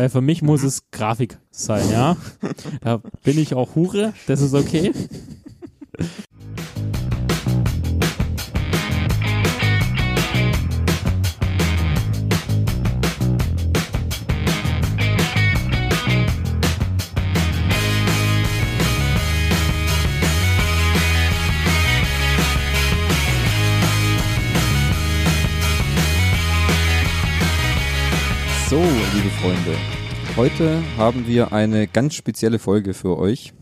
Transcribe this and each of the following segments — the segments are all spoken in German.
Weil für mich muss es Grafik sein, ja. Da bin ich auch Hure, das ist okay. Freunde, heute haben wir eine ganz spezielle Folge für euch.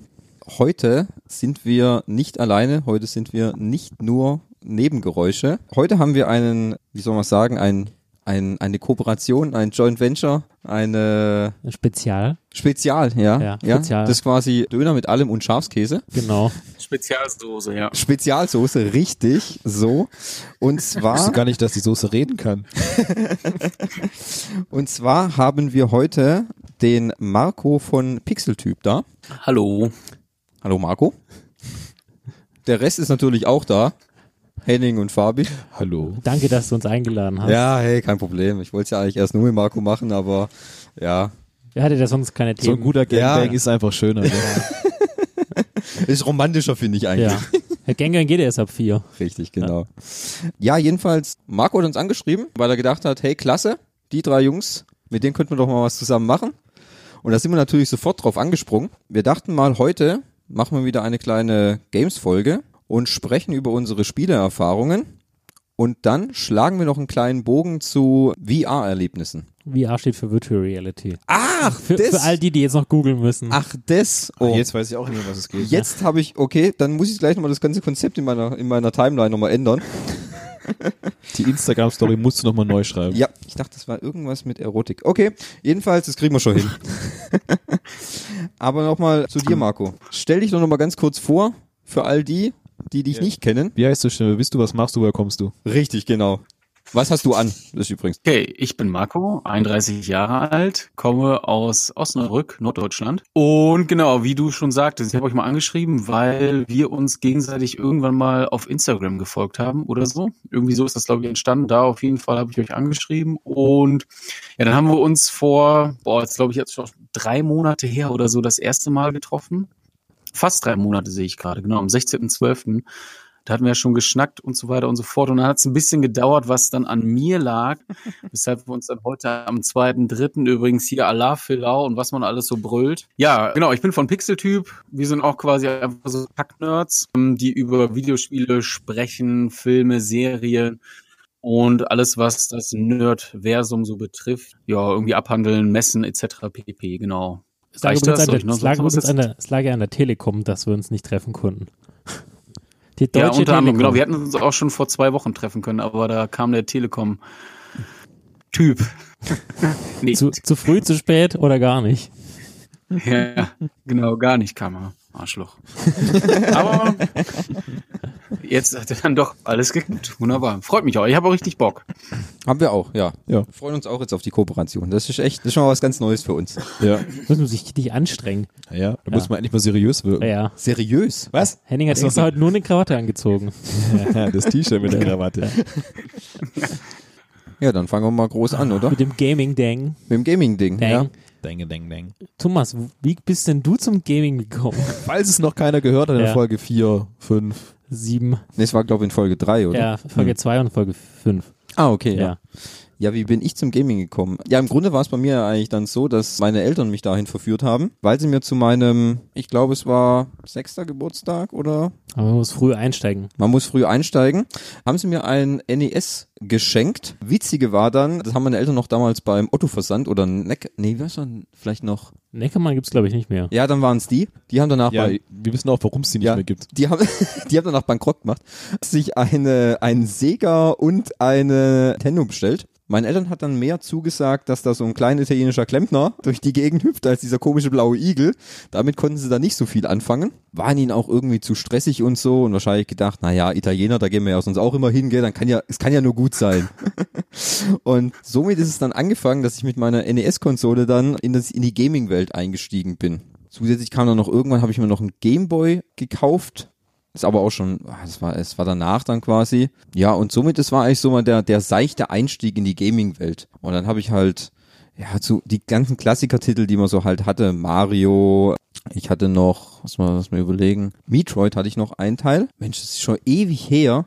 Heute sind wir nicht alleine, heute sind wir nicht nur Nebengeräusche. Heute haben wir einen, wie soll man sagen, ein, ein, eine Kooperation, ein Joint Venture, eine Spezial, Spezial, ja. Ja, Spezial. Das ist quasi Döner mit allem und Schafskäse. genau. Spezialsoße, ja. Spezialsoße, richtig, so. Und Ich wusste zwar, gar nicht, dass die Soße reden kann. und zwar haben wir heute den Marco von Pixeltyp da. Hallo. Hallo Marco. Der Rest ist natürlich auch da. Henning und Fabi. Hallo. Danke, dass du uns eingeladen hast. Ja, hey, kein Problem. Ich wollte es ja eigentlich erst nur mit Marco machen, aber ja. Wer hatte da sonst keine So Themen? ein guter Gangbang Ja. ist einfach schöner. Ne? Ist romantischer, finde ich eigentlich. Ja. Herr Gangbang geht erst ab vier. Richtig, genau. Ja. jedenfalls, Marco hat uns angeschrieben, weil er gedacht hat, hey, klasse, die drei Jungs, mit denen könnten wir doch mal was zusammen machen. Und da sind wir natürlich sofort drauf angesprungen. Wir dachten mal, heute machen wir wieder eine kleine Games-Folge und sprechen über unsere Spieleerfahrungen. Und dann schlagen wir noch einen kleinen Bogen zu VR-Erlebnissen. VR steht für Virtual Reality. Ach, Für, für all die, die jetzt noch googeln müssen. Ach, das. Oh. Jetzt weiß ich auch nicht mehr, was es geht. Jetzt habe ich, okay, dann muss ich gleich nochmal das ganze Konzept in meiner, in meiner Timeline nochmal ändern. Die Instagram-Story musst du nochmal neu schreiben. Ja, ich dachte, das war irgendwas mit Erotik. Okay, jedenfalls, das kriegen wir schon hin. Aber nochmal zu dir, Marco. Stell dich doch nochmal ganz kurz vor, für all die, die dich nicht kennen. Wie heißt du schnell? Wer bist du? Was machst du? Woher kommst du? Richtig, genau. Was hast du an? Das ist übrigens. Okay, ich bin Marco, 31 Jahre alt, komme aus Osnabrück, Norddeutschland. Und genau, wie du schon sagtest, ich habe euch mal angeschrieben, weil wir uns gegenseitig irgendwann mal auf Instagram gefolgt haben oder so. Irgendwie so ist das, glaube ich, entstanden. Da auf jeden Fall habe ich euch angeschrieben. Und ja, dann haben wir uns vor, boah, jetzt glaube ich jetzt schon drei Monate her oder so das erste Mal getroffen. Fast drei Monate sehe ich gerade, genau, am 16.12. Da hatten wir ja schon geschnackt und so weiter und so fort. Und dann hat es ein bisschen gedauert, was dann an mir lag, weshalb wir uns dann heute am 2.3. übrigens hier Allah Filau und was man alles so brüllt. Ja, genau, ich bin von Pixeltyp. Wir sind auch quasi einfach so Pack-Nerds, ähm, die über Videospiele sprechen, Filme, Serien und alles, was das Nerd-Versum so betrifft. Ja, irgendwie abhandeln, messen etc. pp. Genau. Es lag, das? an der, es, lag an jetzt- der, es lag ja an der Telekom, dass wir uns nicht treffen konnten. Die deutsche Ja, unter anderem, Telekom. genau. Wir hätten uns auch schon vor zwei Wochen treffen können, aber da kam der Telekom-Typ. nee, Zu, zu früh, zu spät oder gar nicht? ja, genau, gar nicht kam er. Arschloch. aber jetzt hat er dann doch alles geklappt. Wunderbar. Freut mich auch. Ich habe auch richtig Bock. Haben wir auch, ja. Ja. Wir freuen uns auch jetzt auf die Kooperation. Das ist echt, das ist schon mal was ganz Neues für uns. Ja. Muss man sich richtig anstrengen. Ja, da muss man endlich mal seriös wirken. Ja. Seriös. Was? Henning hat extra heute nur eine Krawatte angezogen. Ja, das T-Shirt mit der Krawatte. Ja, dann fangen wir mal groß an, oder? Mit dem Gaming-Dang. Mit dem Gaming-Ding, ja. Dang. Deng, deng. Thomas, wie bist denn du zum Gaming gekommen? Falls es noch keiner gehört hat, in Ja. Folge 4, 5. Sieben. Nee, es war, glaube ich, in Folge 3, oder? Ja, Folge zwei und Folge fünf. Ah, okay, ja. Ja. Ja, wie bin ich zum Gaming gekommen? Ja, im Grunde war es bei mir ja eigentlich dann so, dass meine Eltern mich dahin verführt haben, weil sie mir zu meinem, ich glaube, es war sechster Geburtstag oder Aber man muss früh einsteigen. man muss früh einsteigen, haben sie mir ein NES geschenkt. Witzige war dann, das haben meine Eltern noch damals beim Otto-Versand oder Neck, nee, was war vielleicht noch? Neckermann gibt's glaube ich nicht mehr. Ja, dann waren es die. Die haben danach Ja, bei wir wissen auch, warum es die nicht Ja. mehr gibt. die haben, die haben danach bankrott gemacht, sich eine, ein Sega und eine Nintendo bestellt. Meinen Eltern hat dann mehr zugesagt, dass da so ein kleiner italienischer Klempner durch die Gegend hüpft als dieser komische blaue Igel. Damit konnten sie da nicht so viel anfangen. Waren ihnen auch irgendwie zu stressig und so und wahrscheinlich gedacht, na ja, Italiener, da gehen wir ja sonst auch immer hin, gell, dann kann ja, es kann ja nur gut sein. und somit ist es dann angefangen, dass ich mit meiner NES-Konsole dann in, das, in die Gaming-Welt eingestiegen bin. Zusätzlich kam dann noch irgendwann, habe ich mir noch einen Gameboy gekauft. Ist aber auch schon, ah, das war, es war danach dann quasi. Ja, und somit, das war eigentlich so mal der, der seichte Einstieg in die Gaming-Welt. Und dann habe ich halt, ja, zu die ganzen Klassikertitel, die man so halt hatte, Mario, ich hatte noch, was mal, was mal überlegen, Metroid hatte ich noch einen Teil. Mensch, das ist schon ewig her.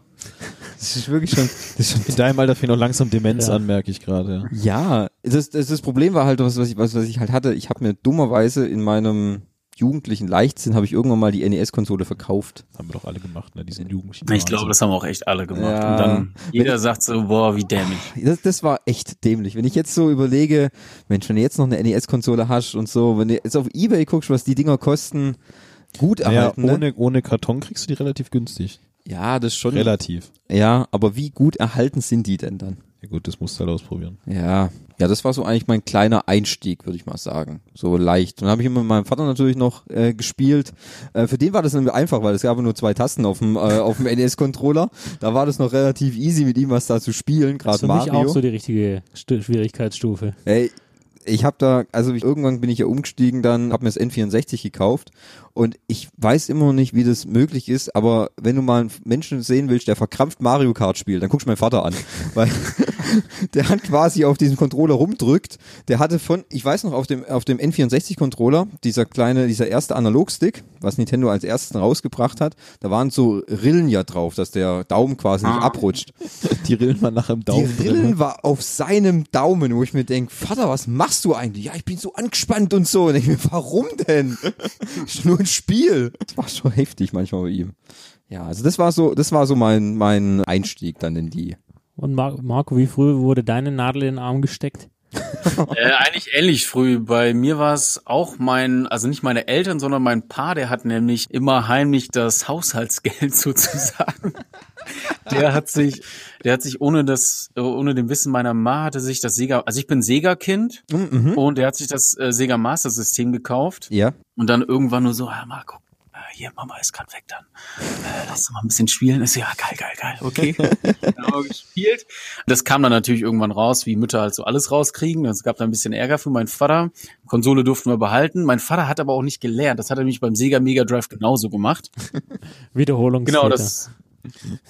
Das ist wirklich schon, das ist schon In deinem Alter fängt noch langsam Demenz Ja. an, merke ich gerade. Ja. Ja, das, das, das Problem war halt, was, was, ich, was, was ich halt hatte, ich habe mir dummerweise in meinem jugendlichen Leichtsinn habe ich irgendwann mal die NES-Konsole verkauft. Haben wir doch alle gemacht, ne? Diesen Jugendlichen. Ich glaube, das haben auch echt alle gemacht. Ja. Und dann jeder sagt so, boah, wie dämlich. Das, das war echt dämlich. Wenn ich jetzt so überlege, Mensch, wenn du jetzt noch eine NES-Konsole hast und so, wenn du jetzt auf Ebay guckst, was die Dinger kosten, gut ja, erhalten. ne? ohne, ohne Karton kriegst du die relativ günstig. Ja, das schon. Relativ. Ja, aber wie gut erhalten sind die denn dann? Ja gut, das musst du halt ausprobieren. Ja, ja, das war so eigentlich mein kleiner Einstieg, würde ich mal sagen. So leicht. Und dann habe ich immer mit meinem Vater natürlich noch äh, gespielt. Äh, für den war das nämlich einfach, weil es gab nur zwei Tasten auf dem, äh, auf dem NES-Controller. Da war das noch relativ easy, mit ihm was da zu spielen, Das ist gerade für mich Mario. auch so die richtige Stu Schwierigkeitsstufe. Ey, ich habe da, also ich, irgendwann bin ich ja umgestiegen, dann habe mir das N64 gekauft und ich weiß immer noch nicht, wie das möglich ist, aber wenn du mal einen Menschen sehen willst, der verkrampft Mario Kart spielt, dann guckst du meinen Vater an, weil der hat quasi auf diesem Controller rumdrückt, der hatte von, ich weiß noch, auf dem, auf dem N64 Controller, dieser kleine, dieser erste Analogstick, was Nintendo als erstes rausgebracht hat, da waren so Rillen ja drauf, dass der Daumen quasi nicht Ah. abrutscht. Die Rillen waren nachher im Daumen Die drin. Rillen war auf seinem Daumen, wo ich mir denke, Vater, was machst du eigentlich? Ja, ich bin so angespannt und so. Und ich mir, warum denn? Ist nur ein Spiel. Das war schon heftig manchmal bei ihm. Ja, also das war so, das war so mein, mein Einstieg dann in die. Und Mar Marco, wie früh wurde deine Nadel in den Arm gesteckt? Äh, eigentlich ähnlich früh. Bei mir war es auch mein, also nicht meine Eltern, sondern mein Pa, der hat nämlich immer heimlich das Haushaltsgeld sozusagen. Der hat sich, der hat sich ohne das, ohne dem Wissen meiner Ma hatte sich das Sega, also ich bin Sega-Kind Mhm. und der hat sich das äh, Sega Master System gekauft Ja. und dann irgendwann nur so, ah, Marco, hier, Mama ist gerade weg dann. Äh, lass uns mal ein bisschen spielen. Ist so, ja, geil, geil, geil, okay. wir gespielt. Das kam dann natürlich irgendwann raus, wie Mütter halt so alles rauskriegen. Es gab da ein bisschen Ärger für meinen Vater. Konsole durften wir behalten. Mein Vater hat aber auch nicht gelernt. Das hat er nämlich beim Sega Mega Drive genauso gemacht. Wiederholungstäter. Genau, das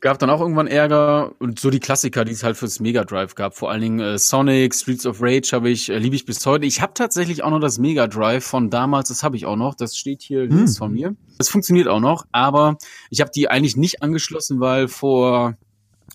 gab dann auch irgendwann Ärger und so die Klassiker, die es halt fürs Mega Drive gab. Vor allen Dingen äh, Sonic, Streets of Rage habe ich, äh, liebe ich bis heute. Ich habe tatsächlich auch noch das Mega Drive von damals, das habe ich auch noch. Das steht hier links von mir. Das funktioniert auch noch, aber ich habe die eigentlich nicht angeschlossen, weil vor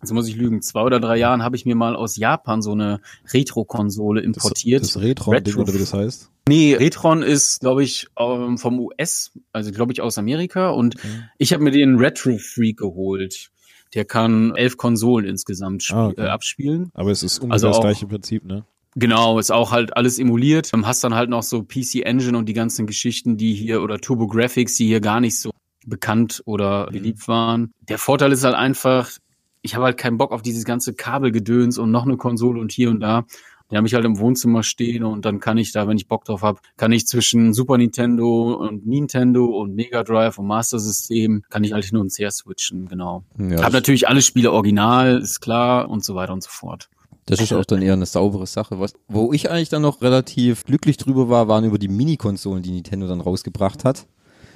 Jetzt muss ich lügen, zwei oder drei Jahren habe ich mir mal aus Japan so eine Retro-Konsole Das, importiert. das Retron-Ding Retro- oder wie das heißt. Nee, Retron ist, glaube ich, ähm, vom US, also glaube ich aus Amerika. Und ich habe mir den Retro Freak geholt. Der kann elf Konsolen insgesamt Ah, okay. äh, abspielen. Aber es ist ungefähr Also das auch- gleiche Prinzip, ne? Genau, ist auch halt alles emuliert. Ähm, Hast dann halt noch so PC Engine und die ganzen Geschichten, die hier oder Turbo Graphics, die hier gar nicht so bekannt oder beliebt waren. Der Vorteil ist halt einfach, ich habe halt keinen Bock auf dieses ganze Kabelgedöns und noch eine Konsole und hier und da. Die habe ich halt im Wohnzimmer stehen und dann kann ich da, wenn ich Bock drauf habe, kann ich zwischen Super Nintendo und Nintendo und Mega Drive und Master System, kann ich halt hin und her switchen, genau. ja Hab natürlich alle Spiele original, ist klar und so weiter und so fort. Das ist auch dann eher eine saubere Sache. Was, wo ich eigentlich dann noch relativ glücklich drüber war, waren über die Mini-Konsolen, die Nintendo dann rausgebracht hat.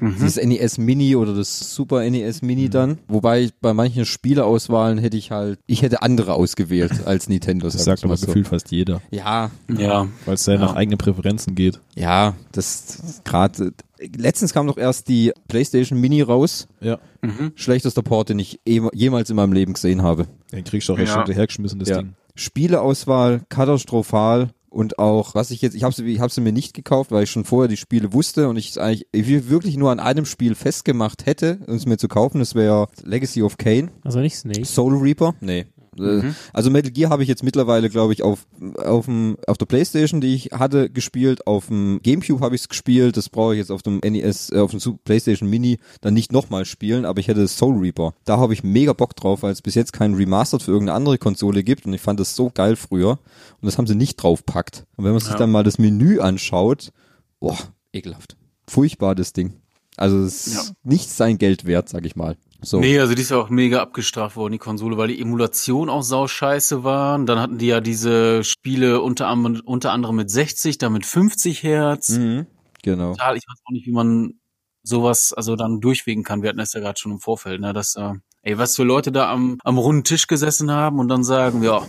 Mhm. Dieses NES Mini oder das Super NES Mini dann. Wobei ich bei manchen Spieleauswahlen hätte ich halt, ich hätte andere ausgewählt als Nintendo. Das sag sagt aber mal so. gefühlt fast jeder. Ja, Ja, Weil es ja, nach eigenen Präferenzen geht. ja, das gerade. Letztens kam doch erst die PlayStation Mini raus. Ja. mhm. Schlechtester Port, den ich jemals in meinem Leben gesehen habe. Den kriegst du auch echt Ja. schon hinterhergeschmissen, das Ja. Ding. Spieleauswahl katastrophal und auch, was ich jetzt, ich habe sie, ich habe sie mir nicht gekauft, weil ich schon vorher die Spiele wusste und ich eigentlich ich wirklich nur an einem Spiel festgemacht hätte, um es mir zu kaufen. Das wäre Legacy of Kane, Also nicht Snake. Soul Reaper. Nee. Äh, Also Metal Gear habe ich jetzt mittlerweile, glaube ich, auf auf dem auf der PlayStation, die ich hatte, gespielt. Auf dem GameCube habe ich es gespielt. Das brauche ich jetzt auf dem NES, äh, auf dem PlayStation Mini dann nicht nochmal spielen. Aber ich hätte Soul Reaper. Da habe ich mega Bock drauf, weil es bis jetzt keinen Remastered für irgendeine andere Konsole gibt. Und ich fand das so geil früher. Und das haben sie nicht draufpackt. Und wenn man sich Ja. dann mal das Menü anschaut, boah, ekelhaft. Furchtbar das Ding. Also es ist Ja. nicht sein Geld wert, sag ich mal. So. Nee, also die ist ja auch mega abgestraft worden, die Konsole, weil die Emulation auch sauscheiße waren. Dann hatten die ja diese Spiele unter, anderem- unter anderem mit 60, dann mit 50 Hertz. Mhm. Genau. Total, Ich weiß auch nicht, wie man sowas also dann durchwegen kann. Wir hatten das ja gerade schon im Vorfeld, ne, dass äh, ey, was für Leute da am, am runden Tisch gesessen haben und dann sagen, ja,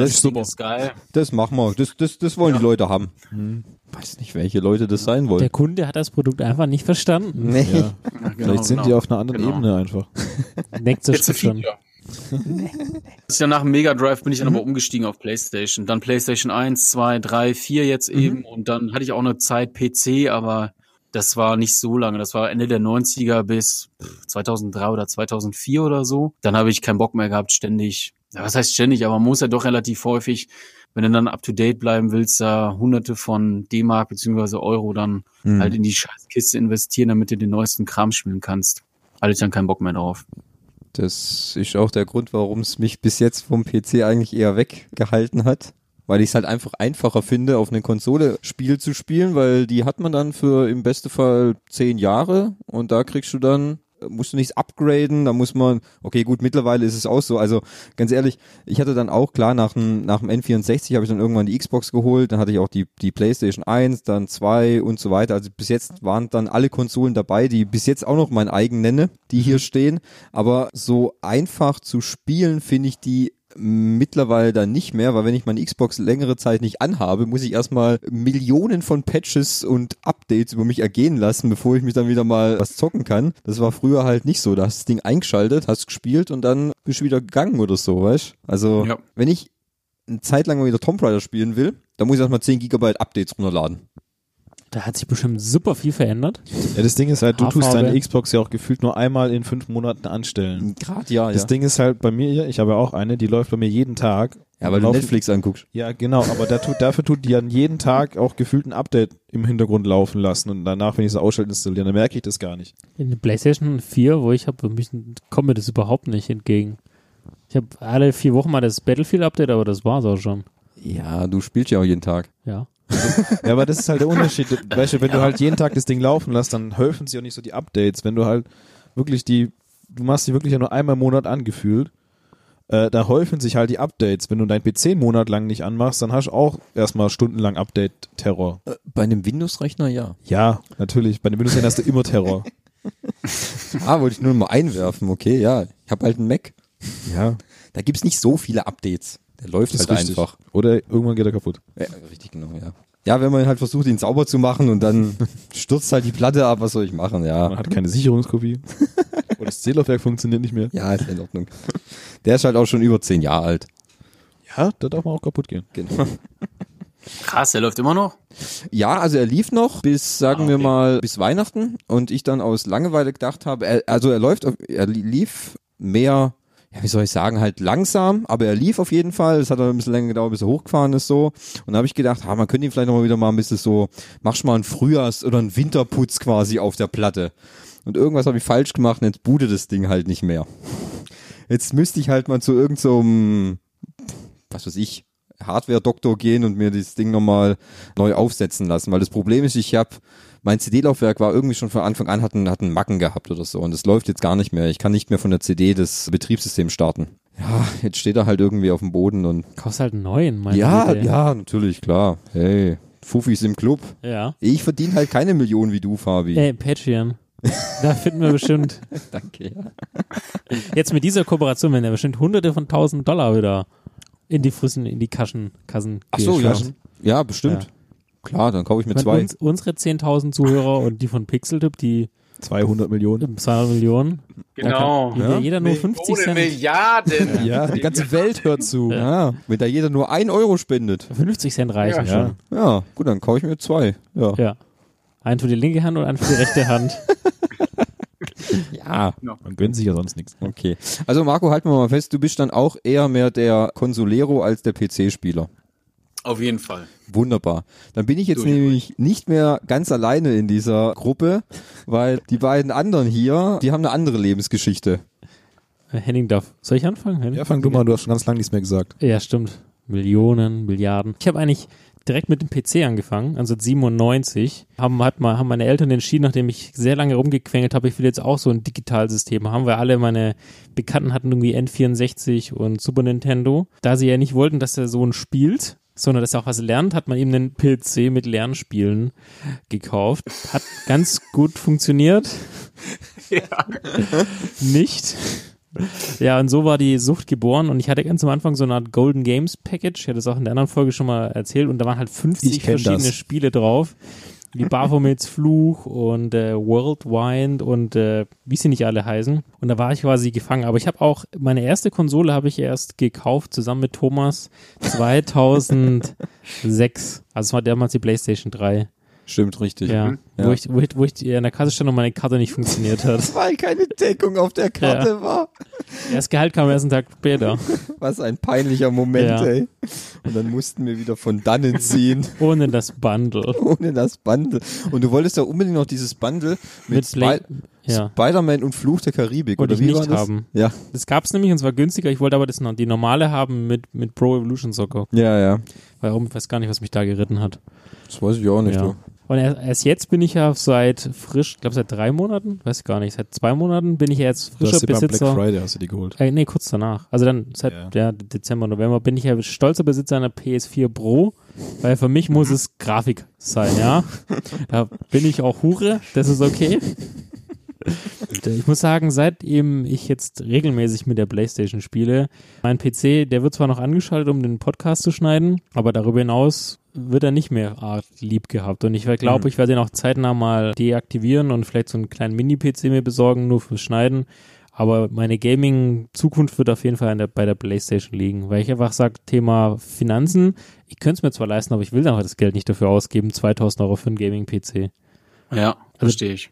Das Das Ding ist geil. Das machen wir. Das, das, das wollen die Leute haben. Weiß nicht, welche Leute das sein wollen. Der Kunde hat das Produkt einfach nicht verstanden. Nee. Ja. Ja, genau, Vielleicht sind genau. die auf einer anderen Genau. Ebene einfach. Neckt sich Jetzt ein schon. Das ist ja nach dem Mega Drive bin ich dann aber umgestiegen auf PlayStation. Dann PlayStation 1, 2, 3, 4 jetzt eben. Und dann hatte ich auch eine Zeit PC, aber das war nicht so lange. Das war Ende der 90er bis pff, 2003 oder 2004 oder so. Dann habe ich keinen Bock mehr gehabt, ständig. Ja, was heißt ständig? Aber man muss ja doch relativ häufig, wenn du dann up to date bleiben willst, da hunderte von D-Mark beziehungsweise Euro dann Hm. halt in die Scheißkiste investieren, damit du den neuesten Kram spielen kannst. Hatte ich dann keinen Bock mehr drauf. Das ist auch der Grund, warum es mich bis jetzt vom PC eigentlich eher weggehalten hat. Weil ich es halt einfach einfacher finde, auf eine Konsole Spiel zu spielen, weil die hat man dann für im besten Fall zehn Jahre und da kriegst du dann, musst du nichts upgraden, da muss man, okay gut, mittlerweile ist es auch so, also ganz ehrlich, ich hatte dann auch, klar, nach dem, nach dem N64 habe ich dann irgendwann die Xbox geholt, dann hatte ich auch die, die Playstation 1, dann 2 und so weiter, also bis jetzt waren dann alle Konsolen dabei, die bis jetzt auch noch mein eigen nenne, die hier stehen, aber so einfach zu spielen finde ich die mittlerweile dann nicht mehr, weil wenn ich meine Xbox längere Zeit nicht anhabe, muss ich erstmal Millionen von Patches und Updates über mich ergehen lassen, bevor ich mich dann wieder mal was zocken kann. Das war früher halt nicht so. Da hast du das Ding eingeschaltet, hast gespielt und dann bist du wieder gegangen oder so, weißt Also, Ja. wenn ich eine Zeit lang mal wieder Tomb Raider spielen will, dann muss ich erstmal 10 Gigabyte Updates runterladen. Da hat sich bestimmt super viel verändert. Ja, das Ding ist halt, du tust deine Xbox ja auch gefühlt nur einmal in fünf Monaten anstellen. Gerade ja, Das Ding ist halt bei mir, ich habe ja auch eine, die läuft bei mir jeden Tag. Ja, weil du Netflix anguckst. Ja, genau, aber da tut, dafür tut die an jeden Tag auch gefühlt ein Update im Hintergrund laufen lassen und danach, wenn ich es ausschalte, installieren, dann merke ich das gar nicht. In der PlayStation 4, wo ich habe, kommt mir das überhaupt nicht entgegen. Ich habe alle vier Wochen mal das Battlefield-Update, aber das war's auch schon. Ja, du spielst ja auch jeden Tag. Ja. Ja, aber das ist halt der Unterschied. Weißt du, wenn du halt jeden Tag das Ding laufen lässt, dann helfen sie auch nicht so die Updates. Wenn du halt wirklich die, du machst die wirklich ja nur einmal im Monat angefühlt, äh, da häufen sich halt die Updates. Wenn du dein PC einen Monat lang nicht anmachst, dann hast du auch erstmal stundenlang Update-Terror. Bei einem Windows-Rechner ja. Ja, natürlich. Bei den windows hast du immer Terror. Ah, wollte ich nur mal einwerfen, okay, ja. Ich habe halt einen Mac. Ja, Da gibt's nicht so viele Updates. Der läuft halt richtig. einfach. Oder irgendwann geht er kaputt. Ja, richtig, genau, ja. Ja, wenn man halt versucht, ihn sauber zu machen und dann stürzt halt die Platte ab, was soll ich machen, Man ja. hat keine Sicherungskopie. Oder das Zählaufwerk funktioniert nicht mehr. Ja, ist in Ordnung. Der ist halt auch schon über zehn Jahre alt. Ja, da darf man auch kaputt gehen. Genau. Krass, der läuft immer noch? Ja, also er lief noch bis, sagen Ah, wir okay. mal, bis Weihnachten und ich dann aus Langeweile gedacht habe, er, also er läuft, er li- lief mehr, ja, wie soll ich sagen, halt langsam, aber er lief auf jeden Fall. Es hat ein bisschen länger gedauert, bis er hochgefahren ist so. Und da habe ich gedacht, ah, man könnte ihn vielleicht noch mal wieder mal ein bisschen so, machst mal einen Frühjahrs- oder einen Winterputz quasi auf der Platte. Und irgendwas habe ich falsch gemacht und jetzt bootet das Ding halt nicht mehr. Jetzt müsste ich halt mal zu irgendeinem, so was weiß ich, Hardware-Doktor gehen und mir das Ding nochmal neu aufsetzen lassen. Weil das Problem ist, ich habe mein CD-Laufwerk war irgendwie schon von Anfang an hat einen, hat einen Macken gehabt oder so und das läuft jetzt gar nicht mehr. Ich kann nicht mehr von der CD das Betriebssystem starten. Ja, jetzt steht er halt irgendwie auf dem Boden und Kaufst halt einen neuen, meine ja, Güte. ja, natürlich, klar. Hey, Fuffis im Club. Ja. Ich verdiene halt keine Millionen wie du, Fabi. Ey, Patreon. Da finden wir bestimmt, Danke, ja. jetzt mit dieser Kooperation werden ja bestimmt hunderte von tausend Dollar wieder in die Frissen, in die Kaschen, Kassen Ach so, ja. Ja, bestimmt. Ja. Klar, dann kaufe ich mir Wenn zwei. Uns, unsere 10.000 Zuhörer und die von Pixeltip, die 200 Millionen. 200 Millionen, Genau. da kann jeder, jeder nur 50 Cent, Milliarden. Ja, die ganze Welt hört zu. Ja, wenn da jeder nur ein Euro spendet. 50 Cent reichen Ja, schon. Ja, gut, dann kaufe ich mir zwei. Ja. Ja. Einen für die linke Hand und einen für die rechte Hand. Ja. Man gönnt sich ja sonst nichts. Okay. Also Marco, halten wir mal fest, du bist dann auch eher mehr der Consolero als der PC-Spieler. Auf jeden Fall. Wunderbar. Dann bin ich jetzt Durch. nämlich nicht mehr ganz alleine in dieser Gruppe, weil die beiden anderen hier, die haben eine andere Lebensgeschichte. Henning darf. Soll ich anfangen? Henning? Ja, fang du mal, du hast schon ganz lange nichts mehr gesagt. Ja, stimmt. Millionen, Milliarden. Ich habe eigentlich direkt mit dem PC angefangen, also 97. Haben, hat mal, haben meine Eltern entschieden, nachdem ich sehr lange rumgequengelt habe, ich will jetzt auch so ein Digitalsystem haben, weil alle meine Bekannten hatten irgendwie N64 und Super Nintendo. Da sie ja nicht wollten, dass der Sohn spielt, sondern dass er auch was lernt, hat man ihm einen PC mit Lernspielen gekauft. Hat ganz gut funktioniert. Ja. Nicht. Ja, und so war die Sucht geboren und ich hatte ganz am Anfang so eine Art Golden Games Package, ich hatte das auch in der anderen Folge schon mal erzählt und da waren halt 50 Ich kenn verschiedene das. Spiele drauf. Wie Baphomets Fluch und äh, Worldwind und äh, wie sie nicht alle heißen. Und da war ich quasi gefangen. Aber ich habe auch, meine erste Konsole habe ich erst gekauft, zusammen mit Thomas, 2006. Also es war damals die Playstation 3. Stimmt, richtig. Ja, Ja. Wo, ich, wo, ich, wo ich in der Kasse stand und meine Karte nicht funktioniert hat. Weil keine Deckung auf der Karte war. Das Gehalt kam erst einen Tag später. Was ein peinlicher Moment, Ja. ey. Und dann mussten wir wieder von dannen ziehen, Ohne das Bundle. ohne das Bundle. Und du wolltest ja unbedingt noch dieses Bundle mit, Mit Ja. Spider-Man und Fluch der Karibik. Wollte oder ich wie nicht war das? haben. Ja, Das gab's nämlich und es war günstiger. Ich wollte aber das noch, die normale haben mit, mit Pro Evolution Soccer. ja, ja. Warum? Ich weiß gar nicht, was mich da geritten hat. Das weiß ich auch nicht. Ja. Du. Und er- erst jetzt bin ich ja seit frisch, ich glaube seit drei Monaten, weiß ich gar nicht, seit zwei Monaten bin ich ja jetzt Du frischer hast sie beim Black Besitzer. Friday hast du die geholt. Äh, nee, kurz danach. Also dann seit Ja. ja. Dezember, November bin ich ja stolzer Besitzer einer PS4 Pro, weil für mich muss es Grafik sein, ja. da bin ich auch Hure, das ist okay. Und, äh, Ich muss sagen, seitdem ich jetzt regelmäßig mit der Playstation spiele, mein PC, der wird zwar noch angeschaltet, um den Podcast zu schneiden, aber darüber hinaus wird er nicht mehr arg lieb gehabt. Und ich glaube, ich werde ihn auch zeitnah mal deaktivieren und vielleicht so einen kleinen Mini-PC mir besorgen, nur fürs Schneiden. Aber meine Gaming-Zukunft wird auf jeden Fall der, bei der Playstation liegen, weil ich einfach sage, Thema Finanzen, ich könnte es mir zwar leisten, aber ich will einfach das Geld nicht dafür ausgeben, 2000 Euro für einen Gaming-PC. Ja, verstehe ich.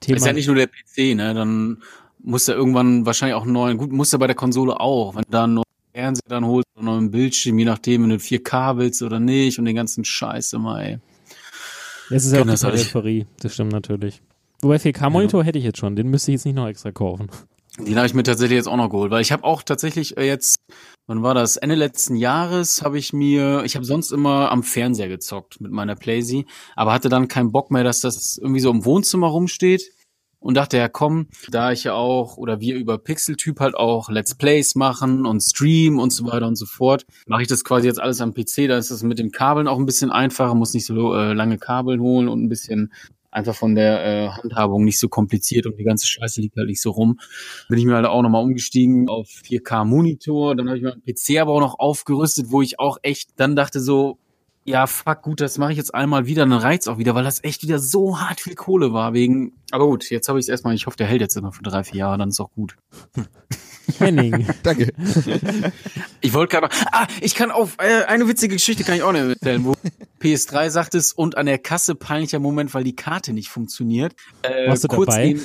Thema, Ist ja nicht nur der PC, ne? Dann muss er irgendwann wahrscheinlich auch einen neuen, gut, muss er bei der Konsole auch, wenn du da einen neuen Fernseher dann holst oder einen neuen Bildschirm, je nachdem, wenn du 4K willst oder nicht und den ganzen Scheiß immer, ey. es ist ja auch die das alles. Peripherie, das stimmt natürlich. Wobei 4K-Monitor hätte ich jetzt schon, den müsste ich jetzt nicht noch extra kaufen. Den habe ich mir tatsächlich jetzt auch noch geholt, weil ich habe auch tatsächlich äh, jetzt, wann war das? Ende letzten Jahres habe ich mir, ich habe sonst immer am Fernseher gezockt mit meiner Playsee, aber hatte dann keinen Bock mehr, dass das irgendwie so im Wohnzimmer rumsteht und dachte, ja komm, da ich ja auch oder wir über Pixeltyp halt auch Let's Plays machen und Stream und so weiter und so fort, mache ich das quasi jetzt alles am PC, da ist das mit den Kabeln auch ein bisschen einfacher, muss nicht so äh, lange Kabel holen und ein bisschen einfach von der äh, Handhabung nicht so kompliziert und die ganze Scheiße liegt halt nicht so rum. Bin ich mir halt auch nochmal umgestiegen auf 4K Monitor, dann habe ich meinen PC aber auch noch aufgerüstet, wo ich auch echt dann dachte so, ja, fuck, gut, das mache ich jetzt einmal wieder, dann reizt auch wieder, weil das echt wieder so hart viel Kohle war wegen. Aber gut, jetzt habe ich es erstmal, ich hoffe, der hält jetzt immer für drei, vier Jahre, dann ist auch gut. Henning, Danke. Ich wollte gerade ah, ich kann auf, äh, eine witzige Geschichte kann ich auch noch erzählen, wo PS3 sagt es und an der Kasse peinlicher Moment, weil die Karte nicht funktioniert. Äh, Warst du kurz dabei? eben-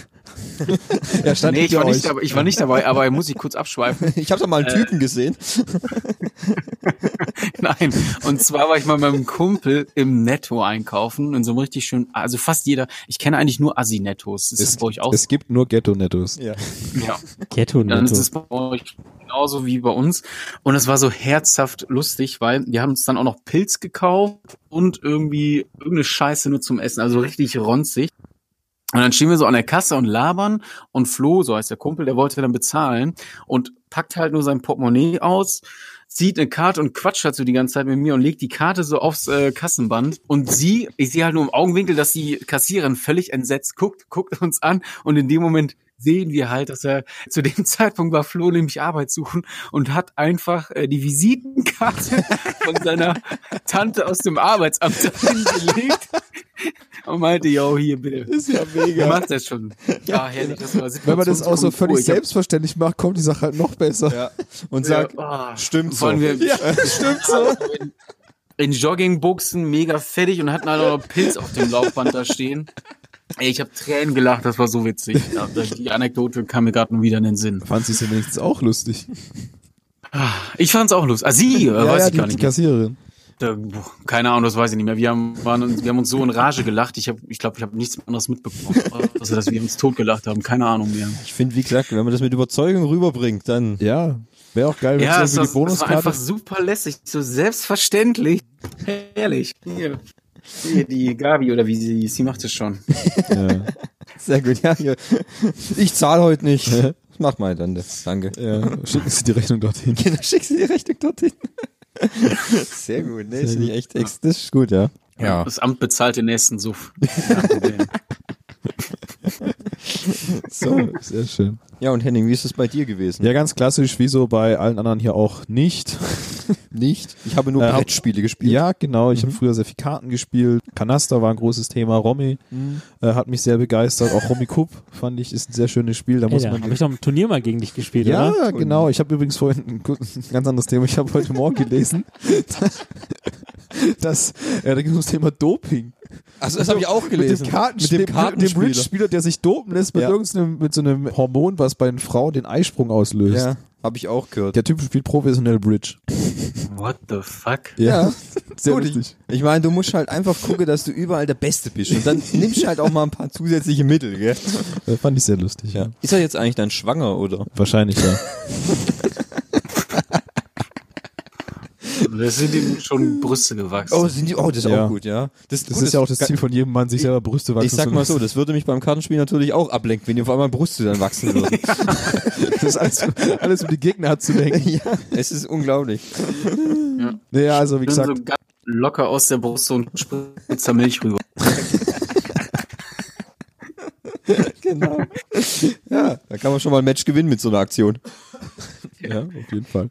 Ja, stand Nee, ich war, nicht dabei, ich war nicht dabei, aber muss ich kurz abschweifen. Ich habe doch mal einen Typen gesehen. Nein, und zwar war ich mal mit meinem Kumpel im Netto einkaufen, in so einem richtig schönen, also fast jeder, ich kenne eigentlich nur Assi-Nettos. Ist das bei euch auch es gibt nur Ghetto-Nettos. Ja. Ja. Ghetto Dann ist bei euch genauso wie bei uns. Und es war so herzhaft lustig, weil wir haben uns dann auch noch Pilz gekauft und irgendwie irgendeine Scheiße nur zum Essen, also richtig ronzig. Und dann stehen wir so an der Kasse und labern und Flo, so heißt der Kumpel, der wollte dann bezahlen und packt halt nur sein Portemonnaie aus, zieht eine Karte und quatscht halt so die ganze Zeit mit mir und legt die Karte so aufs äh, Kassenband. Und sie, ich sehe halt nur im Augenwinkel, dass die Kassiererin völlig entsetzt guckt, guckt uns an und in dem Moment sehen wir halt, dass er zu dem Zeitpunkt war Flo nämlich Arbeit suchen und hat einfach äh, die Visitenkarte von seiner Tante aus dem Arbeitsamt hingelegt und meinte, yo, hier bitte. Ist ja mega. macht das schon? Ja, herrlich, das war Wenn man das auch so völlig hab- selbstverständlich macht, kommt die Sache halt noch besser. Ja. Und Ja, sagt, ah, stimmt so. wir, Ja, stimmt so. In, in Joggingbuchsen, mega fettig und hatten halt auch noch Pilz auf dem Laufband da stehen. Ey, ich habe Tränen gelacht, das war so witzig. Ja, die Anekdote kam mir gerade nur wieder in den Sinn. Fand sie es ja wenigstens auch lustig. Ich fand's auch lustig. Ah, sie, äh, weiß ich die, gar die nicht. Kassiererin. Da, boah, keine Ahnung, das weiß ich nicht mehr. Wir haben, waren, uns- wir haben uns so in Rage gelacht. Ich habe, ich glaube, ich habe nichts anderes mitbekommen, außer dass wir uns totgelacht haben. Keine Ahnung mehr. Ich finde, wie gesagt, wenn man das mit Überzeugung rüberbringt, dann Ja, wäre auch geil, wenn Ja, es die es war einfach Bonuskarte... super lässig, so selbstverständlich. Herrlich. Hier, hier die Gabi oder wie sie sie macht es schon. Ja. sehr gut. Ja, hier. Ich zahle heute nicht. Mach mal dann das. Danke. Ja, schicken Sie die Rechnung dorthin. Genau, schickst du die Rechnung dorthin. Sehr gut. Nee, ist nicht echt, ex- das ist gut, ja. Ja. Das Amt bezahlt den nächsten Suff. Kein Problem. So. Sehr schön. Ja, und Henning, wie ist es bei dir gewesen? Ja, ganz klassisch, wie so bei allen anderen hier auch nicht. Nicht? Ich habe nur Äh, hab- Brettspiele gespielt. Ja, genau. Ich habe früher sehr viel Karten gespielt. Kanaster war ein großes Thema. Romy äh, hat mich sehr begeistert. Auch Romy Cup fand ich ist ein sehr schönes Spiel. Da Ey, muss da man habe ich doch im Turnier mal gegen dich gespielt, ja, oder? genau. Ich habe übrigens vorhin ein, gut- ein ganz anderes Thema. Ich habe heute Morgen gelesen, dass ja, da ging es ums Thema Doping. Also das habe ich auch gelesen. Mit dem, Kartenspiel, Mit dem mit dem Kartenspieler. Bridge-Spieler, der sich dopen lässt mit Ja. irgendeinem mit so einem Hormon, was bei den Frauen den Eisprung auslöst. Ja, habe ich auch gehört. Der Typ spielt professionell Bridge. What the fuck? Ja. Sehr Gut, lustig. Ich, ich meine, du musst halt einfach gucken, dass du überall der Beste bist. Und dann nimmst du halt auch mal ein paar zusätzliche Mittel, gell? Äh, fand ich sehr lustig. Ja. Ist er jetzt eigentlich dann schwanger, oder? Wahrscheinlich, ja. Da sind ihm schon Brüste gewachsen. Oh, sind die, oh, das ist Ja. auch gut, ja. Das, Das gut, ist ja auch das Ziel von jedem Mann, sich selber Brüste wachsen Ich sag zu mal so, lassen. das würde mich beim Kartenspiel natürlich auch ablenken, wenn die auf einmal Brüste dann wachsen würden. Das ist alles, alles um die Gegner zu denken. ja, es ist unglaublich. Naja, also wie gesagt, so ganz locker aus der Brust und spritzt da Milch rüber. Genau. Ja, da kann man schon mal ein Match gewinnen mit so einer Aktion. ja, auf jeden Fall.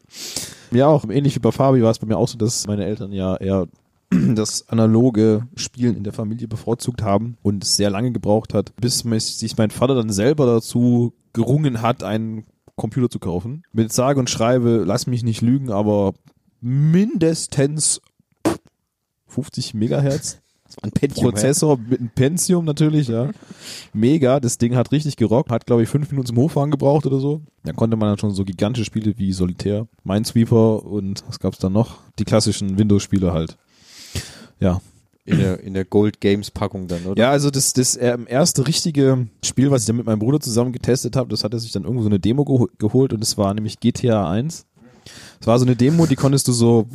Ja, auch ähnlich wie bei Fabi war es bei mir auch so, dass meine Eltern ja eher das analoge Spielen in der Familie bevorzugt haben und es sehr lange gebraucht hat, bis sich mein Vater dann selber dazu gerungen hat, einen Computer zu kaufen. Mit sage und schreibe, lass mich nicht lügen, aber mindestens 50 Megahertz Pentium, Prozessor mit einem Pentium natürlich, ja. Mega, das Ding hat richtig gerockt, hat glaube ich fünf Minuten zum Hochfahren gebraucht oder so. Da konnte man dann schon so gigantische Spiele wie Solitär, Minesweeper und was gab's dann noch? Die klassischen Windows-Spiele halt. Ja. In der, in der Gold Games Packung dann, oder? Ja, also das, das äh, erste richtige Spiel, was ich dann mit meinem Bruder zusammen getestet habe, das hat er sich dann irgendwo so eine Demo geho geholt und es war nämlich GTA 1. Es war so eine Demo, die konntest du so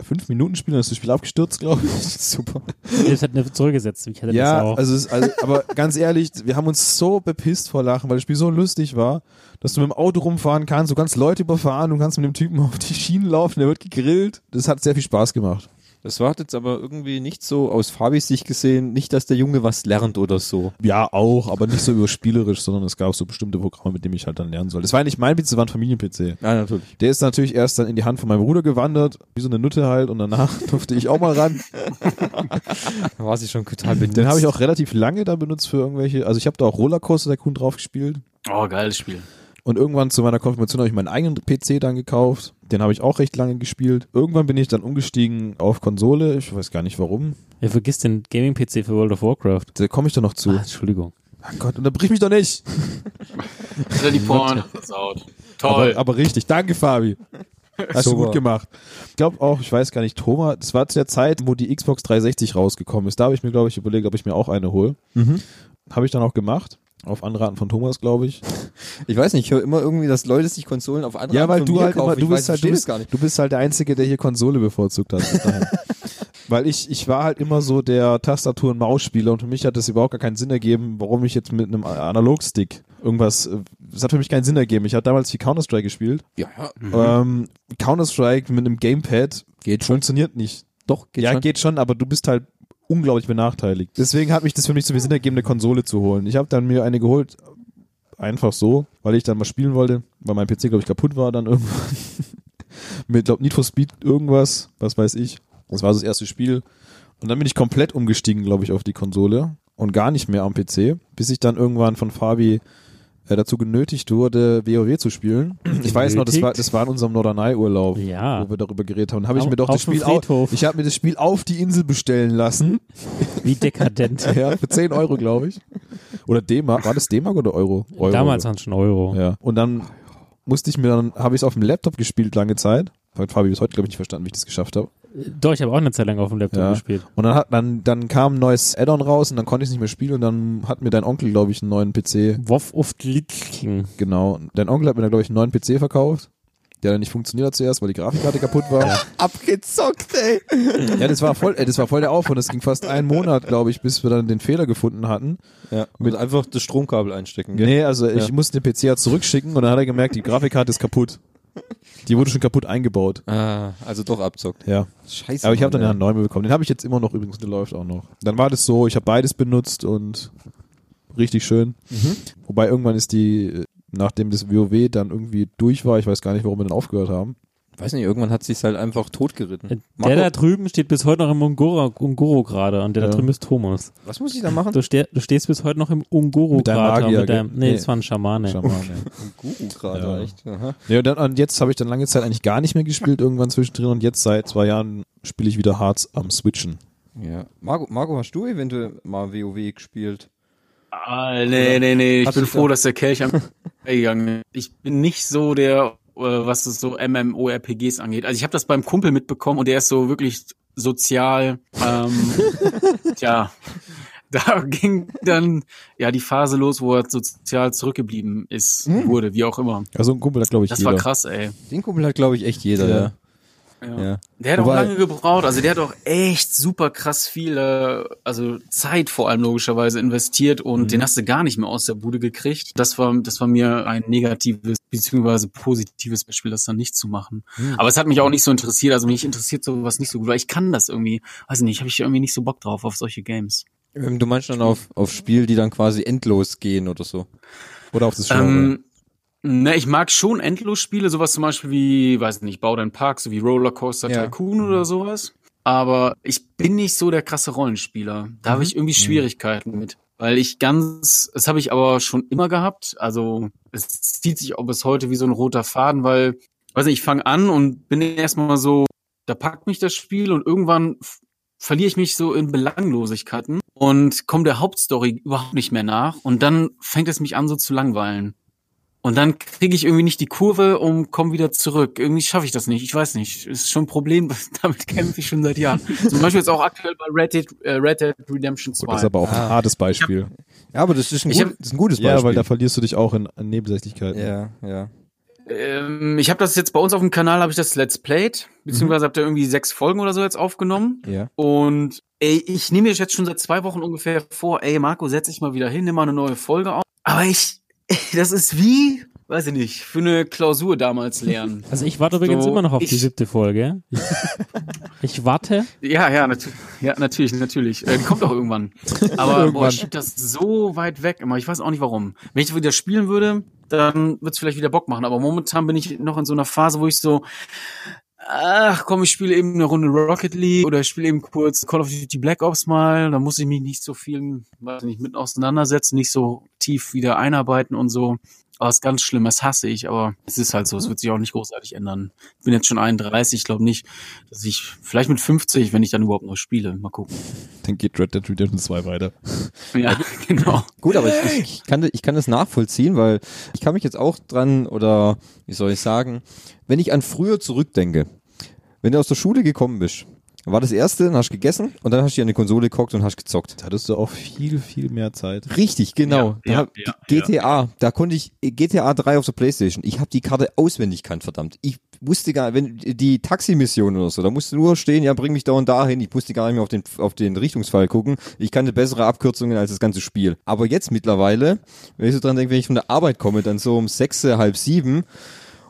fünf Minuten spielen, dann ist das Spiel abgestürzt, glaube ich. Super. Das hat eine zurückgesetzt. Ich hatte das Ja, auch. also, also, aber ganz ehrlich, wir haben uns so bepisst vor Lachen, weil das Spiel so lustig war, dass du mit dem Auto rumfahren kannst, du kannst Leute überfahren, du kannst mit dem Typen auf die Schienen laufen, der wird gegrillt. Das hat sehr viel Spaß gemacht. Das war jetzt aber irgendwie nicht so aus Fabis Sicht gesehen, nicht, dass der Junge was lernt oder so. Ja, auch, aber nicht so überspielerisch, sondern es gab so bestimmte Programme, mit denen ich halt dann lernen soll. Das war nicht mein PC, das war ein Familien-PC. Ja, natürlich. Der ist natürlich erst dann in die Hand von meinem Bruder gewandert, wie so eine Nutte halt, und danach durfte ich auch mal ran. Da war sie schon total benutzt. Den habe ich auch relativ lange da benutzt für irgendwelche, also ich habe da auch Rollercoaster Tycoon drauf gespielt. Oh, geiles Spiel. Und irgendwann zu meiner Konfirmation habe ich meinen eigenen PC dann gekauft. Den habe ich auch recht lange gespielt. Irgendwann bin ich dann umgestiegen auf Konsole. Ich weiß gar nicht warum. Ihr vergisst den Gaming-PC für World of Warcraft. Da komme ich doch noch zu. Ah, Entschuldigung. Ach Gott, unterbrich mich doch nicht. Hat er die Porn versaut. Toll. Aber, aber richtig. Danke, Fabi. Hast du Super. gut gemacht. Ich glaube auch, ich weiß gar nicht, Thomas, das war zu der Zeit, wo die Xbox 360 rausgekommen ist. Da habe ich mir, glaube ich, überlegt, ob ich mir auch eine hole. Mhm. Habe ich dann auch gemacht. Auf Anraten von Thomas, glaube ich. Ich weiß nicht, ich höre immer irgendwie, dass Leute sich Konsolen auf andere Ja, Art weil von du mir halt kaufen. immer, du ich weiß, bist halt, ich du bist, gar nicht. du bist halt der Einzige, der hier Konsole bevorzugt hat. weil ich, ich war halt immer so der Tastatur- und Mausspieler und für mich hat das überhaupt gar keinen Sinn ergeben, warum ich jetzt mit einem Analogstick irgendwas, äh, das hat für mich keinen Sinn ergeben. Ich habe damals viel Counter-Strike gespielt. Ja, ja, Ähm, Counter-Strike mit einem Gamepad geht schon. funktioniert nicht. Doch, geht ja, schon. geht schon, aber du bist halt unglaublich benachteiligt. Deswegen hat mich das für mich so viel Sinn ergeben, eine Konsole zu holen. Ich habe dann mir eine geholt, einfach so, weil ich dann mal spielen wollte, weil mein PC, glaube ich, kaputt war dann irgendwann. Mit, glaub, Need for Speed irgendwas, was weiß ich. Das war so das erste Spiel. Und dann bin ich komplett umgestiegen, glaube ich, auf die Konsole und gar nicht mehr am PC, bis ich dann irgendwann von Fabi äh, dazu genötigt wurde, WoW zu spielen. Ich weiß noch, das war, das war in unserem Norderney-Urlaub, Ja. wo wir darüber geredet haben. Habe ich mir doch das Spiel auf, ich habe mir das Spiel auf die Insel bestellen lassen. Wie dekadent. Ja, für 10 Euro, glaube ich. Oder D-Mark. War das D-Mark oder Euro? Euro. Damals waren es schon Euro. Ja. Und dann musste ich mir dann, habe ich es auf dem Laptop gespielt lange Zeit. Hat Fabi bis heute, glaube ich, nicht verstanden, wie ich das geschafft habe. Doch, ich habe auch eine Zeit lang auf dem Laptop Ja. gespielt. Und dann hat dann, dann kam ein neues Add-on raus und dann konnte ich es nicht mehr spielen und dann hat mir dein Onkel, glaube ich, einen neuen PC. Woff oft Litzking. Genau. Dein Onkel hat mir dann, glaube ich, einen neuen PC verkauft. Der dann nicht funktioniert hat zuerst, weil die Grafikkarte kaputt war. Abgezockt, ey. Ja, das war voll, äh, das war voll der Aufwand. Das ging fast einen Monat, glaube ich, bis wir dann den Fehler gefunden hatten. Ja, mit einfach das Stromkabel einstecken, gell? Nee, also ich Ja. musste den PC ja zurückschicken und dann hat er gemerkt, die Grafikkarte ist kaputt. Die wurde schon kaputt eingebaut. Ah, also doch abzockt. Ja. Scheiße. Aber ich habe dann ja einen neuen bekommen. Den habe ich jetzt immer noch übrigens, der läuft auch noch. Dann war das so, ich habe beides benutzt und richtig schön. Wobei irgendwann ist die, nachdem das WoW dann irgendwie durch war, ich weiß gar nicht, warum wir dann aufgehört haben. Weiß nicht, irgendwann hat sich's halt einfach totgeritten. Der Marco, da drüben steht bis heute noch im Ungoro, Ungoro gerade und der Ja. da drüben ist Thomas. was muss ich da machen? Du, ste du stehst bis heute noch im Ungoro gerade. Mit deinem, nee, Nee. das war ein Schamane. Schaman, ja. Guru gerade, Ja. echt. Aha. Ja, und, dann, und jetzt habe ich dann lange Zeit eigentlich gar nicht mehr gespielt, irgendwann zwischendrin und jetzt seit zwei Jahren spiele ich wieder Hearts am Switchen. Ja. Marco, Marco, hast du eventuell mal WoW gespielt? Ah, nee, nee, nee. Ich Hast bin froh, da- dass der Kelch am gegangen ist. Ich bin nicht so der, was es so MMORPGs angeht. Also ich habe das beim Kumpel mitbekommen und der ist so wirklich sozial, ähm, tja, da ging dann ja die Phase los, wo er sozial zurückgeblieben ist, wurde, wie auch immer. Also ein Kumpel hat, glaube ich, Das jeder. war krass, ey. Den Kumpel hat, glaube ich, echt jeder, Ja. ja. Ja. ja. Der hat auch Wobei- lange gebraucht, also der hat auch echt super krass viel, äh, also Zeit vor allem logischerweise investiert und Mhm. den hast du gar nicht mehr aus der Bude gekriegt. Das war, das war mir ein negatives beziehungsweise positives Beispiel, das dann nicht zu machen. Mhm. Aber es hat mich auch nicht so interessiert, also mich interessiert sowas nicht so gut, weil ich kann das irgendwie, weiß nicht, habe ich irgendwie nicht so Bock drauf auf solche Games. Ähm, Du meinst dann auf, auf Spiel, die dann quasi endlos gehen oder so? Oder auf das Genre. Ähm, ne, ich mag schon Endlosspiele, sowas zum Beispiel wie, weiß nicht, Bau deinen Park, so wie Rollercoaster Ja. Tycoon oder sowas. Aber ich bin nicht so der krasse Rollenspieler. Da habe ich irgendwie Schwierigkeiten mit. Weil ich ganz, das habe ich aber schon immer gehabt. Also es zieht sich auch bis heute wie so ein roter Faden, weil, weiß nicht, ich fange an und bin erstmal so, da packt mich das Spiel und irgendwann verliere ich mich so in Belanglosigkeiten und komme der Hauptstory überhaupt nicht mehr nach und dann fängt es mich an so zu langweilen. Und dann kriege ich irgendwie nicht die Kurve und komme wieder zurück. Irgendwie schaffe ich das nicht. Ich weiß nicht. Ist schon ein Problem. Damit kämpfe ich schon seit Jahren. Zum Beispiel jetzt auch aktuell bei Red Dead, äh, Red Dead Redemption 2. Gut, das ist aber auch ein hartes Beispiel. Ja, aber das ist ein, gut, hab- das ist ein gutes Beispiel. Ja, weil da verlierst du dich auch in, in Nebensächlichkeiten. ja, ja. ähm, ich habe das jetzt bei uns auf dem Kanal, habe ich das Let's Played. Beziehungsweise habt ihr irgendwie sechs Folgen oder so jetzt aufgenommen. Ja. Und ey, ich nehme mir jetzt schon seit zwei Wochen ungefähr vor, ey Marco, setz dich mal wieder hin, nimm mal eine neue Folge auf. Aber ich, das ist wie, weiß ich nicht, für eine Klausur damals lernen. Also ich warte übrigens So, immer noch auf die ich- siebte Folge. Ich, warte. Ja, ja, natürlich, ja, natürlich, natürlich. Äh, die kommt auch irgendwann. Aber boah, Irgendwann. ich schieb das so weit weg immer. Ich weiß auch nicht warum. Wenn ich wieder spielen würde, dann wird's vielleicht wieder Bock machen. Aber momentan bin ich noch in so einer Phase, wo ich so, ach komm, ich spiele eben eine Runde Rocket League oder ich spiele eben kurz Call of Duty Black Ops mal. Da muss ich mich nicht so viel, weiß nicht, mit auseinandersetzen, nicht so tief wieder einarbeiten und so. Aber es ist ganz schlimm, das hasse ich, aber es ist halt so, es wird sich auch nicht großartig ändern. Ich bin jetzt schon 31, ich glaube nicht, dass ich, vielleicht mit 50, wenn ich dann überhaupt noch spiele, mal gucken. Dann geht Red Dead Redemption 2 weiter. Ja, genau. Gut, aber ich, ich, kann, ich kann das nachvollziehen, weil ich kann mich jetzt auch dran, oder wie soll ich sagen, wenn ich an früher zurückdenke, wenn du aus der Schule gekommen bist, war das erste, dann hast du gegessen und dann hast du dir an die Konsole geguckt und hast gezockt. Da hattest du auch viel, viel mehr Zeit. Richtig, genau. Ja, da ja, hab, ja, GTA, da konnte ich GTA 3 auf der Playstation. Ich habe die Karte auswendig kannt, verdammt. Ich wusste gar, wenn die Taximission oder so, da musst du nur stehen, ja, bring mich da und dahin. Ich musste gar nicht mehr auf den auf den Richtungsfall gucken. Ich kannte bessere Abkürzungen als das ganze Spiel. Aber jetzt mittlerweile, wenn ich so dran denke, wenn ich von der Arbeit komme, dann so um sechs, halb sieben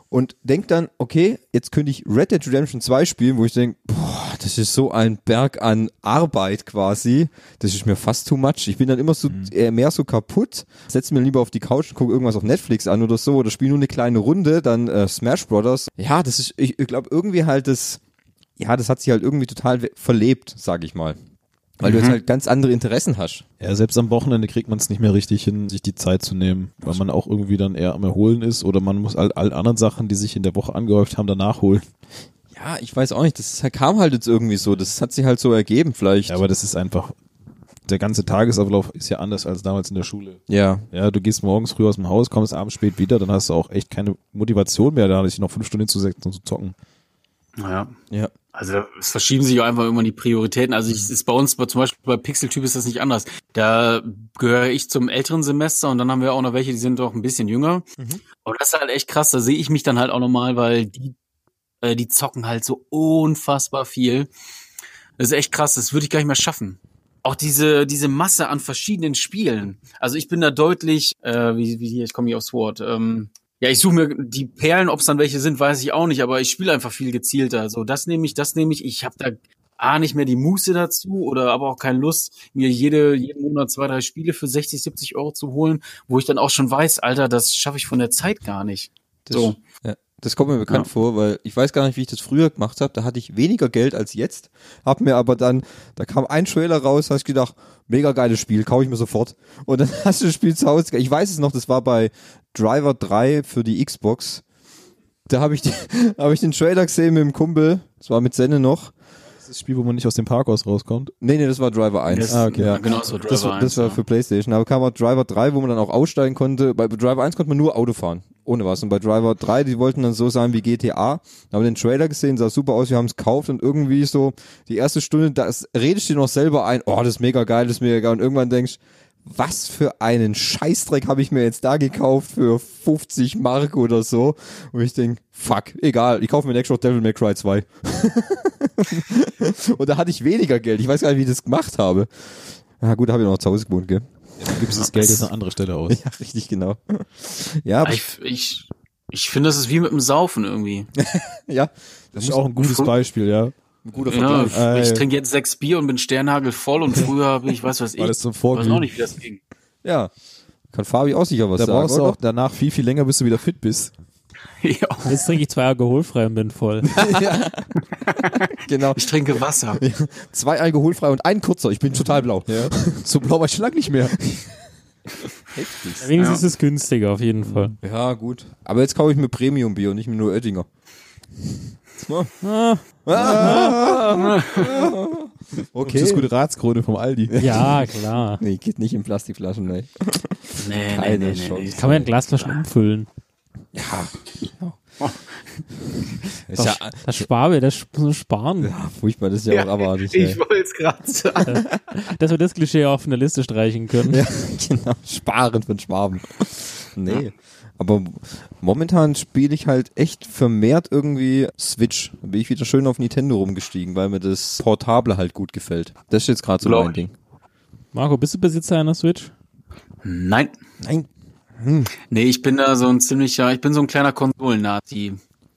und denk dann, okay, jetzt könnte ich Red Dead Redemption 2 spielen, wo ich denke, boah, das ist so ein Berg an Arbeit quasi. Das ist mir fast too much. Ich bin dann immer so äh, mehr so kaputt. Setze mir lieber auf die Couch und gucke irgendwas auf Netflix an oder so oder spiele nur eine kleine Runde, dann äh, Smash Brothers. Ja, das ist, ich, ich glaube irgendwie halt das, ja, das hat sich halt irgendwie total verlebt, sag ich mal. Weil du jetzt halt ganz andere Interessen hast. Ja, selbst am Wochenende kriegt man es nicht mehr richtig hin, sich die Zeit zu nehmen, weil man auch irgendwie dann eher am Erholen ist oder man muss all, all anderen Sachen, die sich in der Woche angehäuft haben, danach holen. Ja, ich weiß auch nicht, das kam halt jetzt irgendwie so, das hat sich halt so ergeben vielleicht. Ja, aber das ist einfach, der ganze Tagesablauf ist ja anders als damals in der Schule. ja, Ja, du gehst morgens früh aus dem Haus, kommst abends spät wieder, dann hast du auch echt keine Motivation mehr, da dich noch fünf Stunden hinzusetzen und zu zocken. Naja. ja. Also es verschieben sich auch einfach immer die Prioritäten. Also ich, ist bei uns, bei, zum Beispiel bei Pixeltyp ist das nicht anders. Da gehöre ich zum älteren Semester und dann haben wir auch noch welche, die sind doch ein bisschen jünger. Aber das ist halt echt krass. Da sehe ich mich dann halt auch nochmal, weil die, äh, die zocken halt so unfassbar viel. Das ist echt krass. Das würde ich gar nicht mehr schaffen. Auch diese diese Masse an verschiedenen Spielen. Also ich bin da deutlich, äh, wie, wie hier, ich komme hier aufs Wort. Ähm, ja, ich suche mir die Perlen, ob es dann welche sind, weiß ich auch nicht, aber ich spiele einfach viel gezielter. So, das nehme ich, das nehme ich. Ich habe da A, nicht mehr die Muße dazu oder aber auch keine Lust, mir jede, jeden Monat zwei, drei Spiele für 60, 70 Euro zu holen, wo ich dann auch schon weiß, Alter, das schaffe ich von der Zeit gar nicht. So. Ja, das kommt mir bekannt Ja. vor, weil ich weiß gar nicht, wie ich das früher gemacht habe. Da hatte ich weniger Geld als jetzt. Hab mir aber dann, da kam ein Trailer raus, hast gedacht, mega geiles Spiel, kaufe ich mir sofort. Und dann hast du das Spiel zu Hause. Ich weiß es noch, das war bei Driver 3 für die Xbox. Da habe ich, die- hab ich den Trailer gesehen mit dem Kumpel. Das war mit Senne noch. Das ist das Spiel, wo man nicht aus dem Parkhaus rauskommt. Nee, nee, das war Driver 1. Das- Ah, okay, ja. Genau, so Driver Das, war- das 1, war ja. für Playstation. Aber kam auch Driver 3, wo man dann auch aussteigen konnte. Bei Driver 1 konnte man nur Auto fahren. Ohne was. Und bei Driver 3, die wollten dann so sein wie GTA. Da haben wir den Trailer gesehen, sah super aus, wir haben es gekauft und irgendwie so die erste Stunde, da ist- redest du dir noch selber ein, oh, das ist mega geil, das ist mega geil. Und irgendwann denkst was für einen Scheißdreck habe ich mir jetzt da gekauft für 50 Mark oder so. Und ich denk, fuck, egal, ich kaufe mir nächstes Mal Devil May Cry 2. und da hatte ich weniger Geld. Ich weiß gar nicht, wie ich das gemacht habe. Ja gut, da habe ich noch zu Hause gewohnt, gell? Du gibst das Geld jetzt an andere Stelle aus. Ja, richtig, genau. Ja, aber, Ich, ich, ich finde, das ist wie mit dem Saufen irgendwie. ja, Das ist auch ein gutes Beispiel, ja. Ein guter Ja, Vergleich. ich Ey. trinke jetzt sechs Bier und bin sternhagelvoll und früher habe ich, weiß was ich, das zum weiß Vorglühen. auch nicht, wie das ging. Ja, kann Fabi auch sicher was Da sagen, brauchst du oder? auch danach viel, viel länger, bis du wieder fit bist. ja. Jetzt trinke ich zwei alkoholfrei und bin voll. Genau. Ich trinke Wasser. Zwei alkoholfrei und ein kurzer. Ich bin total blau. Ja. so blau war ich schon lange nicht mehr. Wenigstens ist es günstiger, auf jeden Fall. Ja, gut. Aber jetzt kaufe ich mir Premium-Bier und nicht mehr nur Oettinger. Okay. Das ist gute Ratskrone vom Aldi. ja, klar. Nee, geht nicht in Plastikflaschen, nee. Nee, nee, Keine nee, nee, Chance. Kann man in Glasflaschen umfüllen. Ist ja, Das Sparbe, das Sp- Sparen. ja furchtbar, das ist ja, auch abartig. ey. ich wollte es gerade sagen. Dass wir das Klischee auf eine Liste streichen können. Ja, genau. Sparen von Schwaben. Nee. Aber momentan spiele ich halt echt vermehrt irgendwie Switch. Da bin ich wieder schön auf Nintendo rumgestiegen, weil mir das Portable halt gut gefällt. Das ist jetzt gerade so Glaub mein ich. Ding. Marco, bist du Besitzer einer Switch? Nein. Nein. Nee, ich bin da so ein ziemlicher, ich bin so ein kleiner Konsolen-Nazi,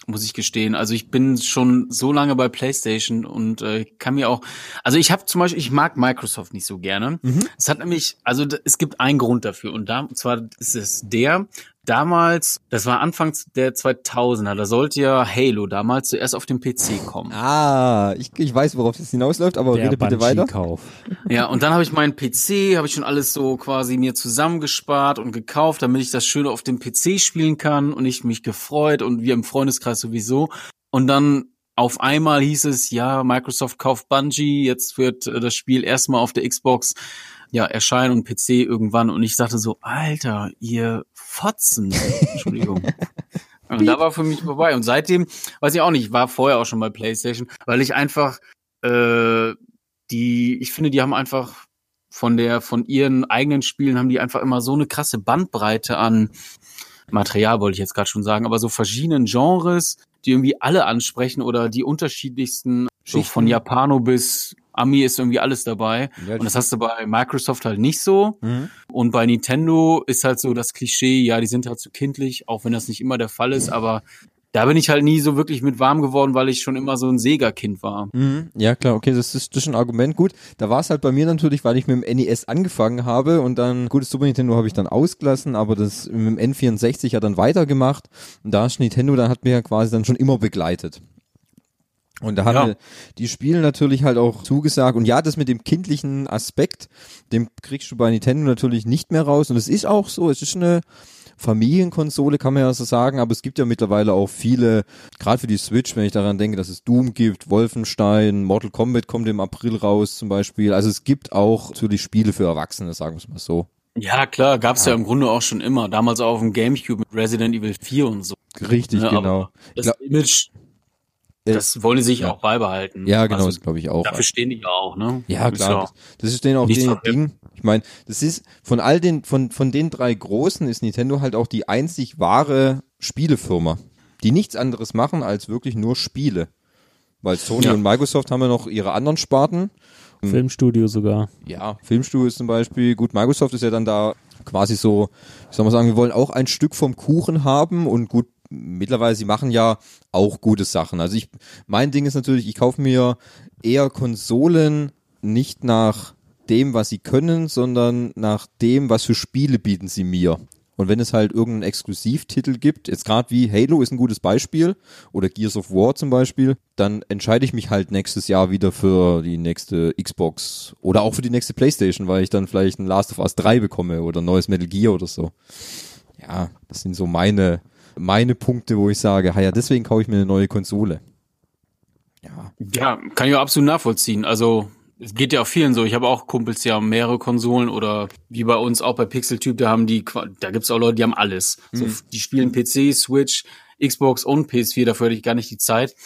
muss ich gestehen. Also ich bin schon so lange bei PlayStation und äh, kann mir auch, also ich habe zum Beispiel, ich mag Microsoft nicht so gerne. Es hat nämlich, also es gibt einen Grund dafür und da, und zwar ist es der, damals, das war Anfangs der 2000er, da sollte ja Halo damals zuerst auf dem PC kommen. Ah, ich, ich weiß, worauf das hinausläuft, aber Der rede bitte weiter. Banshee-Kauf. Ja, und dann habe ich meinen PC, habe ich schon alles so quasi mir zusammengespart und gekauft, damit ich das schön auf dem PC spielen kann und ich mich gefreut und wir im Freundeskreis sowieso. Und dann auf einmal hieß es, ja, Microsoft kauft Bungie, jetzt wird äh, das Spiel erstmal auf der Xbox ja erscheinen und PC irgendwann. Und ich dachte so, Alter, ihr Fotzen. Entschuldigung. Und da war für mich vorbei. Und seitdem, weiß ich auch nicht, ich war vorher auch schon bei PlayStation, weil ich einfach äh, die, ich finde, die haben einfach von der, von ihren eigenen Spielen haben die einfach immer so eine krasse Bandbreite an Material, wollte ich jetzt gerade schon sagen, aber so verschiedenen Genres, die irgendwie alle ansprechen oder die unterschiedlichsten, so von Japano bis Ami ist irgendwie alles dabei. Ja, Und das hast du bei Microsoft halt nicht so. Mhm. Und bei Nintendo ist halt so das Klischee, ja, die sind halt zu kindlich, auch wenn das nicht immer der Fall ist, aber da bin ich halt nie so wirklich mit warm geworden, weil ich schon immer so ein Sega-Kind war. Mhm. Ja, klar, okay, das ist, das ist ein Argument. Gut, da war es halt bei mir natürlich, weil ich mit dem NES angefangen habe und dann, gut, das Super Nintendo habe ich dann ausgelassen, aber das mit dem N64 ja dann weitergemacht. Und da ist Nintendo, dann hat mir ja quasi dann schon immer begleitet. Und da haben Ja. die Spiele natürlich halt auch zugesagt. Und ja, das mit dem kindlichen Aspekt, dem kriegst du bei Nintendo natürlich nicht mehr raus. Und es ist auch so, es ist eine Familienkonsole, kann man ja so sagen, aber es gibt ja mittlerweile auch viele, gerade für die Switch, wenn ich daran denke, dass es Doom gibt, Wolfenstein, Mortal Kombat kommt im April raus zum Beispiel. Also es gibt auch natürlich Spiele für Erwachsene, sagen wir es mal so. Ja, klar, gab's ja. im Grunde auch schon immer. Damals auch auf dem Gamecube mit Resident Evil 4 und so. Richtig, Ne, genau. Das Image, das wollen die sich ja. auch beibehalten. Ja, genau, Also, das glaube ich auch. dafür stehen die ja auch, ne? Ja, Ist klar. Das, das ist denen auch den. Ding. Ich meine, das ist von all den, von, von den drei großen ist Nintendo halt auch die einzig wahre Spielefirma, die nichts anderes machen als wirklich nur Spiele. Weil Sony Ja. und Microsoft haben ja noch ihre anderen Sparten. Filmstudio sogar. Ja, Filmstudios zum Beispiel. Gut, Microsoft ist ja dann da quasi so, ich soll mal sagen, wir wollen auch ein Stück vom Kuchen haben und gut, mittlerweile, sie machen ja auch gute Sachen. Also ich, mein Ding ist natürlich, ich kaufe mir eher Konsolen nicht nach dem, was sie können, sondern nach dem, was für Spiele bieten sie mir. Und wenn es halt irgendeinen Exklusivtitel gibt, jetzt gerade wie Halo ist ein gutes Beispiel oder Gears of War zum Beispiel, dann entscheide ich mich halt nächstes Jahr wieder für die nächste Xbox oder auch für die nächste Playstation, weil ich dann vielleicht ein Last of Us 3 bekomme oder ein neues Metal Gear oder so. Ja, das sind so meine, meine Punkte, wo ich sage, ja, deswegen kaufe ich mir eine neue Konsole. Ja. Ja, kann ich auch absolut nachvollziehen. Also es geht ja auch vielen so. Ich habe auch Kumpels, die haben mehrere Konsolen oder wie bei uns auch bei Pixeltyp, da haben die, da gibt's auch Leute, die haben alles. Mhm. So, die spielen PC, Switch, Xbox und PS4, dafür hätte ich gar nicht die Zeit.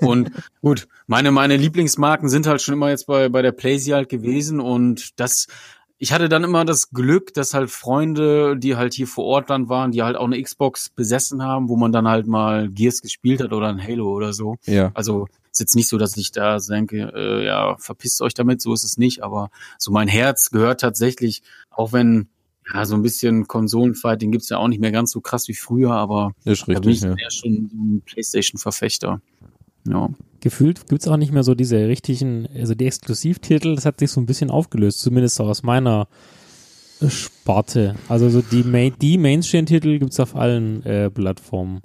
Und gut, meine, meine Lieblingsmarken sind halt schon immer jetzt bei, bei der Playsee halt gewesen und das, ich hatte dann immer das Glück, dass halt Freunde, die halt hier vor Ort dann waren, die halt auch eine Xbox besessen haben, wo man dann halt mal Gears gespielt hat oder ein Halo oder so. Ja. Also ist jetzt nicht so, dass ich da denke, äh, ja, verpisst euch damit, so ist es nicht, aber so mein Herz gehört tatsächlich, auch wenn ja, so ein bisschen Konsolenfighting gibt's ja auch nicht mehr ganz so krass wie früher, aber ist richtig, da bin ich ja. schon ein Playstation-Verfechter. Ja. Gefühlt gibt's auch nicht mehr so diese richtigen, also die Exklusivtitel, das hat sich so ein bisschen aufgelöst, zumindest aus meiner Sparte. Also so die, Main, die Mainstream-Titel gibt's auf allen äh, Plattformen.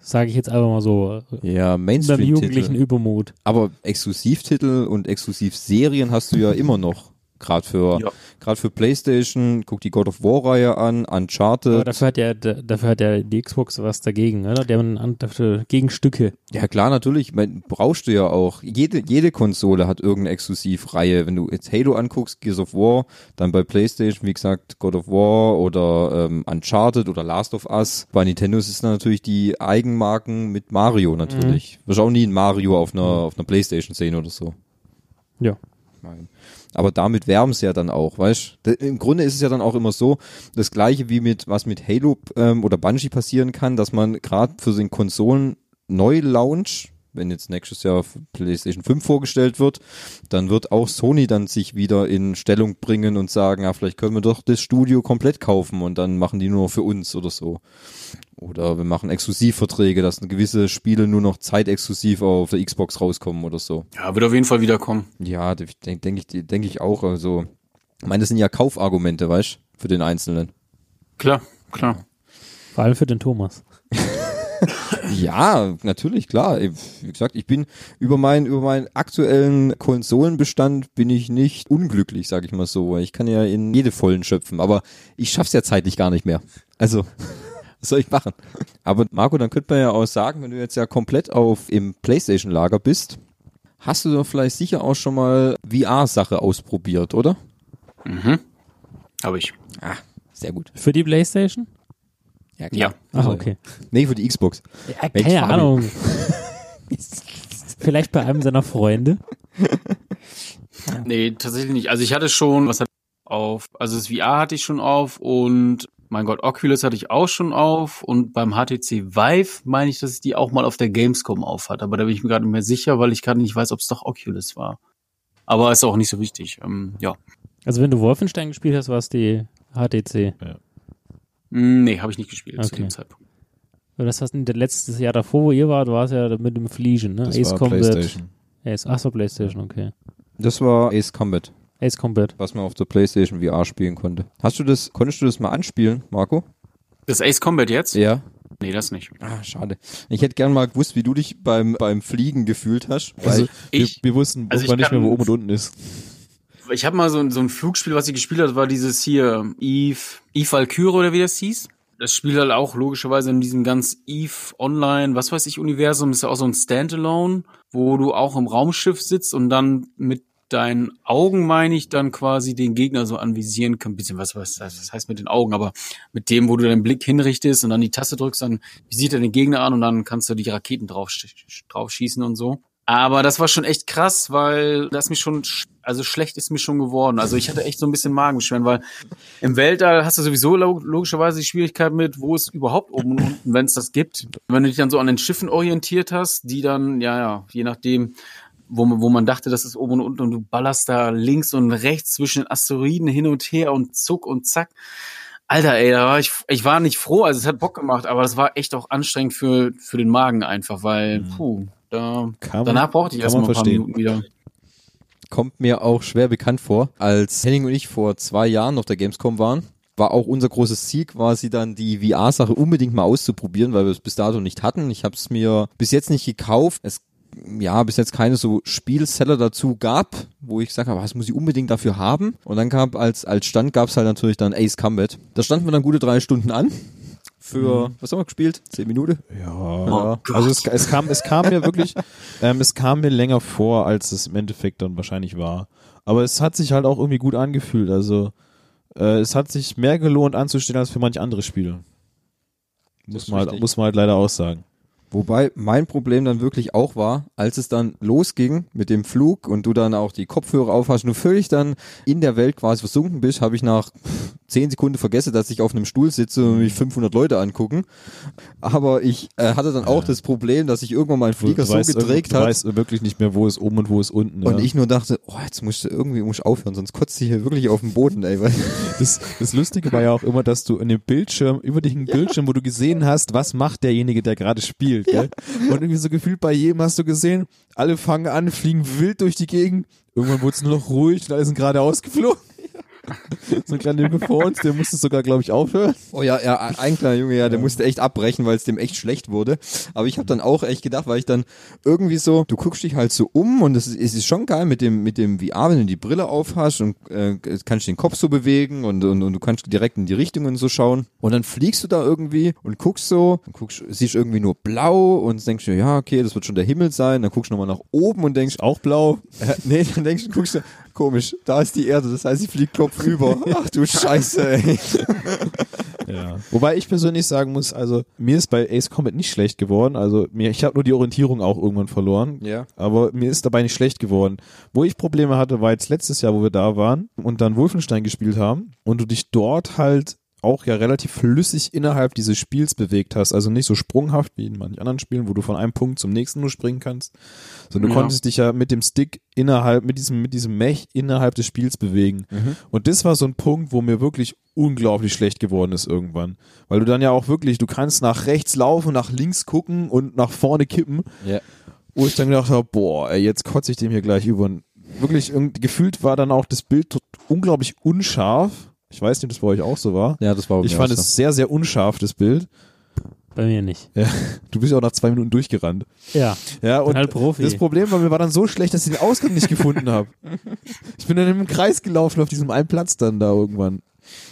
Sage ich jetzt einfach mal so. Ja, Beim Mainstream-Titel. jugendlichen Übermut. Aber Exklusivtitel und Exklusivserien hast du ja immer noch. Gerade für, Ja. gerade für PlayStation, guck die God of War-Reihe an, Aber Uncharted. dafür hat ja, dafür hat ja die Xbox was dagegen, oder? Die haben dafür Gegenstücke. Ja klar, natürlich. Ich mein, brauchst du ja auch. Jede, jede Konsole hat irgendeine Exklusivreihe. Wenn du jetzt Halo anguckst, Gears of War, dann bei PlayStation, wie gesagt, God of War oder ähm, Uncharted oder Last of Us. Bei Nintendo ist es dann natürlich die Eigenmarken mit Mario natürlich. Wirst auch nie ein Mario auf einer, auf einer PlayStation sehen oder so. Ja. Nein. Aber damit werben sie ja dann auch, weißt du? Im Grunde ist es ja dann auch immer so, das gleiche wie mit, was mit Halo ähm, oder Bungie passieren kann, dass man gerade für den Konsolen Neu-Launch, wenn jetzt nächstes Jahr PlayStation 5 vorgestellt wird, dann wird auch Sony dann sich wieder in Stellung bringen und sagen, ja, vielleicht können wir doch das Studio komplett kaufen und dann machen die nur für uns oder so. Oder wir machen Exklusivverträge, dass gewisse Spiele nur noch zeitexklusiv auf der Xbox rauskommen oder so. ja, wird auf jeden Fall wiederkommen. Ja, denke denk ich, denk ich auch. Also, ich meine, das sind ja Kaufargumente, weißt für den Einzelnen. Klar, klar. Vor allem für den Thomas. Ja, natürlich, klar. Wie gesagt, ich bin über meinen, über meinen aktuellen Konsolenbestand bin ich nicht unglücklich, sag ich mal so. Ich kann ja in jede Vollen schöpfen, aber ich schaff's ja zeitlich gar nicht mehr. Also, was soll ich machen? Aber Marco, dann könnte man ja auch sagen, wenn du jetzt ja komplett auf im Playstation-Lager bist, hast du doch vielleicht sicher auch schon mal VR-Sache ausprobiert, oder? Mhm. Habe ich. Ah, sehr gut. Für die Playstation? Ja, Ja. Ach, Also, okay. Nee, für die Xbox. Ja, Mensch, keine Fabi. Ahnung. Vielleicht bei einem seiner Freunde. Nee, tatsächlich nicht. Also ich hatte schon, was hat auf, also das VR hatte ich schon auf und mein Gott, Oculus hatte ich auch schon auf und beim HTC Vive meine ich, dass ich die auch mal auf der Gamescom auf hatte, aber da bin ich mir gerade nicht mehr sicher, weil ich gerade nicht weiß, ob es doch Oculus war. Aber ist auch nicht so wichtig. Ähm, ja. Also wenn du Wolfenstein gespielt hast, war es die HTC. Mm, Nee, habe ich nicht gespielt zu Okay. dem Zeitpunkt. Das hast du das letztes Jahr davor, wo ihr wart, war es ja mit dem Fliegen, ne? Das Ace war Combat. PlayStation. Ace, ach so, Playstation, okay. Das war Ace Combat, Ace Combat. was man auf der PlayStation VR spielen konnte. Hast du das, konntest du das mal anspielen, Marco? Das Ace Combat jetzt? Ja. Nee, das nicht. Ah, schade. Ich hätte gern mal gewusst, wie du dich beim, beim Fliegen gefühlt hast. Weil Also, ich- wir, wir wussten also nicht mehr, wo oben und unten ist. Ich habe mal so, ein- so ein Flugspiel, was ich gespielt habe, war dieses hier Eve, Eve Valkyrie oder wie das hieß. Das spielt halt auch logischerweise in diesem ganz Eve Online, was weiß ich, Universum. ist ja auch so ein Standalone, wo du auch im Raumschiff sitzt und dann mit deinen Augen, meine ich, dann quasi den Gegner so anvisieren kannst. Bisschen was, was, was heißt mit den Augen, aber mit dem, wo du deinen Blick hinrichtest und dann die Taste drückst, dann visiert er den Gegner an und dann kannst du die Raketen drauf, drauf schießen und so. Aber das war schon echt krass, weil das mich schon, sch- also schlecht ist mir schon geworden. Also ich hatte echt so ein bisschen Magenbeschwerden, weil im Weltall hast du sowieso lo- logischerweise die Schwierigkeit mit, wo es überhaupt oben und unten, wenn es das gibt. Wenn du dich dann so an den Schiffen orientiert hast, die dann, ja, ja, je nachdem, wo man, wo man dachte, das ist oben und unten und du ballerst da links und rechts zwischen den Asteroiden hin und her und zuck und zack. Alter, ey, da war ich, ich war nicht froh, also es hat Bock gemacht, aber es war echt auch anstrengend für, für den Magen einfach, weil, Mhm. puh, da, man- danach brauchte ich erstmal ein paar verstehen. Minuten wieder. kommt mir auch schwer bekannt vor. Als Henning und ich vor zwei Jahren auf der Gamescom waren, war auch unser großes Ziel quasi dann die VR-Sache unbedingt mal auszuprobieren, weil wir es bis dato nicht hatten. Ich habe es mir bis jetzt nicht gekauft. Es ja, bis jetzt keine so Spielseller dazu gab, wo ich gesagt habe, was muss ich unbedingt dafür haben? Und dann gab als, als Stand gab es halt natürlich dann Ace Combat. Da standen wir dann gute drei Stunden an. Für, was haben wir gespielt? Zehn Minuten? Ja, Oh also es, es kam, es kam mir wirklich, ähm, es kam mir länger vor, als es im Endeffekt dann wahrscheinlich war. Aber es hat sich halt auch irgendwie gut angefühlt. Also äh, es hat sich mehr gelohnt anzustehen als für manch andere Spiele. Muss man, halt, muss man halt leider auch sagen. Wobei mein Problem dann wirklich auch war, als es dann losging mit dem Flug und du dann auch die Kopfhörer aufhast und du völlig dann in der Welt quasi versunken bist, habe ich nach zehn Sekunden vergessen, dass ich auf einem Stuhl sitze und mich 500 Leute angucken. Aber ich äh, hatte dann auch das Problem, dass ich irgendwann meinen Flieger so weißt, gedreht du hat. weißt wirklich nicht mehr, wo ist oben und wo ist unten. Und ja. ich nur dachte, oh, jetzt musst du irgendwie musst du aufhören, sonst kotzt du hier wirklich auf den Boden, ey. Das, das Lustige war ja auch immer, dass du in dem Bildschirm, über den Bildschirm, wo du gesehen hast, was macht derjenige, der gerade spielt. Gell? Und irgendwie so gefühlt bei jedem hast du gesehen, alle fangen an, fliegen wild durch die Gegend. Irgendwann wurde es nur noch ruhig und alle sind geradeaus geflogen. so ein kleiner Junge vor uns, der musste sogar, glaube ich, aufhören. Oh ja, ja, ein kleiner Junge, ja, der musste echt abbrechen, weil es dem echt schlecht wurde. Aber ich habe dann auch echt gedacht, weil ich dann irgendwie so, du guckst dich halt so um und es ist, es ist schon geil mit dem mit dem VR, wenn du die Brille aufhast und äh, kannst den Kopf so bewegen und, und, und du kannst direkt in die Richtungen so schauen. Und dann fliegst du da irgendwie und guckst so, und guckst, siehst irgendwie nur blau und denkst dir, ja, okay, das wird schon der Himmel sein. Dann guckst du nochmal nach oben und denkst, Auch blau. äh, nee, dann denkst du, guckst du, komisch, da ist die Erde, das heißt, sie fliegt kopfüber. Ach du Scheiße, ey. Ja. Wobei ich persönlich sagen muss, also mir ist bei Ace Combat nicht schlecht geworden. Also mir, ich habe nur die Orientierung auch irgendwann verloren. Ja. Aber mir ist dabei nicht schlecht geworden. Wo ich Probleme hatte, war jetzt letztes Jahr, wo wir da waren und dann Wolfenstein gespielt haben und du dich dort halt auch ja relativ flüssig innerhalb dieses Spiels bewegt hast. Also nicht so sprunghaft wie in manchen anderen Spielen, wo du von einem Punkt zum nächsten nur springen kannst. Sondern du Ja. konntest dich ja mit dem Stick innerhalb, mit diesem, mit diesem Mech innerhalb des Spiels bewegen. Und das war so ein Punkt, wo mir wirklich unglaublich schlecht geworden ist irgendwann. Weil du dann ja auch wirklich, du kannst nach rechts laufen, nach links gucken und nach vorne kippen Ja. wo ich dann gedacht habe, boah, ey, jetzt kotze ich dem hier gleich über. Und wirklich, irgendwie gefühlt war dann auch das Bild unglaublich unscharf. Ich weiß nicht, ob das bei euch auch so war. Ja, das war Ich fand es sehr, sehr unscharf, das Bild. Bei mir nicht. Du bist ja auch nach zwei Minuten durchgerannt. Ja, Ja, und halt Profi. das Problem war, mir war dann so schlecht, dass ich den Ausgang nicht gefunden habe. Ich bin dann im Kreis gelaufen auf diesem einen Platz dann da irgendwann.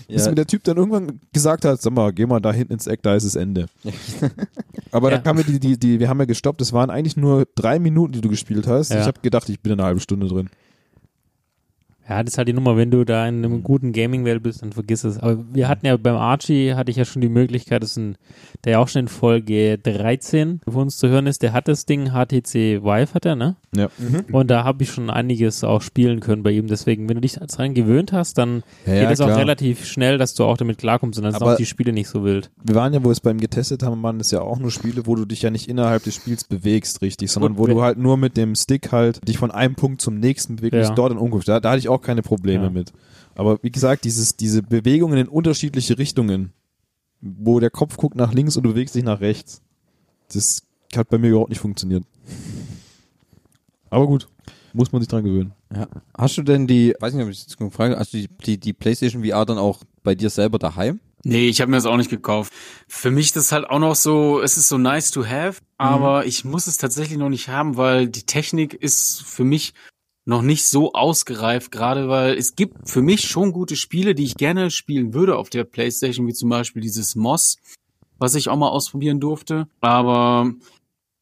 Bis Ja. mir der Typ dann irgendwann gesagt hat, sag mal, geh mal da hinten ins Eck, da ist das Ende. Aber Ja. dann kam mir die, die, die, wir haben ja gestoppt, das waren eigentlich nur drei Minuten, die du gespielt hast. Ja. Ich habe gedacht, ich bin eine halbe Stunde drin. Ja, das ist halt die Nummer, wenn du da in einem guten Gaming-Welt bist, dann vergiss es. Aber wir hatten ja beim Archie, hatte ich ja schon die Möglichkeit, das ist ein, der ja auch schon in Folge 13 für uns zu hören ist, der hat das Ding HTC Vive, hat er, ne? Ja. Und da habe ich schon einiges auch spielen können bei ihm. Deswegen, wenn du dich dran gewöhnt hast, dann Ja, geht ja, es auch klar. relativ schnell, dass du auch damit klarkommst und dann sind auch die Spiele nicht so wild. Wir waren ja, wo wir es beim getestet haben, waren das ja auch nur Spiele, wo du dich ja nicht innerhalb des Spiels bewegst, richtig, sondern Gut, wo du halt nur mit dem Stick halt dich von einem Punkt zum nächsten bewegst, Ja. ja. dort in Umkunft. Da, da hatte ich auch keine Probleme Ja. mit. Aber wie gesagt, dieses, diese Bewegungen in unterschiedliche Richtungen, wo der Kopf guckt nach links und du bewegst dich nach rechts, das hat bei mir überhaupt nicht funktioniert. Aber gut, muss man sich dran gewöhnen. Ja. Hast du denn die, weiß nicht, ob ich jetzt gefragt hast du die, die, die PlayStation VR dann auch bei dir selber daheim? Nee, ich habe mir das auch nicht gekauft. Für mich ist das halt auch noch so, es ist so nice to have, aber ich muss es tatsächlich noch nicht haben, weil die Technik ist für mich noch nicht so ausgereift, gerade weil es gibt für mich schon gute Spiele, die ich gerne spielen würde auf der Playstation, wie zum Beispiel dieses Moss, was ich auch mal ausprobieren durfte. Aber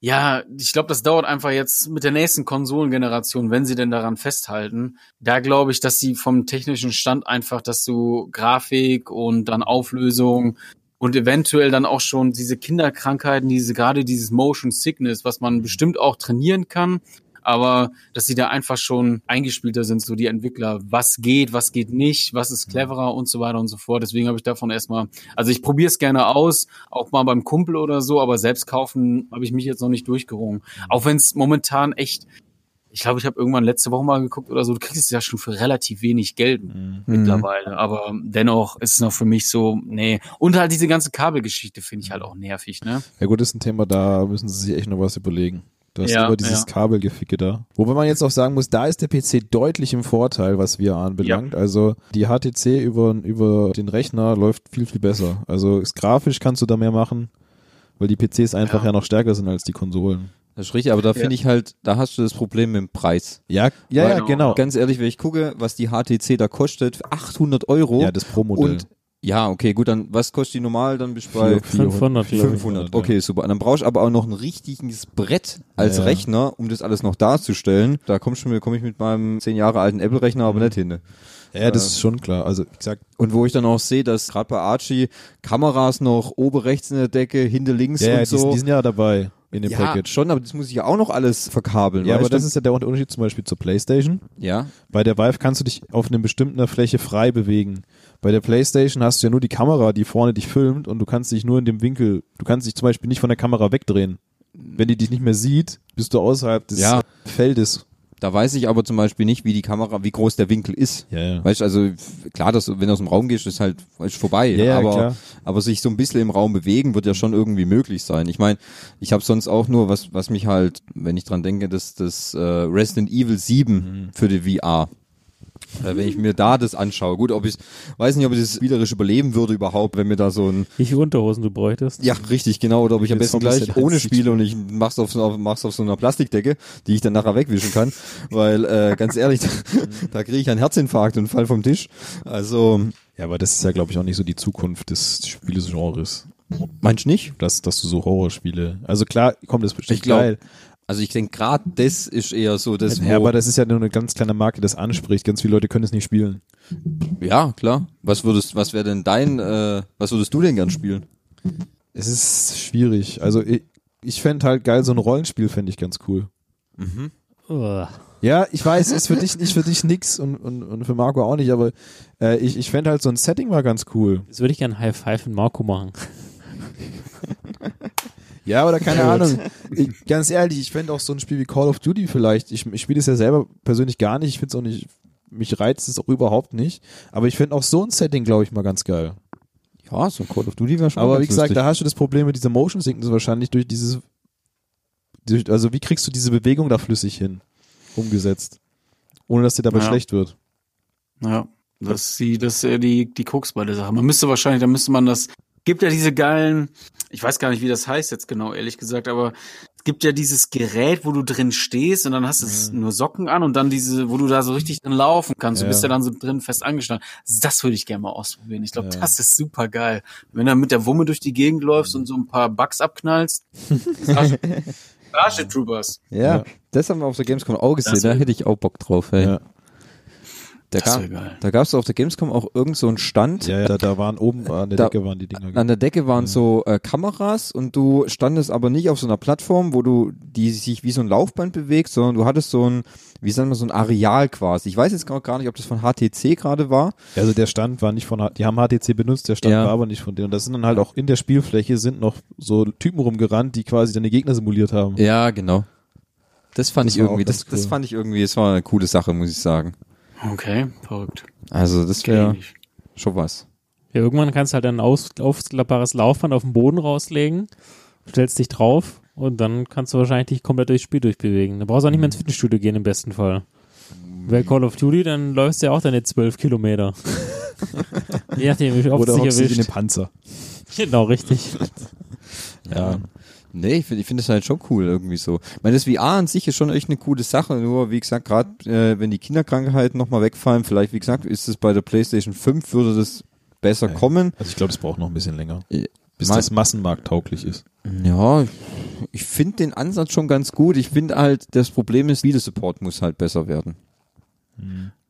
ja, ich glaube, das dauert einfach jetzt mit der nächsten Konsolengeneration, wenn sie denn daran festhalten. Da glaube ich, dass sie vom technischen Stand einfach, dass du Grafik und dann Auflösung und eventuell dann auch schon diese Kinderkrankheiten, diese gerade dieses Motion Sickness, was man bestimmt auch trainieren kann, aber dass sie da einfach schon eingespielter sind, so die Entwickler, was geht, was geht nicht, was ist cleverer und so weiter und so fort. Deswegen habe ich davon erstmal, also ich probiere es gerne aus, auch mal beim Kumpel oder so, aber selbst kaufen habe ich mich jetzt noch nicht durchgerungen. Auch wenn es momentan echt, ich glaube, ich habe irgendwann letzte Woche mal geguckt oder so, du kriegst es ja schon für relativ wenig Geld Mhm. mittlerweile. Aber dennoch ist es noch für mich so, nee. Und halt diese ganze Kabelgeschichte finde ich halt auch nervig, ne? Ja gut, das ist ein Thema, da müssen sie sich echt noch was überlegen. Du hast Ja, immer dieses ja. Kabelgeficke da. Wobei man jetzt auch sagen muss, da ist der PC deutlich im Vorteil, was VR anbelangt. Also die HTC über, über den Rechner läuft viel, viel besser. Also ist grafisch kannst du da mehr machen, weil die PCs einfach ja, Ja. noch stärker sind als die Konsolen. Das ist richtig, aber da finde Ja. ich halt, da hast du das Problem mit dem Preis. Ja, ja, ja, Genau. genau. Ganz ehrlich, wenn ich gucke, was die HTC da kostet, für 800 Euro. Ja, das Pro-Modell. und ja, okay, gut, dann was kostet die normal? Dann bist du bei 500, glaub ich. 500. Okay, super. Und dann brauchst du aber auch noch ein richtiges Brett als Ja. Rechner, um das alles noch darzustellen. Da komm schon, komme ich mit meinem zehn Jahre alten Apple-Rechner aber nicht hin. ne? Ja, das ist schon klar. Also, gesagt, Und wo ich dann auch sehe, dass gerade bei Archie Kameras noch oben rechts in der Decke, hinter links ja, ja, und die, so. die sind ja dabei in dem ja, Package. schon, aber das muss ich ja auch noch alles verkabeln. Ja, aber das du? ist ja der Unterschied zum Beispiel zur PlayStation. ja, Bei der Vive kannst du dich auf einer bestimmten Fläche frei bewegen. Bei der PlayStation hast du ja nur die Kamera, die vorne dich filmt und du kannst dich nur in dem Winkel, du kannst dich zum Beispiel nicht von der Kamera wegdrehen. Wenn die dich nicht mehr sieht, bist du außerhalb des Ja. Feldes. da weiß ich aber zum Beispiel nicht, wie die Kamera, wie groß der Winkel ist. Ja, ja. Weißt du, also klar, dass, wenn du aus dem Raum gehst, ist halt ist vorbei. Ja, ja, aber, klar. aber sich so ein bisschen im Raum bewegen, wird ja schon irgendwie möglich sein. Ich meine, ich habe sonst auch nur, was, was mich halt, wenn ich dran denke, das, das äh, Resident Evil 7 Mhm. für die VR. Äh, wenn ich mir da das anschaue, gut, ob ich weiß nicht, ob ich das spielerisch überleben würde überhaupt, wenn mir da so ein Wie viele Unterhosen du bräuchtest? ja, richtig, genau. Oder ob ich am Wie besten gleich ohne spiele und ich mach's auf, so- auf, mach's auf so einer Plastikdecke, die ich dann nachher wegwischen kann. Weil, äh, ganz ehrlich, da, da kriege ich einen Herzinfarkt und fall vom Tisch. Also, Ja, aber das ist ja, glaube ich, auch nicht so die Zukunft des Spielegenres. meinst du nicht? Dass, dass du so Horrorspiele. Also klar, kommt das bestimmt Ich glaub, geil. Also ich denke, gerade das ist eher so das, Ja, aber das ist ja nur eine ganz kleine Marke, die das anspricht. Ganz viele Leute können es nicht spielen. ja, klar. Was würdest, was wäre denn dein, äh, was würdest du denn gern spielen? Es ist schwierig. Also ich, ich fände halt geil, so ein Rollenspiel fände ich ganz cool. Uah. Ja, ich weiß, ist für dich nicht für dich nix und, und, und für Marco auch nicht, aber äh, ich, ich fände halt so ein Setting war ganz cool. Jetzt würde ich gerne High Five in Marco machen. Ja, oder keine Ahnung. Ich, ganz ehrlich, ich fände auch so ein Spiel wie Call of Duty vielleicht. Ich, ich spiele es ja selber persönlich gar nicht. Ich finde es auch nicht, mich reizt es auch überhaupt nicht. Aber ich fände auch so ein Setting, glaube ich, mal ganz geil. Ja, so ein Call of Duty wäre schon Aber wie gesagt, lustig. da hast du das Problem mit dieser Motion Sickness wahrscheinlich durch dieses, durch, also wie kriegst du diese Bewegung da flüssig hin, umgesetzt, ohne dass dir dabei Ja. schlecht wird? Ja, das ist die, das ist die, die Krux bei der Sache. Man müsste wahrscheinlich, da müsste man das, gibt ja diese geilen, ich weiß gar nicht, wie das heißt jetzt genau, ehrlich gesagt, aber es gibt ja dieses Gerät, wo du drin stehst und dann hast du es nur Socken an und dann diese, wo du da so richtig drin laufen kannst. Du Ja. bist ja dann so drin fest angestanden. Das würde ich gerne mal ausprobieren. Ich glaube, Ja. das ist super geil. Wenn du mit der Wumme durch die Gegend läufst und so ein paar Bugs abknallst. Starship Troopers. ja, Ja. das haben wir auf der Gamescom auch gesehen, Das da hätte ich auch Bock drauf, ey. Ja, Da, Das gab, geil. da gab's auf der Gamescom auch irgend so einen Stand, ja, ja da, da waren oben an der Da- Decke waren die Dinger. An der Decke waren so äh, Kameras und du standest aber nicht auf so einer Plattform, wo du die sich wie so ein Laufband bewegt, sondern du hattest so ein, wie sagen wir, so ein Areal quasi. Ich weiß jetzt gar nicht, ob das von HTC gerade war. Also der Stand war nicht von, H- die haben HTC benutzt, der Stand Ja. war aber nicht von denen. Und das sind dann halt auch in der Spielfläche sind noch so Typen rumgerannt, die quasi deine Gegner simuliert haben. Ja, genau. Das fand Das ich irgendwie, das, das cool. fand ich irgendwie, es war eine coole Sache, muss ich sagen. Okay, verrückt. Also das wäre schon was. Ja, irgendwann kannst du halt ein aus, aufklappbares Laufband auf den Boden rauslegen, stellst dich drauf und dann kannst du wahrscheinlich dich komplett durchs Spiel durchbewegen. Da brauchst du auch nicht mehr ins Fitnessstudio gehen im besten Fall. Wer Call of Duty, dann läufst du ja auch deine zwölf Kilometer. Je nachdem, wie oft Oder dich dich in den erwischt. Panzer. Genau, richtig. Ja. Nee, ich finde ich finde es halt schon cool irgendwie so. Ich meine, das VR an sich ist schon echt eine coole Sache, nur wie gesagt, gerade äh, wenn die Kinderkrankheiten nochmal wegfallen, vielleicht, wie gesagt, ist es bei der PlayStation 5, würde das besser Ja. kommen. Also ich glaube, es braucht noch ein bisschen länger, Äh, bis das massenmarkttauglich ist. Ja, ich finde den Ansatz schon ganz gut. Ich finde halt, das Problem ist, Videosupport muss halt besser werden.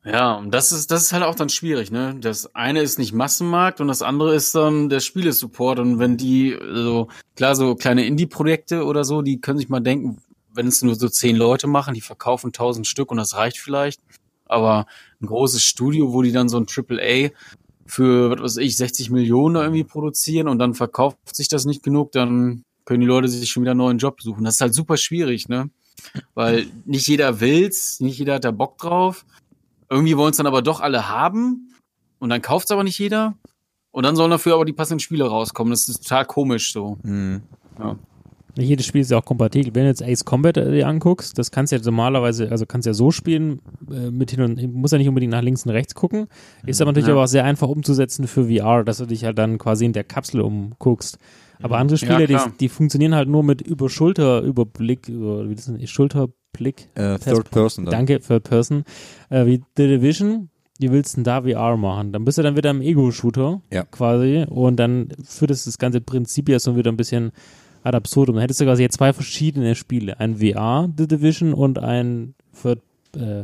Ja, und das ist, das ist halt auch dann schwierig, ne? Das eine ist nicht Massenmarkt und das andere ist dann der Spielesupport. Und wenn die, so, klar, so kleine Indie-Projekte oder so, die können sich mal denken, wenn es nur so zehn Leute machen, die verkaufen tausend Stück und das reicht vielleicht. Aber ein großes Studio, wo die dann so ein AAA für, was weiß ich, 60 Millionen irgendwie produzieren und dann verkauft sich das nicht genug, dann können die Leute sich schon wieder einen neuen Job suchen. Das ist halt super schwierig, ne? weil nicht jeder will's, nicht jeder hat da Bock drauf. Irgendwie wollen es dann aber doch alle haben und dann kauft's aber nicht jeder. Und dann sollen dafür aber die passenden Spiele rauskommen. Das ist total komisch so. Mhm. Ja. Nicht jedes Spiel ist ja auch kompatibel. Wenn du jetzt Ace Combat äh, dir anguckst, das kannst du ja normalerweise, also kannst du ja so spielen, äh, mit hin und muss ja nicht unbedingt nach links und rechts gucken. Ist aber natürlich Ja. aber auch sehr einfach umzusetzen für VR, dass du dich halt dann quasi in der Kapsel umguckst. Aber andere Spiele, die, klar. die funktionieren halt nur mit über Schulterüberblick, über, wie das denn, Schulterblick. Äh, Third Person dann. Danke, Third Person. Äh, wie The Division. Wie willst du denn da VR machen? Dann bist du dann wieder im Ego-Shooter Ja. quasi und dann führt es das ganze Prinzip ja so wieder ein bisschen ad absurdum. Dann hättest du quasi jetzt zwei verschiedene Spiele. Ein VR, The Division und ein Third, äh,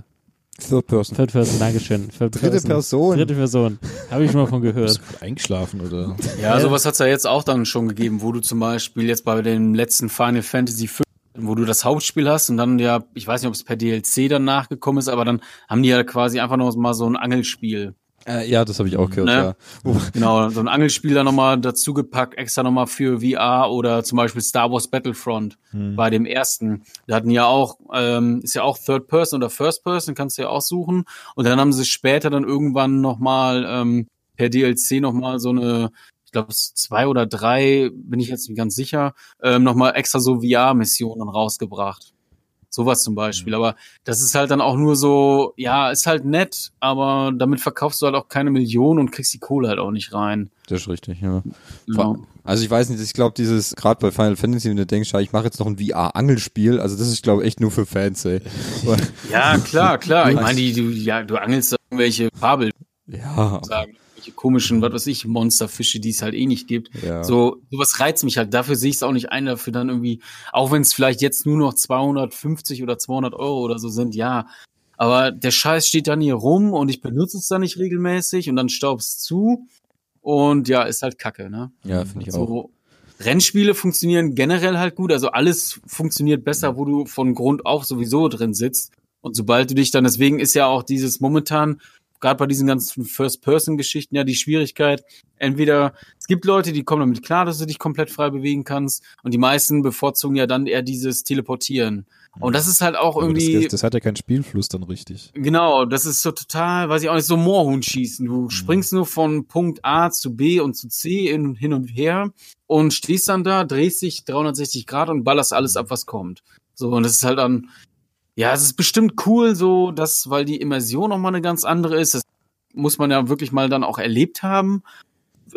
Third Person. Third Person, Dankeschön. Third Dritte Person. Dritte Person. Habe ich schon mal von gehört. Bist du eingeschlafen oder? Ja, sowas hat's ja jetzt auch dann schon gegeben, wo du zum Beispiel jetzt bei dem letzten Final Fantasy 5, wo du das Hauptspiel hast und dann ja, ich weiß nicht, ob es per DLC dann nachgekommen ist, aber dann haben die ja quasi einfach noch mal so ein Angelspiel. Äh, ja, das habe ich auch gehört, Ne? ja. Wo, Genau, so ein Angelspiel dann nochmal dazu gepackt, extra nochmal für VR oder zum Beispiel Star Wars Battlefront bei dem ersten. Da hatten ja auch, ähm, ist ja auch Third Person oder First Person, kannst du ja aussuchen. Und dann haben sie später dann irgendwann nochmal ähm, per DLC nochmal so eine, ich glaube zwei oder drei, bin ich jetzt nicht ganz sicher, ähm, nochmal extra so VR-Missionen rausgebracht. Sowas zum Beispiel. Aber das ist halt dann auch nur so, ja, ist halt nett, aber damit verkaufst du halt auch keine Millionen und kriegst die Kohle halt auch nicht rein. das ist richtig, ja. Ja. Also ich weiß nicht, ich glaube dieses, gerade bei Final Fantasy, wenn du denkst, ich mache jetzt noch ein VR-Angelspiel, also das ist, glaube ich, echt nur für Fans, ey. Ja, klar, klar. Ich meine, die, du, ja, du angelst da irgendwelche Fabel, ja, sagen, irgendwelche komischen, was weiß ich, Monsterfische, die es halt eh nicht gibt. Ja. So, sowas reizt mich halt. Dafür sehe ich es auch nicht ein, dafür dann irgendwie, auch wenn es vielleicht jetzt nur noch 250 oder 200 Euro oder so sind, ja. Aber der Scheiß steht dann hier rum und ich benutze es dann nicht regelmäßig und dann staubst zu. Und ja, ist halt kacke, ne? ja finde ich auch. So, Rennspiele funktionieren generell halt gut. Also alles funktioniert besser, wo du von Grund auf sowieso drin sitzt. Und sobald du dich dann, deswegen ist ja auch dieses momentan, gerade bei diesen ganzen First-Person-Geschichten, ja die Schwierigkeit, entweder, es gibt Leute, die kommen damit klar, dass du dich komplett frei bewegen kannst. Und die meisten bevorzugen ja dann eher dieses Teleportieren. Und das ist halt auch Aber irgendwie. das, das hat ja keinen Spielfluss dann richtig. Genau, das ist so total, weiß ich auch nicht, so Moorhuhn schießen. Du springst nur von Punkt A zu B und zu C in, hin und her und stehst dann da, drehst dich 360 Grad und ballerst alles ab, was kommt. So, und das ist halt dann, ja, es ist bestimmt cool, so, dass, weil die Immersion nochmal eine ganz andere ist. Das muss man ja wirklich mal dann auch erlebt haben.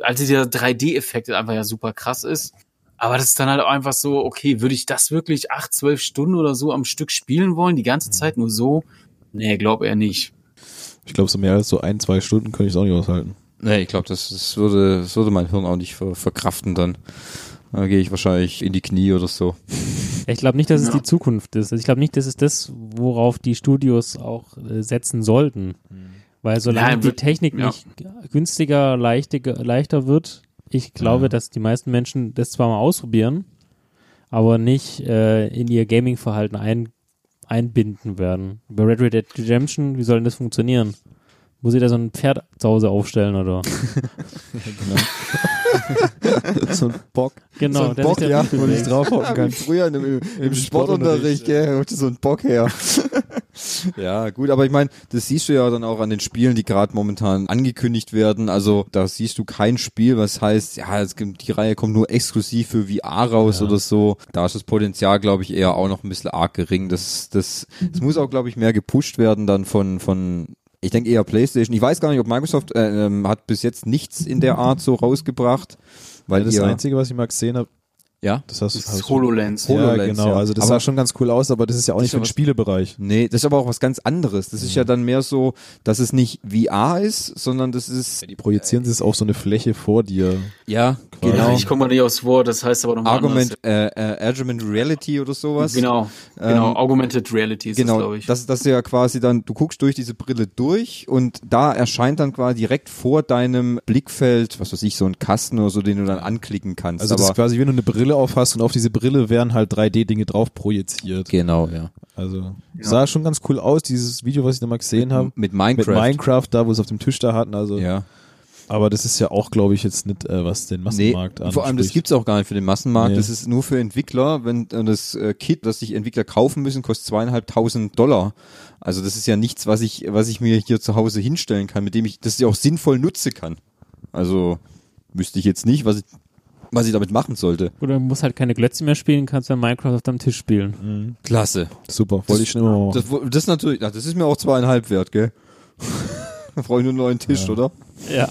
Also der 3D-Effekt einfach ja super krass ist. Aber das ist dann halt auch einfach so, okay, würde ich das wirklich acht, zwölf Stunden oder so am Stück spielen wollen, die ganze Zeit nur so? Nee, glaub eher nicht. Ich glaube, so mehr als so ein, zwei Stunden könnte ich es auch nicht aushalten. Nee, ich glaube, das, das, würde, das würde mein Hirn auch nicht ver, verkraften dann. Da gehe ich wahrscheinlich in die Knie oder so. Ich glaube nicht, dass es Ja. die Zukunft ist. Also ich glaube nicht, dass es das, worauf die Studios auch äh, setzen sollten. Weil solange Nein, die Technik ja. nicht günstiger, leichtiger, leichter wird, ich glaube, Ja. dass die meisten Menschen das zwar mal ausprobieren, aber nicht äh, in ihr Gaming-Verhalten ein, einbinden werden. Bei Red Red Dead Redemption, wie soll denn das funktionieren? Muss ich da so ein Pferd zu Hause aufstellen oder? so ein Bock, Genau, So ein Bock, ja, wo ich bewegt. draufhocken kann. Früher im, im, im Sportunterricht, Sportunterricht, gell, holst du so einen Bock her. ja, gut, aber ich meine, das siehst du ja dann auch an den Spielen, die gerade momentan angekündigt werden. Also da siehst du kein Spiel, was heißt, ja, es gibt, die Reihe kommt nur exklusiv für VR raus Ja. oder so. Da ist das Potenzial, glaube ich, eher auch noch ein bisschen arg gering. Das, das, das muss auch, glaube ich, mehr gepusht werden dann von, von ich denke eher PlayStation. Ich weiß gar nicht, ob Microsoft äh, ähm, hat bis jetzt nichts in der Art so rausgebracht. Weil Weil das ihr, Einzige, was ich mal gesehen habe, ja, das hast Das ist HoloLens. Ja, HoloLens, genau. ja. Also das Aber- sah schon ganz cool aus, aber das ist ja auch nicht für ja den Spielebereich. Nee, das ist aber auch was ganz anderes. Das ist ja dann mehr so, dass es nicht VR ist, sondern das ist Die projizieren es auf so eine Fläche vor dir. ja Quasi. genau Ich komme mal nicht aufs Wort, das heißt aber nochmal Argument äh, äh, Argument Reality oder sowas. Genau, genau. Ähm, Augmented Reality ist Genau, das, glaube ich. das, das ist ja quasi dann, du guckst durch diese Brille durch und da erscheint dann quasi direkt vor deinem Blickfeld, was weiß ich, so ein Kasten oder so, den du dann anklicken kannst. Also das ist Aber quasi, wenn du eine Brille aufhast und auf diese Brille werden halt 3D-Dinge drauf projiziert. genau, ja. Also sah schon ganz cool aus, dieses Video, was ich da mal gesehen habe. Mit Mit Minecraft. Minecraft, da wo sie es auf dem Tisch da hatten. Also Ja. Aber das ist ja auch, glaube ich, jetzt nicht, äh, was den Massenmarkt nee, vor allem das anspricht. gibt's auch gar nicht für den Massenmarkt. Nee. Das ist nur für Entwickler. Wenn äh, das äh, Kit, das sich Entwickler kaufen müssen, kostet zweieinhalbtausend Dollar. Also das ist ja nichts, was ich, was ich mir hier zu Hause hinstellen kann, mit dem ich das ja auch sinnvoll nutzen kann. Also wüsste ich jetzt nicht, was ich, was ich damit machen sollte. Oder du musst halt keine Glötze mehr spielen, kannst dann Minecraft auf deinem Tisch spielen. Mhm. Klasse. Super, wollte ich schon immer machen. Das, das natürlich, ach, das ist mir auch zweieinhalb wert, gell? da brauche ich nur einen neuen Tisch, Ja. oder? Ja.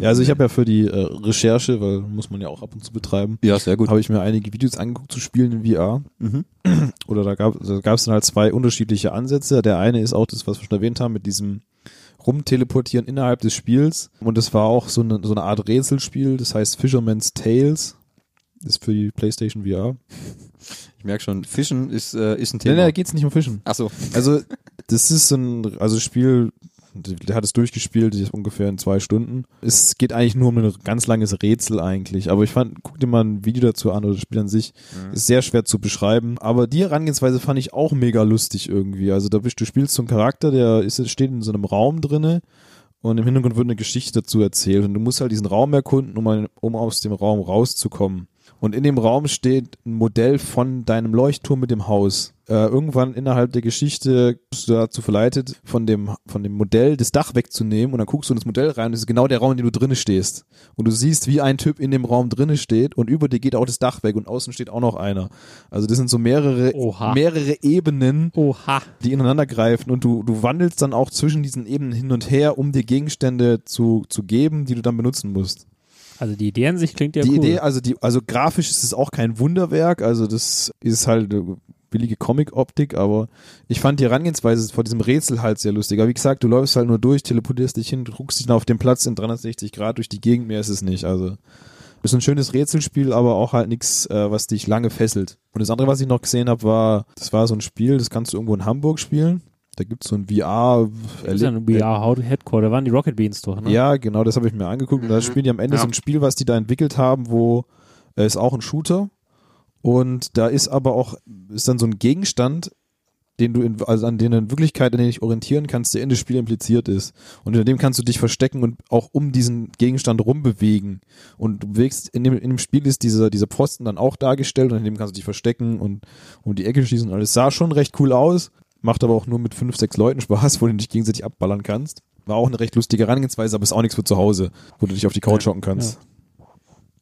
Ja, also ich habe ja für die äh, Recherche, weil muss man ja auch ab und zu betreiben, Ja, sehr gut. habe ich mir einige Videos angeguckt zu Spielen in VR. Mhm. Oder da gab da gab's dann halt zwei unterschiedliche Ansätze. Der eine ist auch das, was wir schon erwähnt haben, mit diesem Rumteleportieren innerhalb des Spiels. Und das war auch so eine, so eine Art Rätselspiel, das heißt Fisherman's Tales. Das ist für die PlayStation VR. Ich merke schon, Fischen ist, äh, ist ein Thema. nee, da geht's nicht um Fischen. Ach so. Also, das ist so ein, also Spiel, der hat es durchgespielt, ungefähr in zwei Stunden. Es geht eigentlich nur um ein ganz langes Rätsel eigentlich. Aber ich fand, guck dir mal ein Video dazu an oder das Spiel an sich. Ist sehr schwer zu beschreiben. Aber die Herangehensweise fand ich auch mega lustig irgendwie. Also da bist du spielst so einen Charakter, der ist, steht in so einem Raum drinne. Und im Hintergrund wird eine Geschichte dazu erzählt. Und du musst halt diesen Raum erkunden, um, um aus dem Raum rauszukommen. Und in dem Raum steht ein Modell von deinem Leuchtturm mit dem Haus. Äh, irgendwann innerhalb der Geschichte bist du dazu verleitet, von dem, von dem Modell das Dach wegzunehmen und dann guckst du in das Modell rein und das ist genau der Raum, in dem du drinnen stehst. Und du siehst, wie ein Typ in dem Raum drinnen steht und über dir geht auch das Dach weg und außen steht auch noch einer. Also das sind so mehrere, Oha. mehrere Ebenen, Oha. die ineinander greifen und du, du wandelst dann auch zwischen diesen Ebenen hin und her, um dir Gegenstände zu, zu geben, die du dann benutzen musst. Also die Idee an sich klingt ja die cool. Idee, also die, also grafisch ist es auch kein Wunderwerk, also das ist halt billige Comic-Optik, aber ich fand die Herangehensweise vor diesem Rätsel halt sehr lustig. Aber wie gesagt, du läufst halt nur durch, teleportierst dich hin, druckst dich dann auf den Platz in 360 Grad durch die Gegend, mehr ist es nicht. Also ist ein schönes Rätselspiel, aber auch halt nichts, äh, was dich lange fesselt. Und das andere, was ich noch gesehen habe, war, das war so ein Spiel, das kannst du irgendwo in Hamburg spielen. Da gibt's so ein VR. Das ist ja ein VR How Headquarter, waren die Rocket Beans doch, ne? Ja, genau, das habe ich mir angeguckt. Und da spielen die am Ende Ja. so ein Spiel, was die da entwickelt haben, wo äh, ist auch ein Shooter. Und da ist aber auch, ist dann so ein Gegenstand, den du in, also an den du in Wirklichkeit, an den dich orientieren kannst, der in das Spiel impliziert ist. Und in dem kannst du dich verstecken und auch um diesen Gegenstand rumbewegen. Und du bewegst, in dem, in dem Spiel ist dieser, dieser Pfosten dann auch dargestellt und in dem kannst du dich verstecken und um die Ecke schießen und alles. Sah schon recht cool aus, macht aber auch nur mit fünf, sechs Leuten Spaß, wo du dich gegenseitig abballern kannst. War auch eine recht lustige Herangehensweise, aber ist auch nichts für zu Hause, wo du dich auf die Couch hocken kannst.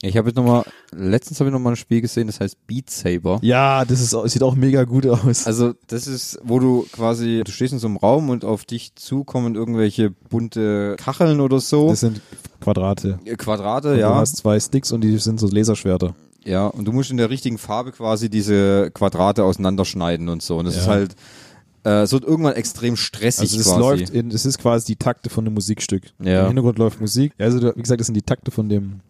Ich habe jetzt nochmal, letztens habe ich nochmal ein Spiel gesehen, das heißt Beat Saber. Ja, das ist, sieht auch mega gut aus. Also das ist, wo du quasi, du stehst in so einem Raum und auf dich zukommen irgendwelche bunte Kacheln oder so. Das sind Quadrate. Äh, Quadrate, Und Du ja. hast zwei Sticks und die sind so Laserschwerter. Ja, und du musst in der richtigen Farbe quasi diese Quadrate auseinanderschneiden und so. Und das Ja. ist halt, äh, es wird irgendwann extrem stressig Also es quasi. läuft in, es ist quasi die Takte von einem Musikstück. Ja. Im Hintergrund läuft Musik. Ja, Also wie gesagt, das sind die Takte von dem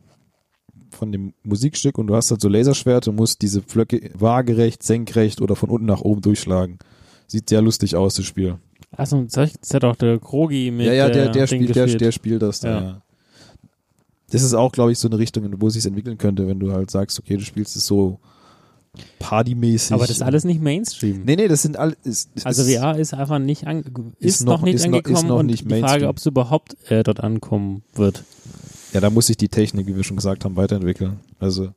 von dem Musikstück und du hast halt so Laserschwerte und musst diese Flöcke waagerecht, senkrecht oder von unten nach oben durchschlagen. Sieht sehr lustig aus, das Spiel. Achso, das hat auch der Krogi mit ja, ja, der, der, Ding spielt, der, der spielt das da, Ja. ja. Das ist auch, glaube ich, so eine Richtung, wo es sich entwickeln könnte, wenn du halt sagst, okay, du spielst es so partymäßig. Aber das ist alles nicht Mainstream. Nee, nee, das sind alle. Ist, Also VR ist einfach nicht an, ist, Ist noch, noch- nicht ist noch- angekommen ist noch und nicht die Frage, Mainstream. ob es überhaupt äh, dort ankommen wird. Ja, da muss sich die Technik, wie wir schon gesagt haben, weiterentwickeln. Also,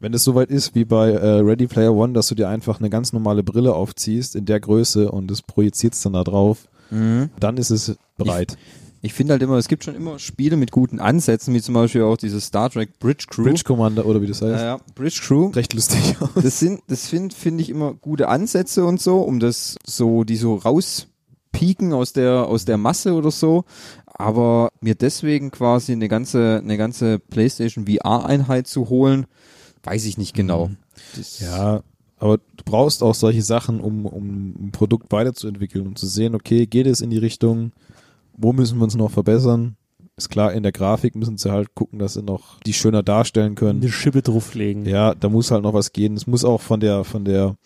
wenn es soweit ist wie bei äh, Ready Player One, dass du dir einfach eine ganz normale Brille aufziehst in der Größe und das projizierst dann da drauf, Mhm. dann ist es bereit. Ich finde halt immer, es gibt schon immer Spiele mit guten Ansätzen, wie zum Beispiel auch dieses Star Trek Bridge Crew. Bridge Commander oder wie das heißt. ja, ja, Bridge Crew. Recht lustig aus. Das sind, das finde finde ich immer gute Ansätze und so, um das so, die so rauspieken aus der, aus der Masse oder so. Aber mir deswegen quasi eine ganze, eine ganze PlayStation VR-Einheit zu holen, weiß ich nicht genau. Das, Ja, aber du brauchst auch solche Sachen, um, um ein Produkt weiterzuentwickeln, um zu sehen, okay, geht es in die Richtung, wo müssen wir uns noch verbessern? Ist klar, in der Grafik müssen sie halt gucken, dass sie noch die schöner darstellen können. Eine Schippe drauflegen. Ja, da muss halt noch was gehen. Es muss auch von der, von der,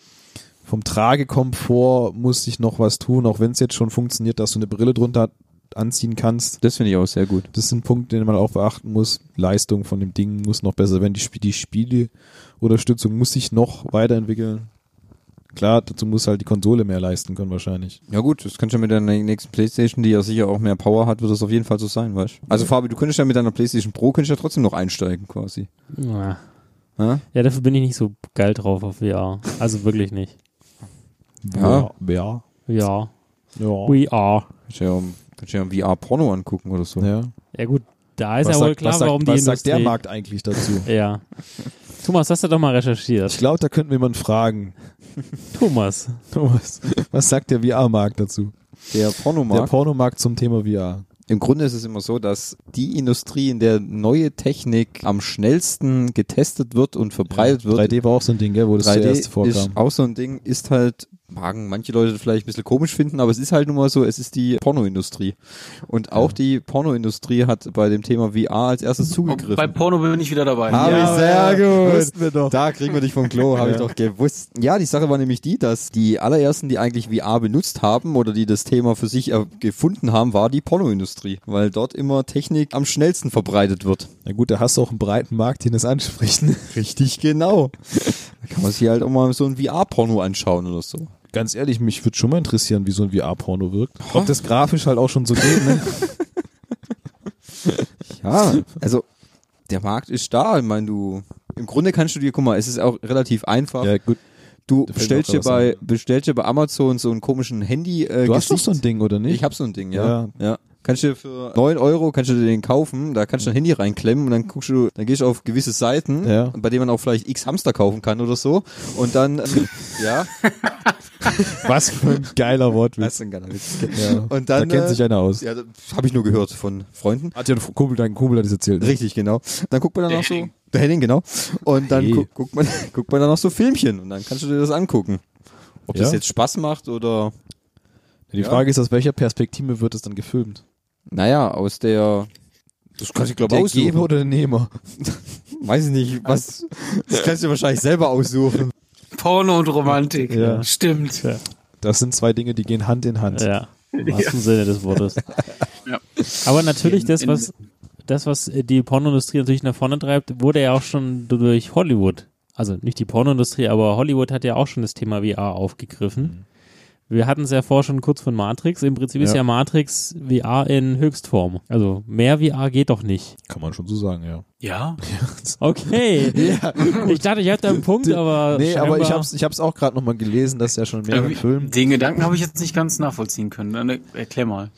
vom Tragekomfort muss sich noch was tun, auch wenn es jetzt schon funktioniert, dass du eine Brille drunter anziehen kannst. das finde ich auch sehr gut. Das sind Punkte, den man auch beachten muss. Leistung von dem Ding muss noch besser werden. Die, Sp die Spieleunterstützung muss sich noch weiterentwickeln. Klar, dazu muss halt die Konsole mehr leisten können wahrscheinlich. Ja gut, das könnte ja mit der nächsten Playstation, die ja sicher auch mehr Power hat, wird das auf jeden Fall so sein, weißt du? Also Fabi, du könntest ja mit deiner Playstation Pro könntest ja trotzdem noch einsteigen quasi. Ja. Ja? ja, dafür bin ich nicht so geil drauf auf VR. Also wirklich nicht. Ja. Ja. Ja, Ja. we are. Kannst ja, kannst ja VR-Porno angucken oder so. ja. Ja gut, da ist was ja wohl sagt, klar, was sagt, warum die was Industrie... sagt der Markt eigentlich dazu? Ja. Thomas, hast du doch mal Ich recherchiert. glaube, da könnten wir jemanden fragen. Thomas. Thomas, was sagt der VR-Markt dazu? Der Der Pornomarkt. Pornomarkt zum Thema VR. Im Grunde ist es immer so, dass die Industrie, in der neue Technik am schnellsten getestet wird und verbreitet wird, 3D war auch so ein Ding, gell, wo das 3D zuerst vorkam. ist auch so ein Ding, ist halt, magen manche Leute vielleicht ein bisschen komisch finden, aber es ist halt nun mal so, es ist die Pornoindustrie. Und auch die Pornoindustrie hat bei dem Thema VR als erstes zugegriffen. Bei Porno bin ich wieder dabei. Hab Ja, ich sehr ja, gut. wussten wir doch. Da kriegen wir dich vom Klo, habe ich Ja. doch gewusst. Ja, die Sache war nämlich die, dass die allerersten, die eigentlich VR benutzt haben oder die das Thema für sich gefunden haben, war die Pornoindustrie, weil dort immer Technik am schnellsten verbreitet wird. Na gut, da hast du auch einen breiten Markt, den das anspricht. Richtig genau. Da kann man sich halt auch mal so ein VR-Porno anschauen oder so. Ganz ehrlich, mich würde schon mal interessieren, wie so ein VR-Porno wirkt. Ob das grafisch halt auch schon so geht, ne? Ja, also der Markt ist da. Ich meine, du im Grunde kannst du dir, guck mal, es ist auch relativ einfach. ja, gut. du bestellst dir bei bestellst dir bei Amazon so einen komischen Handy. Äh, Du hast doch so ein Ding, oder nicht? Ich habe so ein Ding, ja. Ja. ja. Kannst du dir für 9 Euro kannst du dir den kaufen, da kannst du dein Handy reinklemmen und dann guckst du, dann gehst du auf gewisse Seiten, Ja. bei denen man auch vielleicht X Hamster kaufen kann oder so. Und dann, ja, Was für ein geiler das Wortwitz. ist ein geiler Witz. Ja. Und dann, da kennt äh, sich einer aus. Ja, das habe ich nur gehört von Freunden. Hat ja ein Kumpel, dein Kumpel hat das erzählt. ne? Richtig, genau. Dann guckt man dann noch so, der Henning, genau. Und dann Hey. gu guckt man, guckt man dann noch so Filmchen und dann kannst du dir das angucken. Ob das Ja. jetzt Spaß macht oder, Die Ja. Frage ist, aus welcher Perspektive wird es dann gefilmt? naja, aus der, das kannst du glaube Der aussuchen. Geber oder der Nehmer? Weiß ich nicht, was, das kannst du wahrscheinlich selber aussuchen. Porno und Romantik. Ja. Stimmt. Das sind zwei Dinge, die gehen Hand in Hand. Ja, im wahrsten Sinne des Wortes. Ja. Aber natürlich, In- das, was, das, was die Pornoindustrie natürlich nach vorne treibt, wurde ja auch schon durch Hollywood. Also nicht die Pornoindustrie, aber Hollywood hat ja auch schon das Thema VR aufgegriffen. Wir hatten es ja vorher schon kurz von Matrix. Im Prinzip ist Ja. ja Matrix VR in Höchstform. Also mehr VR geht doch nicht. Kann man schon so sagen, ja. Ja. Okay. Ich dachte, ich hatte einen Punkt, aber. nee, aber ich hab's, ich hab's auch gerade nochmal gelesen, dass ja schon mehrere Irgendwie- Filme. Den Gedanken habe ich jetzt nicht ganz nachvollziehen können. Dann erklär mal.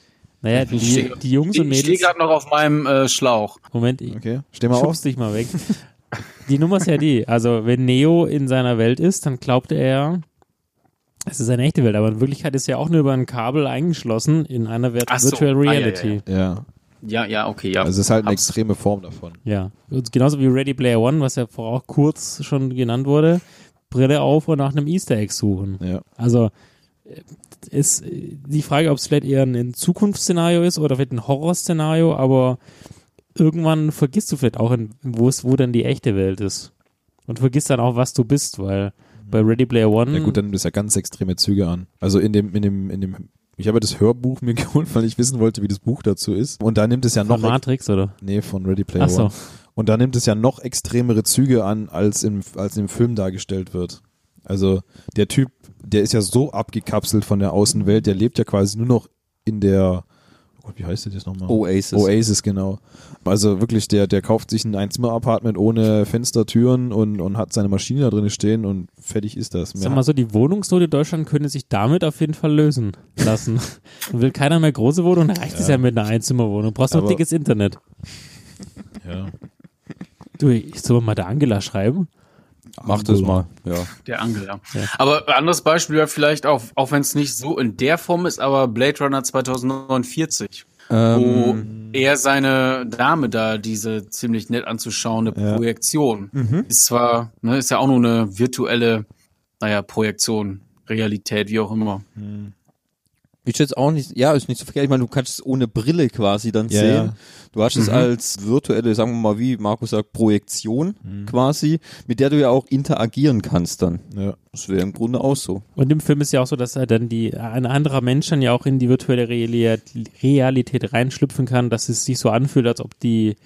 Naja, Ich die, stehe- die Jungs und Ich stehe Mädels. gerade noch auf meinem äh, Schlauch. Moment, ich, Okay, steh mal auf. schubst dich mal weg. Die Nummer ist ja die. Also, wenn Neo in seiner Welt ist, dann glaubt er, es ist eine echte Welt. Aber in Wirklichkeit ist er auch nur über ein Kabel eingeschlossen in einer Vir Ach so. Virtual Ah, ja, Reality. ja, Ja, Ja, ja, okay, ja. also es ist halt eine Hab's. extreme Form davon. Ja. Und genauso wie Ready Player One, was ja vorher auch kurz schon genannt wurde. Brille auf und nach einem Easter Egg suchen. Ja. Also ist äh, die Frage, ob es vielleicht eher ein Zukunftsszenario ist oder vielleicht ein Horrorszenario, aber irgendwann vergisst du vielleicht auch, in, wo es, wo dann die echte Welt ist. Und vergisst dann auch, was du bist, weil bei Ready Player One. Ja gut, dann nimmt es ja ganz extreme Züge an. Also in dem, in dem, in dem, ich habe das Hörbuch mir geholt, weil ich wissen wollte, wie das Buch dazu ist. Und da nimmt es ja von noch, Matrix, oder? nee, von Ready Player Ach so. One. Und da nimmt es ja noch extremere Züge an, als im, als im Film dargestellt wird. Also der Typ, der ist ja so abgekapselt von der Außenwelt, der lebt ja quasi nur noch in der, Gott, wie heißt der jetzt nochmal? Oasis. Oasis, genau. Also wirklich, der, der kauft sich ein Einzimmer-Apartment ohne Fenster, Türen und, und hat seine Maschine da drin stehen und fertig ist das. Sag mal so, die Wohnungsnot in Deutschland könnte sich damit auf jeden Fall lösen lassen. Und will keiner mehr große Wohnung, dann reicht es ja mit einer Einzimmerwohnung. Brauchst noch dickes Internet. ja. Du, ich soll mal der Angela schreiben? Mach das mal, ja. Der Angel, ja. Ja. Aber ein anderes Beispiel wäre vielleicht auch, auch wenn es nicht so in der Form ist, aber Blade Runner 2049. wo Ähm, er seine Dame da, diese ziemlich nett anzuschauende Ja. Projektion, ist zwar, ne, ist ja auch nur eine virtuelle, naja, Projektion, Realität, wie auch immer. Ist jetzt auch nicht, ja, ist nicht so verkehrt. Ich meine, du kannst es ohne Brille quasi dann Ja, sehen. ja. Du hast es als virtuelle, sagen wir mal, wie Markus sagt, Projektion quasi, mit der du ja auch interagieren kannst dann. ja. Das wäre im Grunde auch so. Und im Film ist ja auch so, dass er dann die, ein anderer Mensch dann ja auch in die virtuelle Reali- Realität reinschlüpfen kann, dass es sich so anfühlt, als ob die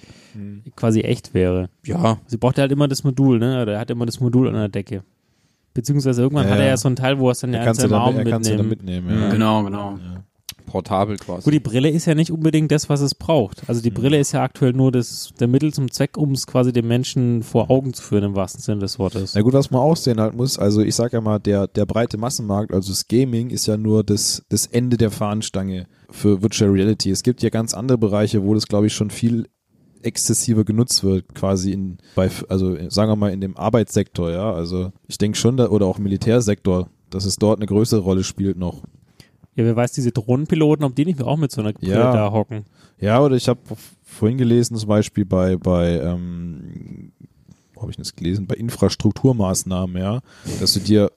quasi echt wäre. Ja, Sie braucht halt immer das Modul, ne? Oder er hat immer das Modul an der Decke. Beziehungsweise irgendwann Ja, hat er ja. ja so einen Teil, wo er es dann ja in seinem Arm er kannst du mitnehmen. mitnehmen. Ja. Genau, genau. Portabel quasi. Gut, die Brille ist ja nicht unbedingt das, was es braucht. Also die Brille ist ja aktuell nur das, der Mittel zum Zweck, um es quasi den Menschen vor Augen zu führen, im wahrsten Sinne des Wortes. Na gut, was man auch sehen halt muss, also ich sag ja mal, der, der breite Massenmarkt, also das Gaming ist ja nur das, das Ende der Fahnenstange für Virtual Reality. Es gibt ja ganz andere Bereiche, wo das glaube ich schon viel exzessiver genutzt wird, quasi in, bei, also sagen wir mal in dem Arbeitssektor, ja, also ich denke schon, da, oder auch im Militärsektor, dass es dort eine größere Rolle spielt noch. Ja, wer weiß, diese Drohnenpiloten, ob die nicht auch mit so einer Brille Ja. da hocken. Ja, oder ich habe vorhin gelesen, zum Beispiel bei, bei ähm, wo habe ich das gelesen? Bei Infrastrukturmaßnahmen, ja, dass du dir,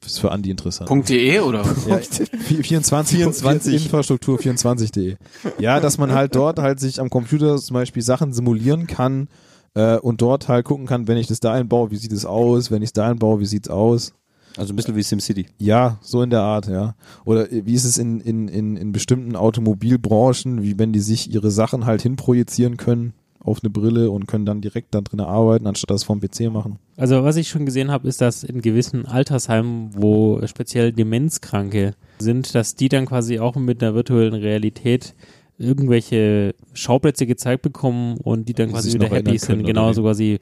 das ist für Andi interessant. .de oder? Ja, 24, 24. Infrastruktur 24.de. Ja, dass man halt dort halt sich am Computer zum Beispiel Sachen simulieren kann äh, und dort halt gucken kann, wenn ich das da einbaue, wie sieht es aus, wenn ich es da einbaue, wie sieht's aus. Also ein bisschen wie SimCity. Ja, so in der Art, ja. Oder äh, wie ist es in, in, in, in bestimmten Automobilbranchen, wie wenn die sich ihre Sachen halt hinprojizieren können auf eine Brille und können dann direkt da drin arbeiten, anstatt das vom PC machen. Also was ich schon gesehen habe, ist, dass in gewissen Altersheimen, wo speziell Demenzkranke sind, dass die dann quasi auch mit einer virtuellen Realität irgendwelche Schauplätze gezeigt bekommen und die dann quasi wieder happy sind. Genau, so quasi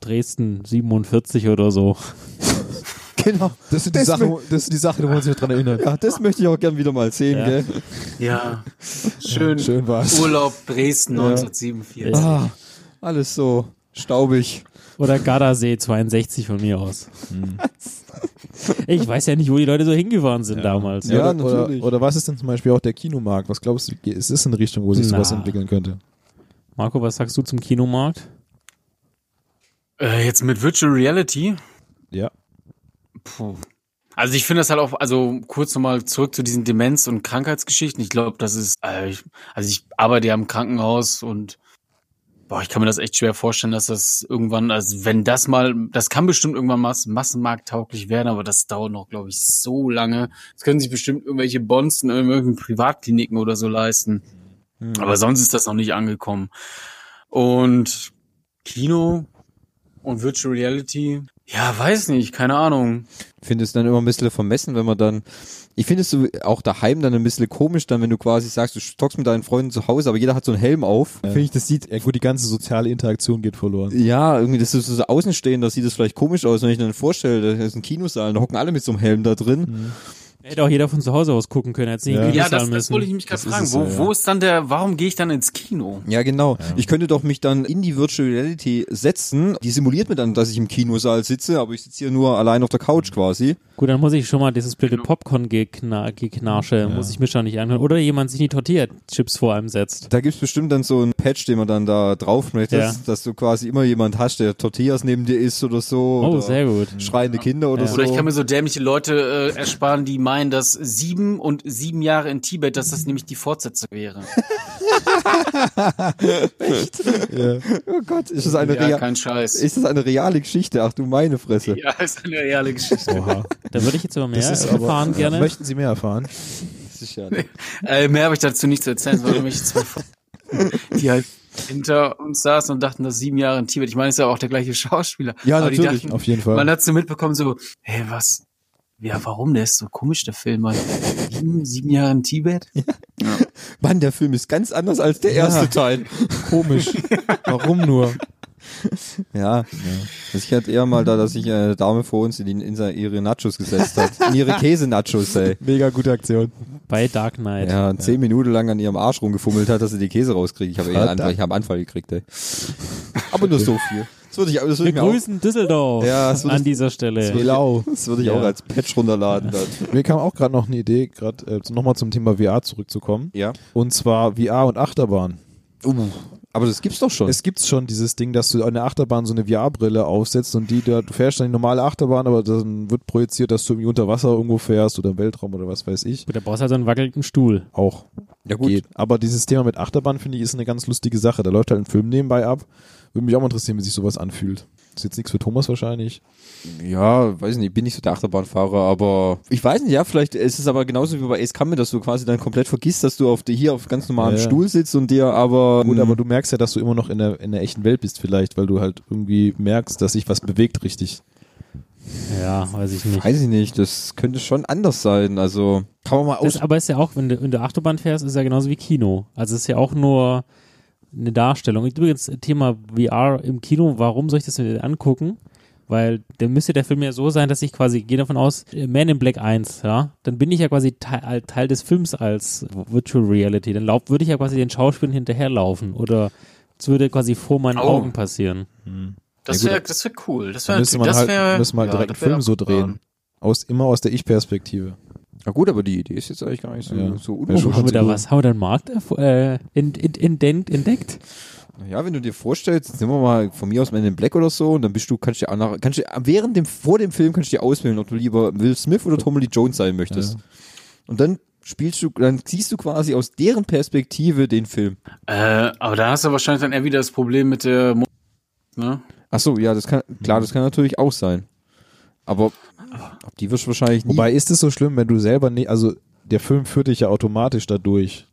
Dresden 47 oder so. Genau. Das ist die Sache, das ist die Sache, wo man sich dran erinnert. Ja, das möchte ich auch gern wieder mal sehen, Ja. gell? Ja. Schön. Schön war's. Urlaub Dresden 1947. Ja. Ah, alles so staubig. Oder Gardasee 62 von mir aus. Hm. Ich weiß ja nicht, wo die Leute so hingefahren sind damals. Ja, oder, natürlich. Oder, oder was ist denn zum Beispiel auch der Kinomarkt? Was glaubst du, ist das eine Richtung, wo sich sowas Na. entwickeln könnte? Marco, was sagst du zum Kinomarkt? Äh, jetzt mit Virtual Reality. Ja. Puh. Also ich finde das halt auch, also kurz nochmal zurück zu diesen Demenz- und Krankheitsgeschichten. Ich glaube, das ist, äh, ich, also ich arbeite ja im Krankenhaus und boah, ich kann mir das echt schwer vorstellen, dass das irgendwann, also wenn das mal, das kann bestimmt irgendwann mass massenmarkttauglich werden, aber das dauert noch, glaube ich, so lange. Das können sich bestimmt irgendwelche Bonzen in irgendwelchen Privatkliniken oder so leisten. Aber sonst ist das noch nicht angekommen. Und Kino und Virtual Reality, ja, weiß nicht, keine Ahnung. Ich finde es dann immer ein bisschen vermessen, wenn man dann, ich finde es so auch daheim dann ein bisschen komisch, dann wenn du quasi sagst, du zockst mit deinen Freunden zu Hause, aber jeder hat so einen Helm auf. Finde ich, das sieht, Ja gut, die ganze soziale Interaktion geht verloren. ja, irgendwie, das ist so außenstehend, da sieht das vielleicht komisch aus, wenn ich dann vorstelle, da ist ein Kinosaal, da hocken alle mit so einem Helm da drin. Hätte auch jeder von zu Hause aus gucken können, jetzt nicht Ja. Ja, das, das wollte ich mich gerade fragen. es wo, ja, ja. wo ist dann der, warum gehe ich dann ins Kino? Ja, genau. Ich könnte doch mich dann in die Virtual Reality setzen. Die simuliert mir dann, dass ich im Kinosaal sitze, aber ich sitze hier nur allein auf der Couch quasi. Gut, dann muss ich schon mal dieses blöde Genau. Popcorn-Geknarsche, muss ich mir schon nicht anhören. Oder jemand sich die Tortilla-Chips vor einem setzt. Da gibt's bestimmt dann so einen Patch, den man dann da drauf möchte, Ja. dass du quasi immer jemand hast, der Tortillas neben dir isst oder so. Oh, oder sehr gut. Schreiende Kinder oder Ja. so. Oder ich kann mir so dämliche Leute äh, ersparen, die meinen, dass sieben und sieben Jahre in Tibet, dass das nämlich die Fortsetzung wäre. Ja. oh Gott, ist das eine, ja, rea kein Scheiß. ist das eine reale Geschichte? Ach du meine Fresse. ja, ist eine reale Geschichte. Oha. Da würde ich jetzt aber mehr Das ist aber, erfahren gerne. Möchten Sie mehr erfahren? Ist ja Äh, mehr habe ich dazu nicht zu erzählen, sondern nämlich zwei Freunde, die halt hinter uns saßen und dachten, dass sieben Jahre in Tibet. Ich meine, es ist ja auch der gleiche Schauspieler. Ja, Aber die natürlich, dachten, Auf jeden Fall. Man hat so mitbekommen, so, hey, was? Ja, warum? Der ist so komisch, der Film. Mann. Sieben, sieben Jahre in Tibet? Mann, der Film ist ganz anders als der erste Teil. Komisch. Warum nur? Ja. Das ich hatte eher mal da, dass sich eine Dame vor uns in, die, in ihre Nachos gesetzt hat. In ihre Käse-Nachos, ey. Mega gute Aktion. Bei Dark Knight. Ja, und zehn Minuten lang an ihrem Arsch rumgefummelt hat, dass sie die Käse rauskriegt. Ich habe eher Verdammt. Anfall, ich habe einen Anfall gekriegt, ey. Aber nur so viel. Das würde ich, das würde Wir ich mir auch, grüßen Düsseldorf Ja, das würde an ich- dieser Stelle. Genau. das würde ich Ja. auch als Patch runterladen. Dann. Mir kam auch gerade noch eine Idee, gerade äh, nochmal zum Thema VR zurückzukommen. Ja. Und zwar VR und Achterbahn. Uh, aber das gibt's doch schon. Es gibt schon dieses Ding, dass du an der Achterbahn so eine VR-Brille aufsetzt und die da, du fährst dann die normale Achterbahn, aber dann wird projiziert, dass du irgendwie unter Wasser irgendwo fährst oder im Weltraum oder was weiß ich. Gut, da brauchst du halt so einen wackelnden Stuhl. Auch ja gut. geht. Aber dieses Thema mit Achterbahn, finde ich, ist eine ganz lustige Sache. Da läuft halt ein Film nebenbei ab. Würde mich auch mal interessieren, wie sich sowas anfühlt. Ist jetzt nichts für Thomas wahrscheinlich. Ja, weiß nicht, bin nicht so der Achterbahnfahrer, aber ich weiß nicht, ja, vielleicht ist es aber genauso wie bei Ace Campbell, dass du quasi dann komplett vergisst, dass du auf die, hier auf ganz normalem Ja. Stuhl sitzt und dir aber Gut, aber du merkst ja, dass du immer noch in der, in der echten Welt bist vielleicht, weil du halt irgendwie merkst, dass sich was bewegt richtig. Ja, weiß ich nicht. Weiß ich nicht, das könnte schon anders sein. Also kann man mal aus. Das aber ist ja auch, wenn du in der Achterbahn fährst, ist ja genauso wie Kino. Also es ist ja auch nur eine Darstellung. Übrigens, Thema VR im Kino, warum soll ich das denn angucken? Weil dann müsste der Film ja so sein, dass ich quasi, gehe davon aus, Man in Black 1, ja, dann bin ich ja quasi Teil, Teil des Films als Virtual Reality. Dann lauf, würde ich ja quasi den Schauspielern hinterherlaufen oder es würde quasi vor meinen Oh. Augen passieren. Das Ja, gut. wäre das wär cool. Das Dann wäre müsste man das halt, wär, müsste man ja, direkt einen das Film so drehen. Aus, immer aus der Ich-Perspektive. Na gut, aber die Idee ist jetzt eigentlich gar nicht so, Ja. so schon haben wir da gut. was, haben wir da einen Markt äh, in, in, in, entdeckt? Ja, wenn du dir vorstellst, jetzt nehmen wir mal von mir aus Man in Black oder so, und dann bist du, kannst du dir auch nach, kannst du, während dem, vor dem Film kannst du dir auswählen, ob du lieber Will Smith oder Tommy Lee Jones sein möchtest. Ja. Und dann spielst du, dann siehst du quasi aus deren Perspektive den Film. Äh, aber da hast du wahrscheinlich dann eher wieder das Problem mit der Mo ne? Ach so, ja, das kann, klar, das kann natürlich auch sein. Aber ob die wirst du wahrscheinlich nie. Wobei ist es so schlimm, wenn du selber nicht, also der Film führt dich ja automatisch dadurch.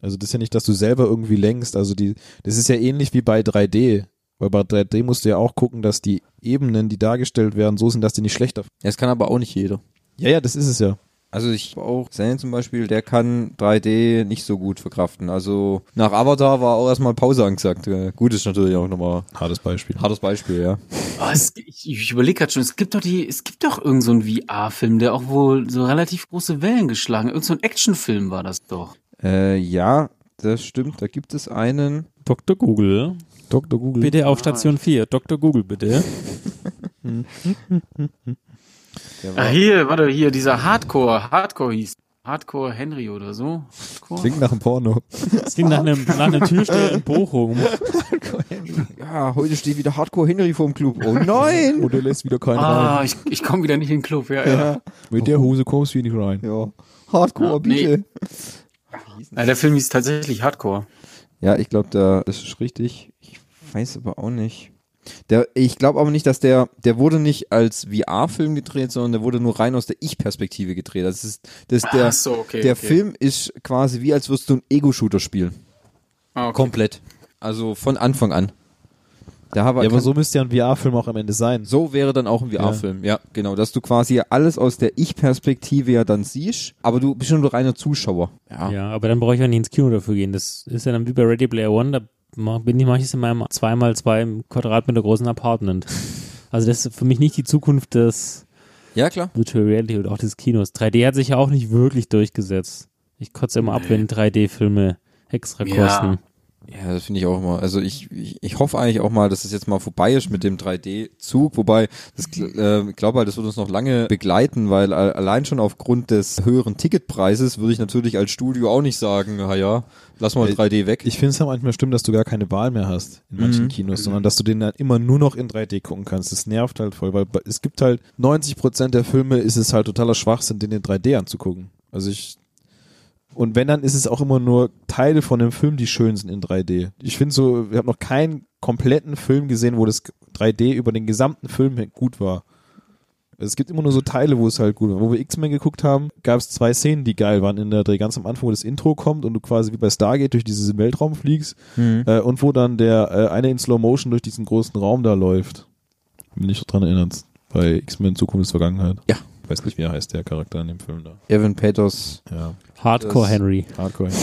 Also das ist ja nicht, dass du selber irgendwie lenkst. Also die, das ist ja ähnlich wie bei 3D. Weil bei 3D musst du ja auch gucken, dass die Ebenen, die dargestellt werden, so sind, dass die nicht schlechter. Ja, das kann aber auch nicht jeder. Ja, ja, das ist es ja. Also ich auch Sam zum Beispiel, der kann 3D nicht so gut verkraften. Also nach Avatar war auch erstmal Pause angesagt. Äh, Gut ist natürlich auch nochmal Hartes Beispiel. hartes Beispiel, ja. Oh, es, ich ich überlege gerade schon, es gibt doch die, es gibt doch irgendeinen so einen VR-Film, der auch wohl so relativ große Wellen geschlagen hat. Irgend so ein Actionfilm war das doch. Äh, ja, das stimmt. Da gibt es einen. Dr. Google. Dr. Google. Bitte auf Station 4. Dr. Google, bitte. Ah, hier, warte, hier, dieser Hardcore, Hardcore hieß. Hardcore Henry oder so. Hardcore? Klingt nach einem Porno. Das klingt nach einem, nach einem Türsteher in Bochum. ja, heute steht wieder Hardcore Henry vorm Club. Oh nein! Oder lässt wieder keinen Ah, rein. ich, ich komme wieder nicht in den Club, ja, ja. Mit der Hose kommst du hier nicht rein. ja, Hardcore, Ja, bitte. ja. Der Film hieß tatsächlich Hardcore. Ja, ich glaube, da das ist richtig. Ich weiß aber auch nicht. Der, ich glaube aber nicht, dass der, der wurde nicht als VR-Film gedreht, sondern der wurde nur rein aus der Ich-Perspektive gedreht. Das ist, das ist der, Ach so, okay, der okay. Film ist quasi wie als würdest du einen Ego-Shooter spielen. Ah, okay. Komplett. Also von Anfang an. Da Ja, aber so müsste ja ein VR-Film auch am Ende sein. so wäre dann auch ein VR-Film. Ja. genau. Dass du quasi alles aus der Ich-Perspektive ja dann siehst, aber du bist schon nur reiner Zuschauer. Ja. Ja, aber dann brauche ich ja nicht ins Kino dafür gehen. Das ist ja dann wie bei Ready Player One, da bin ich manches in meinem 2x2 Quadratmeter großen Apartment. Also das ist für mich nicht die Zukunft des Ja, klar. Virtual Reality oder auch des Kinos. 3D hat sich ja auch nicht wirklich durchgesetzt. Ich kotze immer ab, wenn 3D-Filme extra kosten. Ja, das finde ich auch immer. Also ich, ich, ich hoffe eigentlich auch mal, dass es jetzt mal vorbei ist mit dem 3D-Zug, wobei das, äh, ich glaube halt, das wird uns noch lange begleiten, weil allein schon aufgrund des höheren Ticketpreises würde ich natürlich als Studio auch nicht sagen, na ja, lass mal Äh, 3D weg. Ich finde es ja manchmal stimmt, dass du gar keine Wahl mehr hast in manchen Mhm. Kinos, sondern dass du den dann immer nur noch in 3D gucken kannst. Das nervt halt voll, weil es gibt halt 90% der Filme ist es halt totaler Schwachsinn, den in 3D anzugucken. Also ich und wenn, dann ist es auch immer nur Teile von dem Film, die schön sind in 3D. Ich finde so, ich habe noch keinen kompletten Film gesehen, wo das 3D über den gesamten Film gut war. Es gibt immer nur so Teile, wo es halt gut war. Wo wir X-Men geguckt haben, gab es zwei Szenen, die geil waren in der Dreh. Ganz am Anfang, wo das Intro kommt und du quasi wie bei Stargate durch diesen Weltraum fliegst Mhm. äh, und wo dann der äh, eine in Slow Motion durch diesen großen Raum da läuft. Bin ich dran erinnert. Bei X-Men Zukunft ist Vergangenheit. Ja. Ich weiß nicht, wie er heißt, der Charakter in dem Film da. Evan Peters. Ja. Hardcore Henry. Hardcore.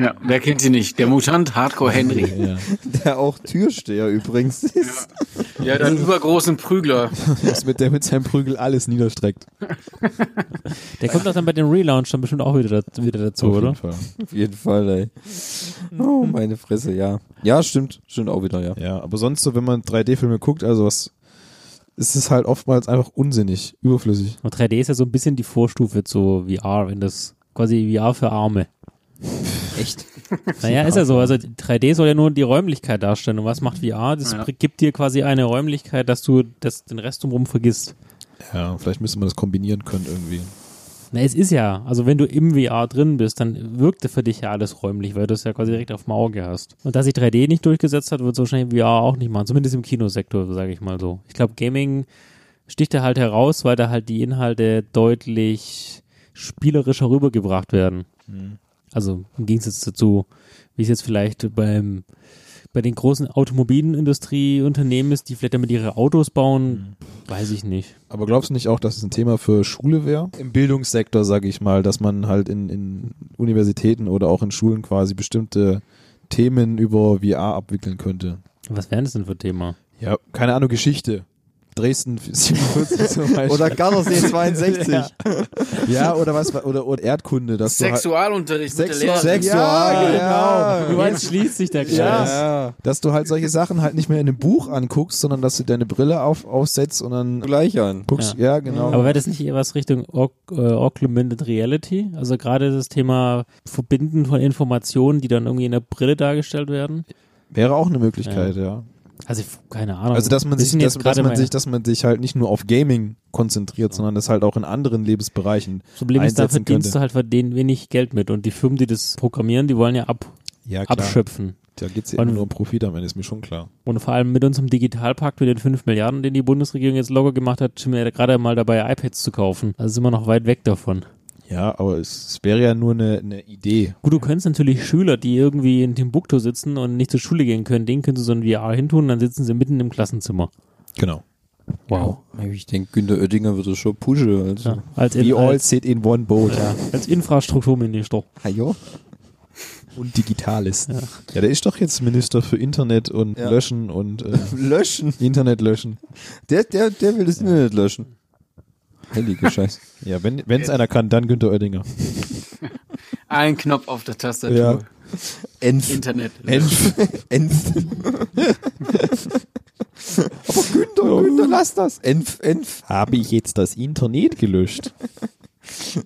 Ja, wer kennt sie nicht? Der Mutant Hardcore Henry. ja. Der auch Türsteher übrigens ist. Ja, dann übergroßen Prügler. Das mit der mit seinem Prügel alles niederstreckt. Der kommt doch dann bei dem Relaunch dann bestimmt auch wieder, da- wieder dazu, Auf oder? jeden Fall. Auf jeden Fall, ey. Oh, meine Fresse, ja. Ja, stimmt. Stimmt auch wieder, ja. Ja, aber sonst so, wenn man 3D-Filme guckt, also was, ist es halt oftmals einfach unsinnig, überflüssig. Und 3D ist ja so ein bisschen die Vorstufe zu VR, wenn das quasi VR für Arme. Echt? Naja, ist ja so. Also 3D soll ja nur die Räumlichkeit darstellen. Und was macht VR? Das Ja. gibt dir quasi eine Räumlichkeit, dass du das, den Rest drumherum vergisst. Ja, vielleicht müsste man das kombinieren können irgendwie. Na, es ist ja, also wenn du im VR drin bist, dann wirkt für dich ja alles räumlich, weil du es ja quasi direkt auf dem Auge hast. Und dass sich 3D nicht durchgesetzt hat, wird es wahrscheinlich VR auch nicht machen, zumindest im Kinosektor, sage ich mal so. Ich glaube, Gaming sticht da halt heraus, weil da halt die Inhalte deutlich spielerischer rübergebracht werden. Also im Gegensatz dazu, wie es jetzt vielleicht beim bei den großen Automobilindustrieunternehmen ist, die vielleicht damit ihre Autos bauen, weiß ich nicht. Aber glaubst du nicht auch, dass es ein Thema für Schule wäre? Im Bildungssektor, sage ich mal, dass man halt in, in Universitäten oder auch in Schulen quasi bestimmte Themen über VR abwickeln könnte. Was wären das denn für Thema? Ja, keine Ahnung, Geschichte. Dresden 47 zum Beispiel. Oder Gardasee 62. Ja. ja, oder was, oder, oder Erdkunde, dass du halt, Sexualunterricht mit der Sexual- Lehrerin. Sexual, Ja, ja. genau. Jetzt schließt sich der Kreis. Ja. dass du halt solche Sachen halt nicht mehr in einem Buch anguckst, sondern dass du deine Brille auf, aufsetzt und dann Gleich an. guckst, ja, genau. Aber wäre das nicht eher was Richtung Aug äh, Augmented Reality? Also gerade das Thema Verbinden von Informationen, die dann irgendwie in der Brille dargestellt werden? Wäre auch eine Möglichkeit, ja. Also keine Ahnung. Also dass man sich, dass, dass man sich, dass man sich halt nicht nur auf Gaming konzentriert, sondern das halt auch in anderen Lebensbereichen Das Problem ist, da verdienst könnte. du halt verdienen wenig Geld mit. Und die Firmen, die das programmieren, die wollen ja ab, Ja, abschöpfen. Da geht's ja Und- immer nur um Profit am Ende, ist mir schon klar. Und vor allem mit unserem Digitalpakt mit den 5 Milliarden, den die Bundesregierung jetzt locker gemacht hat, sind wir ja gerade mal dabei, iPads zu kaufen. Also sind wir noch weit weg davon. Ja, aber es, es wäre ja nur eine, eine Idee. Gut, du könntest natürlich Schüler, die irgendwie in Timbuktu sitzen und nicht zur Schule gehen können, denen könntest du so ein VR hintun und dann sitzen sie mitten im Klassenzimmer. Genau. Wow. Ich denke, Günter Oettinger würde schon pushen. Also. Ja, als, We all als, sit in one boat. ja, als Infrastrukturminister. Hajo? Und Digitales. Ja. der ist doch jetzt Minister für Internet und Ja. Löschen und äh, Löschen. Internet löschen. Der, der, der will das Internet löschen. Heilige Scheiße. Ja, wenn es einer kann, dann Günther Oettinger. Ein Knopf auf der Tastatur. Ja. Enf. Internet. Enf. Enf. Aber Günther, Günther, lass das. Enf, Enf. Habe ich jetzt das Internet gelöscht?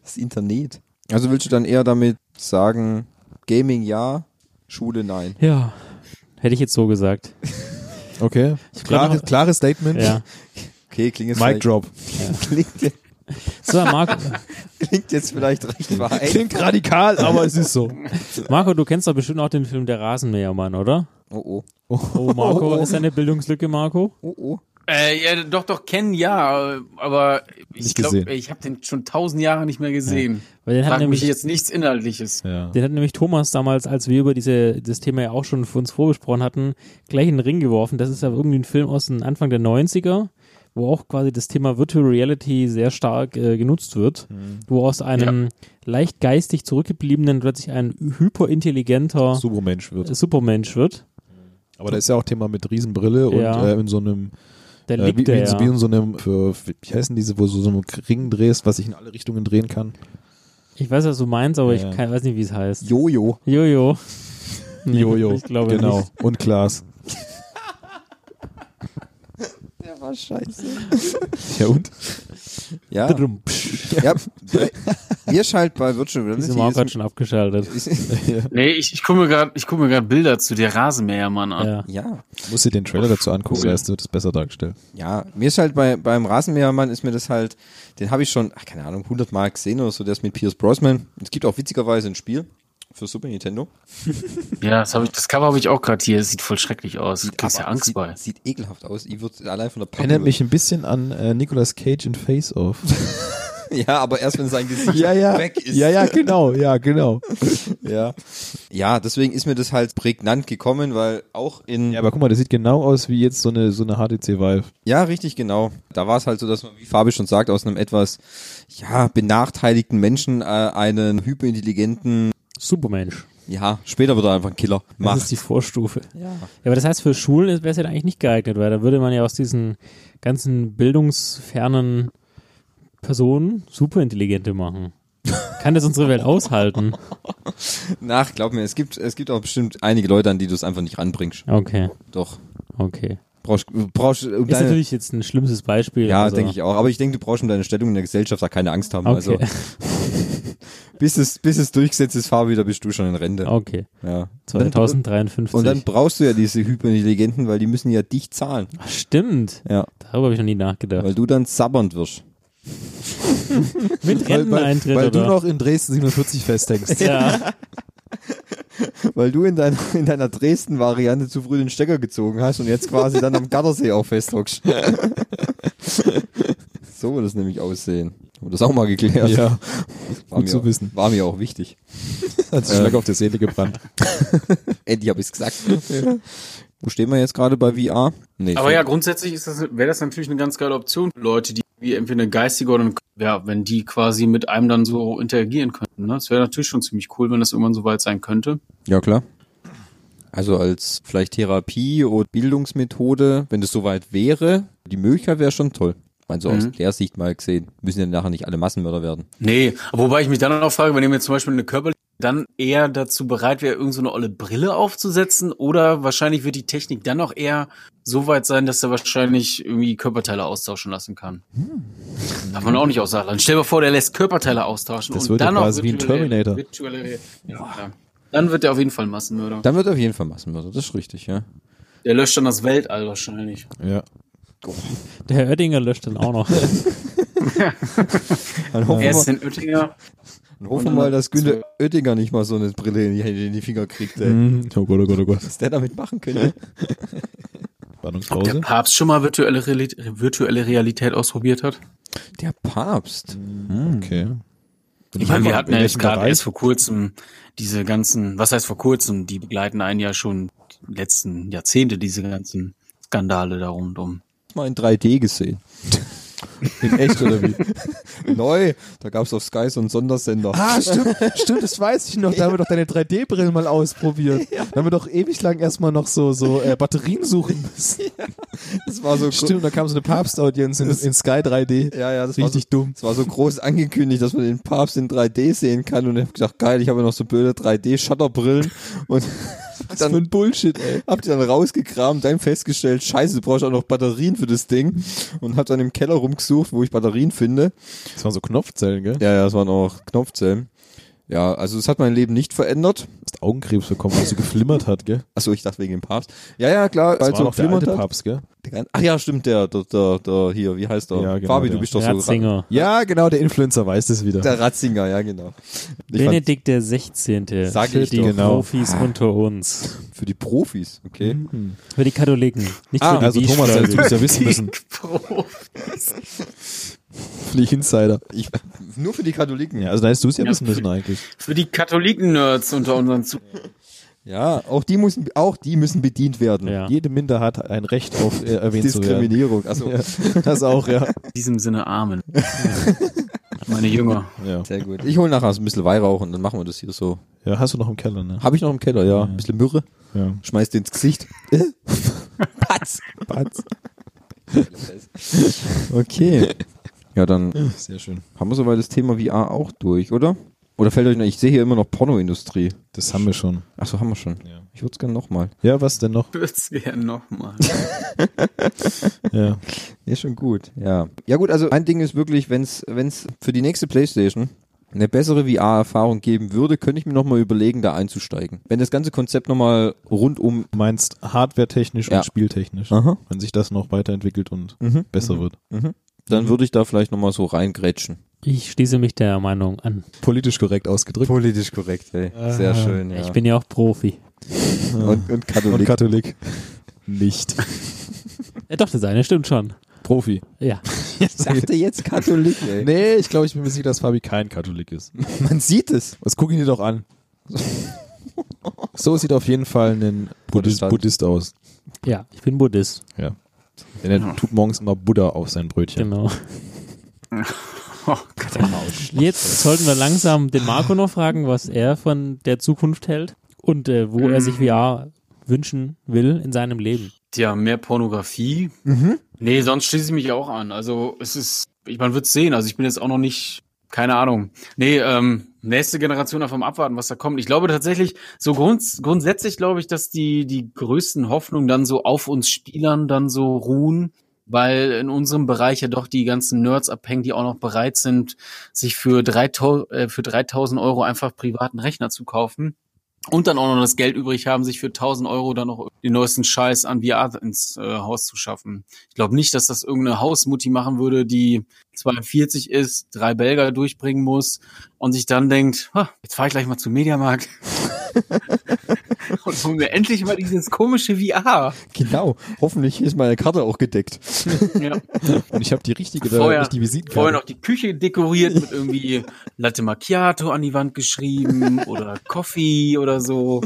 Das Internet. Also willst du dann eher damit sagen, Gaming ja, Schule nein. Ja, hätte ich jetzt so gesagt. Okay. glaub Klare, noch- klares Statement. Ja. Okay, klingt jetzt, Mic drop. klingt, jetzt- So, Marco, klingt jetzt vielleicht recht wahr. Klingt radikal, aber es ist so. Marco, du kennst doch bestimmt auch den Film Der Rasenmähermann, oder? Oh, oh. Oh, Marco, ist eine Bildungslücke, Marco? Oh, oh. Äh, ja, doch, doch, kennen ja, aber ich glaube, ich habe den schon tausend Jahre nicht mehr gesehen. Weil den hat Frag mich nämlich, jetzt nichts Inhaltliches. Ja. den hat nämlich Thomas damals, als wir über diese, das Thema ja auch schon für uns vorbesprochen hatten, gleich in den Ring geworfen. Das ist ja irgendwie ein Film aus dem Anfang der 90er, wo auch quasi das Thema Virtual Reality sehr stark äh, genutzt wird, wo aus einem leicht geistig zurückgebliebenen plötzlich ein hyperintelligenter Supermensch wird. Supermensch wird. Aber da ist ja auch Thema mit Riesenbrille und Ja. äh, in so einem Der äh, liegt wie, da so- ja. wie in so einem für, wie heißen diese, wo du so einen Ring drehst, was sich in alle Richtungen drehen kann. Ich weiß, was du meinst, aber Ja. ich kann, weiß nicht, wie es heißt. Jojo. Jojo. Nee, Jojo. Ich glaube genau. nicht. Und Glas. War scheiße. Ja und? Ja. Ja. Mir ist halt bei Virtual Diese Reality. Marco hat Ist, schon abgeschaltet. Nee, ich, ich gucke mir gerade, ich gucke mir gerade Bilder zu der Rasenmähermann an. Ja. ja. Muss dir den Trailer dazu angucken, Cool. da ist das besser dargestellt. Ja, mir ist halt bei, beim Rasenmähermann ist mir das halt, den habe ich schon, ach, keine Ahnung, 100 Mal gesehen oder so, der ist mit Pierce Brosnan. Es gibt auch witzigerweise ein Spiel für Super Nintendo. Ja, das, hab ich, das Cover habe ich auch gerade hier. Das sieht voll schrecklich aus. Du kriegst ja Angst sieht, bei. Sieht ekelhaft aus. Ich würde allein von der Pappe. Erinnert mich ein bisschen an äh, Nicolas Cage in Face Off. Ja, aber erst wenn sein Gesicht ja, ja. weg ist. Ja, ja, genau, ja, genau. ja. Ja, deswegen ist mir das halt prägnant gekommen, weil auch in, Ja, aber guck mal, das sieht genau aus wie jetzt so eine, so eine HTC Vive. Ja, richtig, genau. Da war es halt so, dass man, wie Fabi schon sagt, aus einem etwas ja, benachteiligten Menschen äh, einen hyperintelligenten, Supermensch. ja, später wird er einfach ein Killer Das macht. ist die Vorstufe. Ja. Ja, aber das heißt, für Schulen wäre es ja eigentlich nicht geeignet, weil da würde man ja aus diesen ganzen bildungsfernen Personen Superintelligente machen. Kann das unsere Welt aushalten? Nach, glaub mir, es gibt, es gibt auch bestimmt einige Leute, an die du es einfach nicht ranbringst. Okay, Doch. okay. Brauchst, brauchst, um Ist deine, natürlich jetzt ein schlimmstes Beispiel. ja, also, denke ich auch. Aber ich denke, du brauchst um deine Stellung in der Gesellschaft da keine Angst haben. Also, Okay, bis es, bis es durchgesetzt ist, Fabi, da bist du schon in Rente. okay. Ja. 2053. Und dann brauchst du ja diese Hyperintelligenten, weil die müssen ja dich zahlen. Ach, stimmt. Ja. Darüber habe ich noch nie nachgedacht. Weil du dann sabbernd wirst. Mit Weil, weil, Renteneintritt weil du noch in Dresden 47 festhängst. ja. Weil du in deiner, in deiner Dresden-Variante zu früh den Stecker gezogen hast und jetzt quasi dann am Gardasee auch festhockst. so würde es nämlich aussehen. Haben wir das auch mal geklärt. Ja, war gut mir, zu wissen. War mir auch wichtig. hat sich stark auf der Seele gebrannt. Endlich habe ich's gesagt. Wo stehen wir jetzt gerade bei VR? Nee, Aber ja, grundsätzlich ist das, wäre das natürlich eine ganz geile Option für Leute, die wie entweder eine geistige oder eine, ja, wenn die quasi mit einem dann so interagieren könnten. Ne? Das wäre natürlich schon ziemlich cool, wenn das irgendwann so weit sein könnte. Ja, klar. Also als vielleicht Therapie oder Bildungsmethode, wenn das soweit wäre, die Möglichkeit wäre schon toll. Also aus Mhm. der Sicht mal gesehen, müssen ja nachher nicht alle Massenmörder werden. Nee, wobei ich mich dann auch frage, wenn ihr mir zum Beispiel eine Körper dann eher dazu bereit wäre, irgend so eine olle Brille aufzusetzen oder wahrscheinlich wird die Technik dann auch eher so weit sein, dass er wahrscheinlich irgendwie Körperteile austauschen lassen kann. Darf man auch nicht Dann stell dir mal vor, der lässt Körperteile austauschen Das und dann quasi wie ein Terminator. Virtuelle, ja, ja. Dann wird er auf jeden Fall Massenmörder. Dann wird auf jeden Fall Massenmörder, das ist richtig, ja. Der löscht dann das Weltall wahrscheinlich. Ja. Der Herr Oettinger löscht dann auch noch. Dann hoffen, Er ist wir, in Oettinger. dann hoffen wir mal, dass Günther Oettinger nicht mal so eine Brille in die, in die Finger kriegt, ey. Mhm. Oh Gott, oh Gott, oh Gott. Was der damit machen könnte. Der Spannungspause. Papst schon mal virtuelle, Reali- virtuelle Realität ausprobiert hat. Der Papst. Okay. Ich meine, wir hatten ja jetzt gerade erst vor kurzem diese ganzen, was heißt vor kurzem, die begleiten einen ja schon die letzten Jahrzehnte, diese ganzen Skandale da rundum. Mal in 3D gesehen. In echt oder wie? Neu, da gab's auf Sky so einen Sondersender. Ah, stimmt, stimmt, das weiß ich noch. Da haben wir doch deine 3D-Brillen mal ausprobiert. Da haben wir doch ewig lang erstmal noch so, so äh, Batterien suchen müssen. Das war so Stimmt, da kam so eine Papstaudienz in, in Sky 3D. Ja, ja, das war Richtig so, dumm. Es war so groß angekündigt, dass man den Papst in 3D sehen kann und ich habe gedacht, geil, ich habe ja noch so blöde 3D-Shutterbrillen und Was für ein Bullshit, ey. hab die dann rausgekramt, dann festgestellt, scheiße, du brauchst auch noch Batterien für das Ding und hab dann im Keller rumgesucht, wo ich Batterien finde. Das waren so Knopfzellen, gell? Ja, ja, das waren auch Knopfzellen. Ja, also es hat mein Leben nicht verändert. Du hast Augenkrebs bekommen, weil so geflimmert hat, gell? Achso, ich dachte wegen dem Papst. Ja, ja, klar, weil so noch der geflimmert alte hat. Papst, gell? Der Ach ja, stimmt, der, der, der, der hier, wie heißt der? Ja, genau, Fabi, der. du bist doch so Ratzinger. Ja, genau, der Influencer weiß das wieder. Der Ratzinger, ja, genau. Ich fand, Benedikt der 16. Sag für ich die doch. Genau. Profis unter uns. für die Profis, okay. Mhm. Für die Katholiken. Nicht Ah, für die Also Thomas, du es ja wissen müssen. Für die Insider. Ich, nur für die Katholiken. Ja, also da hättest du es ja Ja, wissen müssen eigentlich. Für die Katholiken-Nerds unter unseren Zu Ja, auch die müssen, auch die müssen bedient werden. Ja. Jede Minderheit hat ein Recht auf äh, erwähnt zu werden. Diskriminierung. Also, Ja, das auch, ja. in diesem Sinne Amen. Meine Jünger. ja. sehr gut. Ich hole nachher ein bisschen Weihrauch und dann machen wir das hier so. Ja, hast du noch im Keller, ne? Habe ich noch im Keller, ja. Ein bisschen Myrrhe. Ja. Schmeiß dir ins Gesicht. Patz. Patz. Okay. Ja, dann Sehr schön. haben wir soweit das Thema VR auch durch, oder? Oder fällt euch noch, ich sehe hier immer noch Pornoindustrie. Das haben wir schon. Achso, haben wir schon. Ja. Ich würde es gerne nochmal. Ja, was denn noch? Würd's gerne nochmal. Ja. Ist schon gut, ja. Ja gut, also ein Ding ist wirklich, wenn es für die nächste Playstation eine bessere VR-Erfahrung geben würde, könnte ich mir nochmal überlegen, da einzusteigen. Wenn das ganze Konzept nochmal rundum... Du meinst hardware-technisch Ja. und spieltechnisch. Aha. Wenn sich das noch weiterentwickelt und Mhm. besser wird. Mhm. Dann würde ich da vielleicht nochmal so reingrätschen. Ich schließe mich der Meinung an. Politisch korrekt ausgedrückt. Politisch korrekt, ey. Sehr schön, ja. Ich bin ja auch Profi. und, und Katholik. Und Katholik. Nicht. Ja, doch, das eine stimmt schon. Profi. Ja. ich dachte jetzt Katholik, ey. Nee, ich glaube, ich bin mir sicher, dass Fabi kein Katholik ist. Man sieht es. Was guck ihn dir doch an. So sieht auf jeden Fall ein Buddhist. Buddhist aus. Ja, ich bin Buddhist. Ja. Denn er tut morgens immer Buddha auf sein Brötchen. Genau. Oh, Jetzt sollten wir langsam den Marco noch fragen, was er von der Zukunft hält und äh, wo er sich VR wünschen will in seinem Leben. Tja, mehr Pornografie. Nee, sonst schließe ich mich auch an. Also es ist, ich, man wird sehen. Also ich bin jetzt auch noch nicht, keine Ahnung. Nee, ähm, nächste Generation einfach mal abwarten, was da kommt. Ich glaube tatsächlich, so grunds grundsätzlich glaube ich, dass die, die größten Hoffnungen dann so auf uns Spielern dann so ruhen, weil in unserem Bereich ja doch die ganzen Nerds abhängen, die auch noch bereit sind, sich für 3000, äh, für 3000 Euro einfach privaten Rechner zu kaufen und dann auch noch das Geld übrig haben, sich für 1000 Euro dann noch den neuesten Scheiß an VR ins äh, Haus zu schaffen. Ich glaube nicht, dass das irgendeine Hausmutti machen würde, die 42 ist, drei Belger durchbringen muss und sich dann denkt, "Ha, jetzt fahre ich gleich mal zum Mediamarkt Und holen wir endlich mal dieses komische VR. Genau. Hoffentlich ist meine Karte auch gedeckt. Ja. Und ich habe die richtige, Vorher, nicht die Visitenkarte. vorher noch die Küche dekoriert mit irgendwie Latte Macchiato an die Wand geschrieben oder Coffee oder so.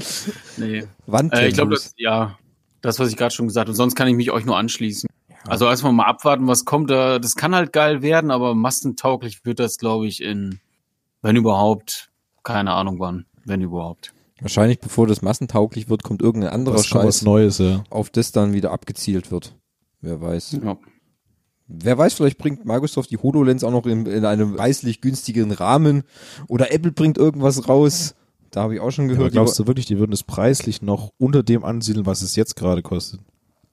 Nee. Äh, ich glaube, das, ja, das, was ich gerade schon gesagt habe. Sonst kann ich mich euch nur anschließen. Also erstmal mal abwarten, was kommt. Da, das kann halt geil werden, aber massentauglich wird das, glaube ich, in, wenn überhaupt, keine Ahnung wann, wenn überhaupt. Wahrscheinlich bevor das massentauglich wird, kommt irgendein anderer was, Scheiß, Neues, ja. auf das dann wieder abgezielt wird. Wer weiß. Ja. Wer weiß, vielleicht bringt Microsoft die HoloLens auch noch in, in einem preislich günstigeren Rahmen oder Apple bringt irgendwas raus. Da habe ich auch schon gehört. glaubst du wirklich, die würden es preislich noch unter dem ansiedeln, was es jetzt gerade kostet?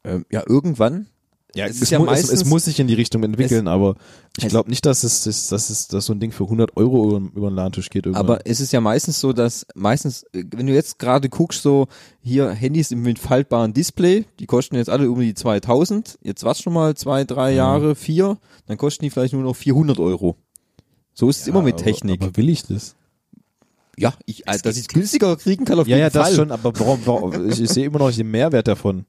ähm, ja, irgendwann. Ja, Es es, ja mu es, es muss sich in die Richtung entwickeln, aber ich glaube nicht, dass es, dass, dass es dass so ein Ding für 100 Euro über, über den Ladentisch geht. Irgendwann. Aber es ist ja meistens so, dass meistens, wenn du jetzt gerade guckst, so hier Handys mit faltbaren Display, die kosten jetzt alle um die 2000. Jetzt war's schon mal zwei, drei Jahre, vier, dann kosten die vielleicht nur noch 400 Euro. So ist es immer mit aber, Technik. Aber will ich das? ja, ich, äh, dass ich es günstiger kriegen kann auf Ja, jeden ja, das Fall. schon, aber warum, warum ich, ich sehe immer noch nicht den Mehrwert davon.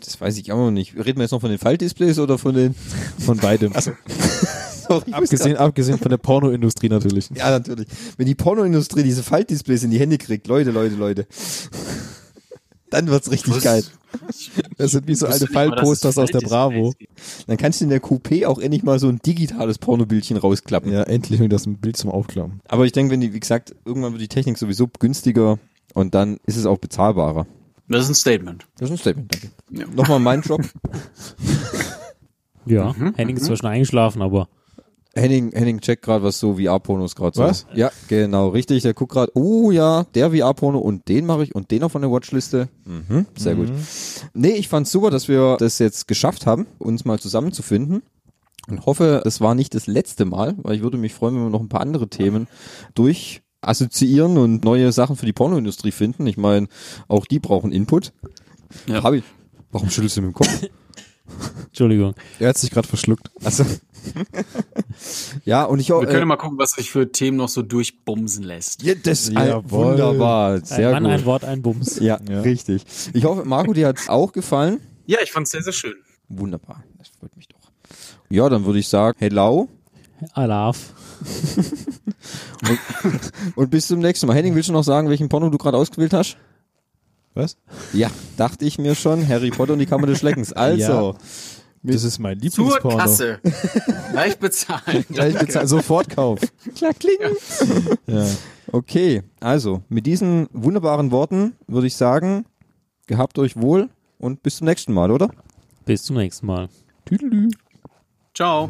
Das weiß ich auch noch nicht. Reden wir jetzt noch von den Faltdisplays oder von den? Von beidem. Sorry, abgesehen, abgesehen von der Pornoindustrie natürlich. Ja, natürlich. Wenn die Pornoindustrie diese Faltdisplays in die Hände kriegt, Leute, Leute, Leute. Dann wird's richtig Was? geil. Das sind wie so alte Fallposters aus der Bravo. Dann kannst du in der Coupé auch endlich mal so ein digitales Pornobildchen rausklappen. Ja, endlich mir das ein Bild zum Aufklappen. Aber ich denke, wenn die, wie gesagt, irgendwann wird die Technik sowieso günstiger und dann ist es auch bezahlbarer. Das ist ein Statement. Das ist ein Statement, danke. Ja. Nochmal mein Drop. Ja, Henning ist zwar schon eingeschlafen, aber Henning, Henning checkt gerade, was so VR-Pornos gerade so. Was? Ja, genau, richtig. Der guckt gerade, oh ja, der VR-Porno und den mache ich und den noch von der Watchliste. Mhm, sehr gut. Nee, ich fand's super, dass wir das jetzt geschafft haben, uns mal zusammenzufinden. Und hoffe, das war nicht das letzte Mal, weil ich würde mich freuen, wenn wir noch ein paar andere Themen durch assoziieren und neue Sachen für die Pornoindustrie finden. Ich meine, auch die brauchen Input. Ja. Hab ich. Warum schüttelst du mit dem Kopf? Entschuldigung. Er hat sich gerade verschluckt. Also. ja, und ich auch. Wir können mal gucken, was sich für Themen noch so durchbumsen lässt. ja, das Jawohl. wunderbar, sehr ein gut. Mann, ein Wort, ein Bums. Ja, Ja. richtig. Ich hoffe, Marco, dir hat's auch gefallen. Ja, ich fand's sehr, sehr schön. Wunderbar, das freut mich doch. Ja, dann würde ich sagen, hello Alaf. Und bis zum nächsten Mal. Henning, willst du noch sagen, welchen Porno du gerade ausgewählt hast? Was? Ja, dachte ich mir schon. Harry Potter und die Kammer des Schleckens. Also, Das ist mein Zur Lieblingsporno. Kasse. Gleich bezahlen. Gleich bezahlen, sofort Kauf. klack, kling. Ja. Okay, also, mit diesen wunderbaren Worten würde ich sagen, gehabt euch wohl und bis zum nächsten Mal, oder? Bis zum nächsten Mal. Tüdelü. Ciao.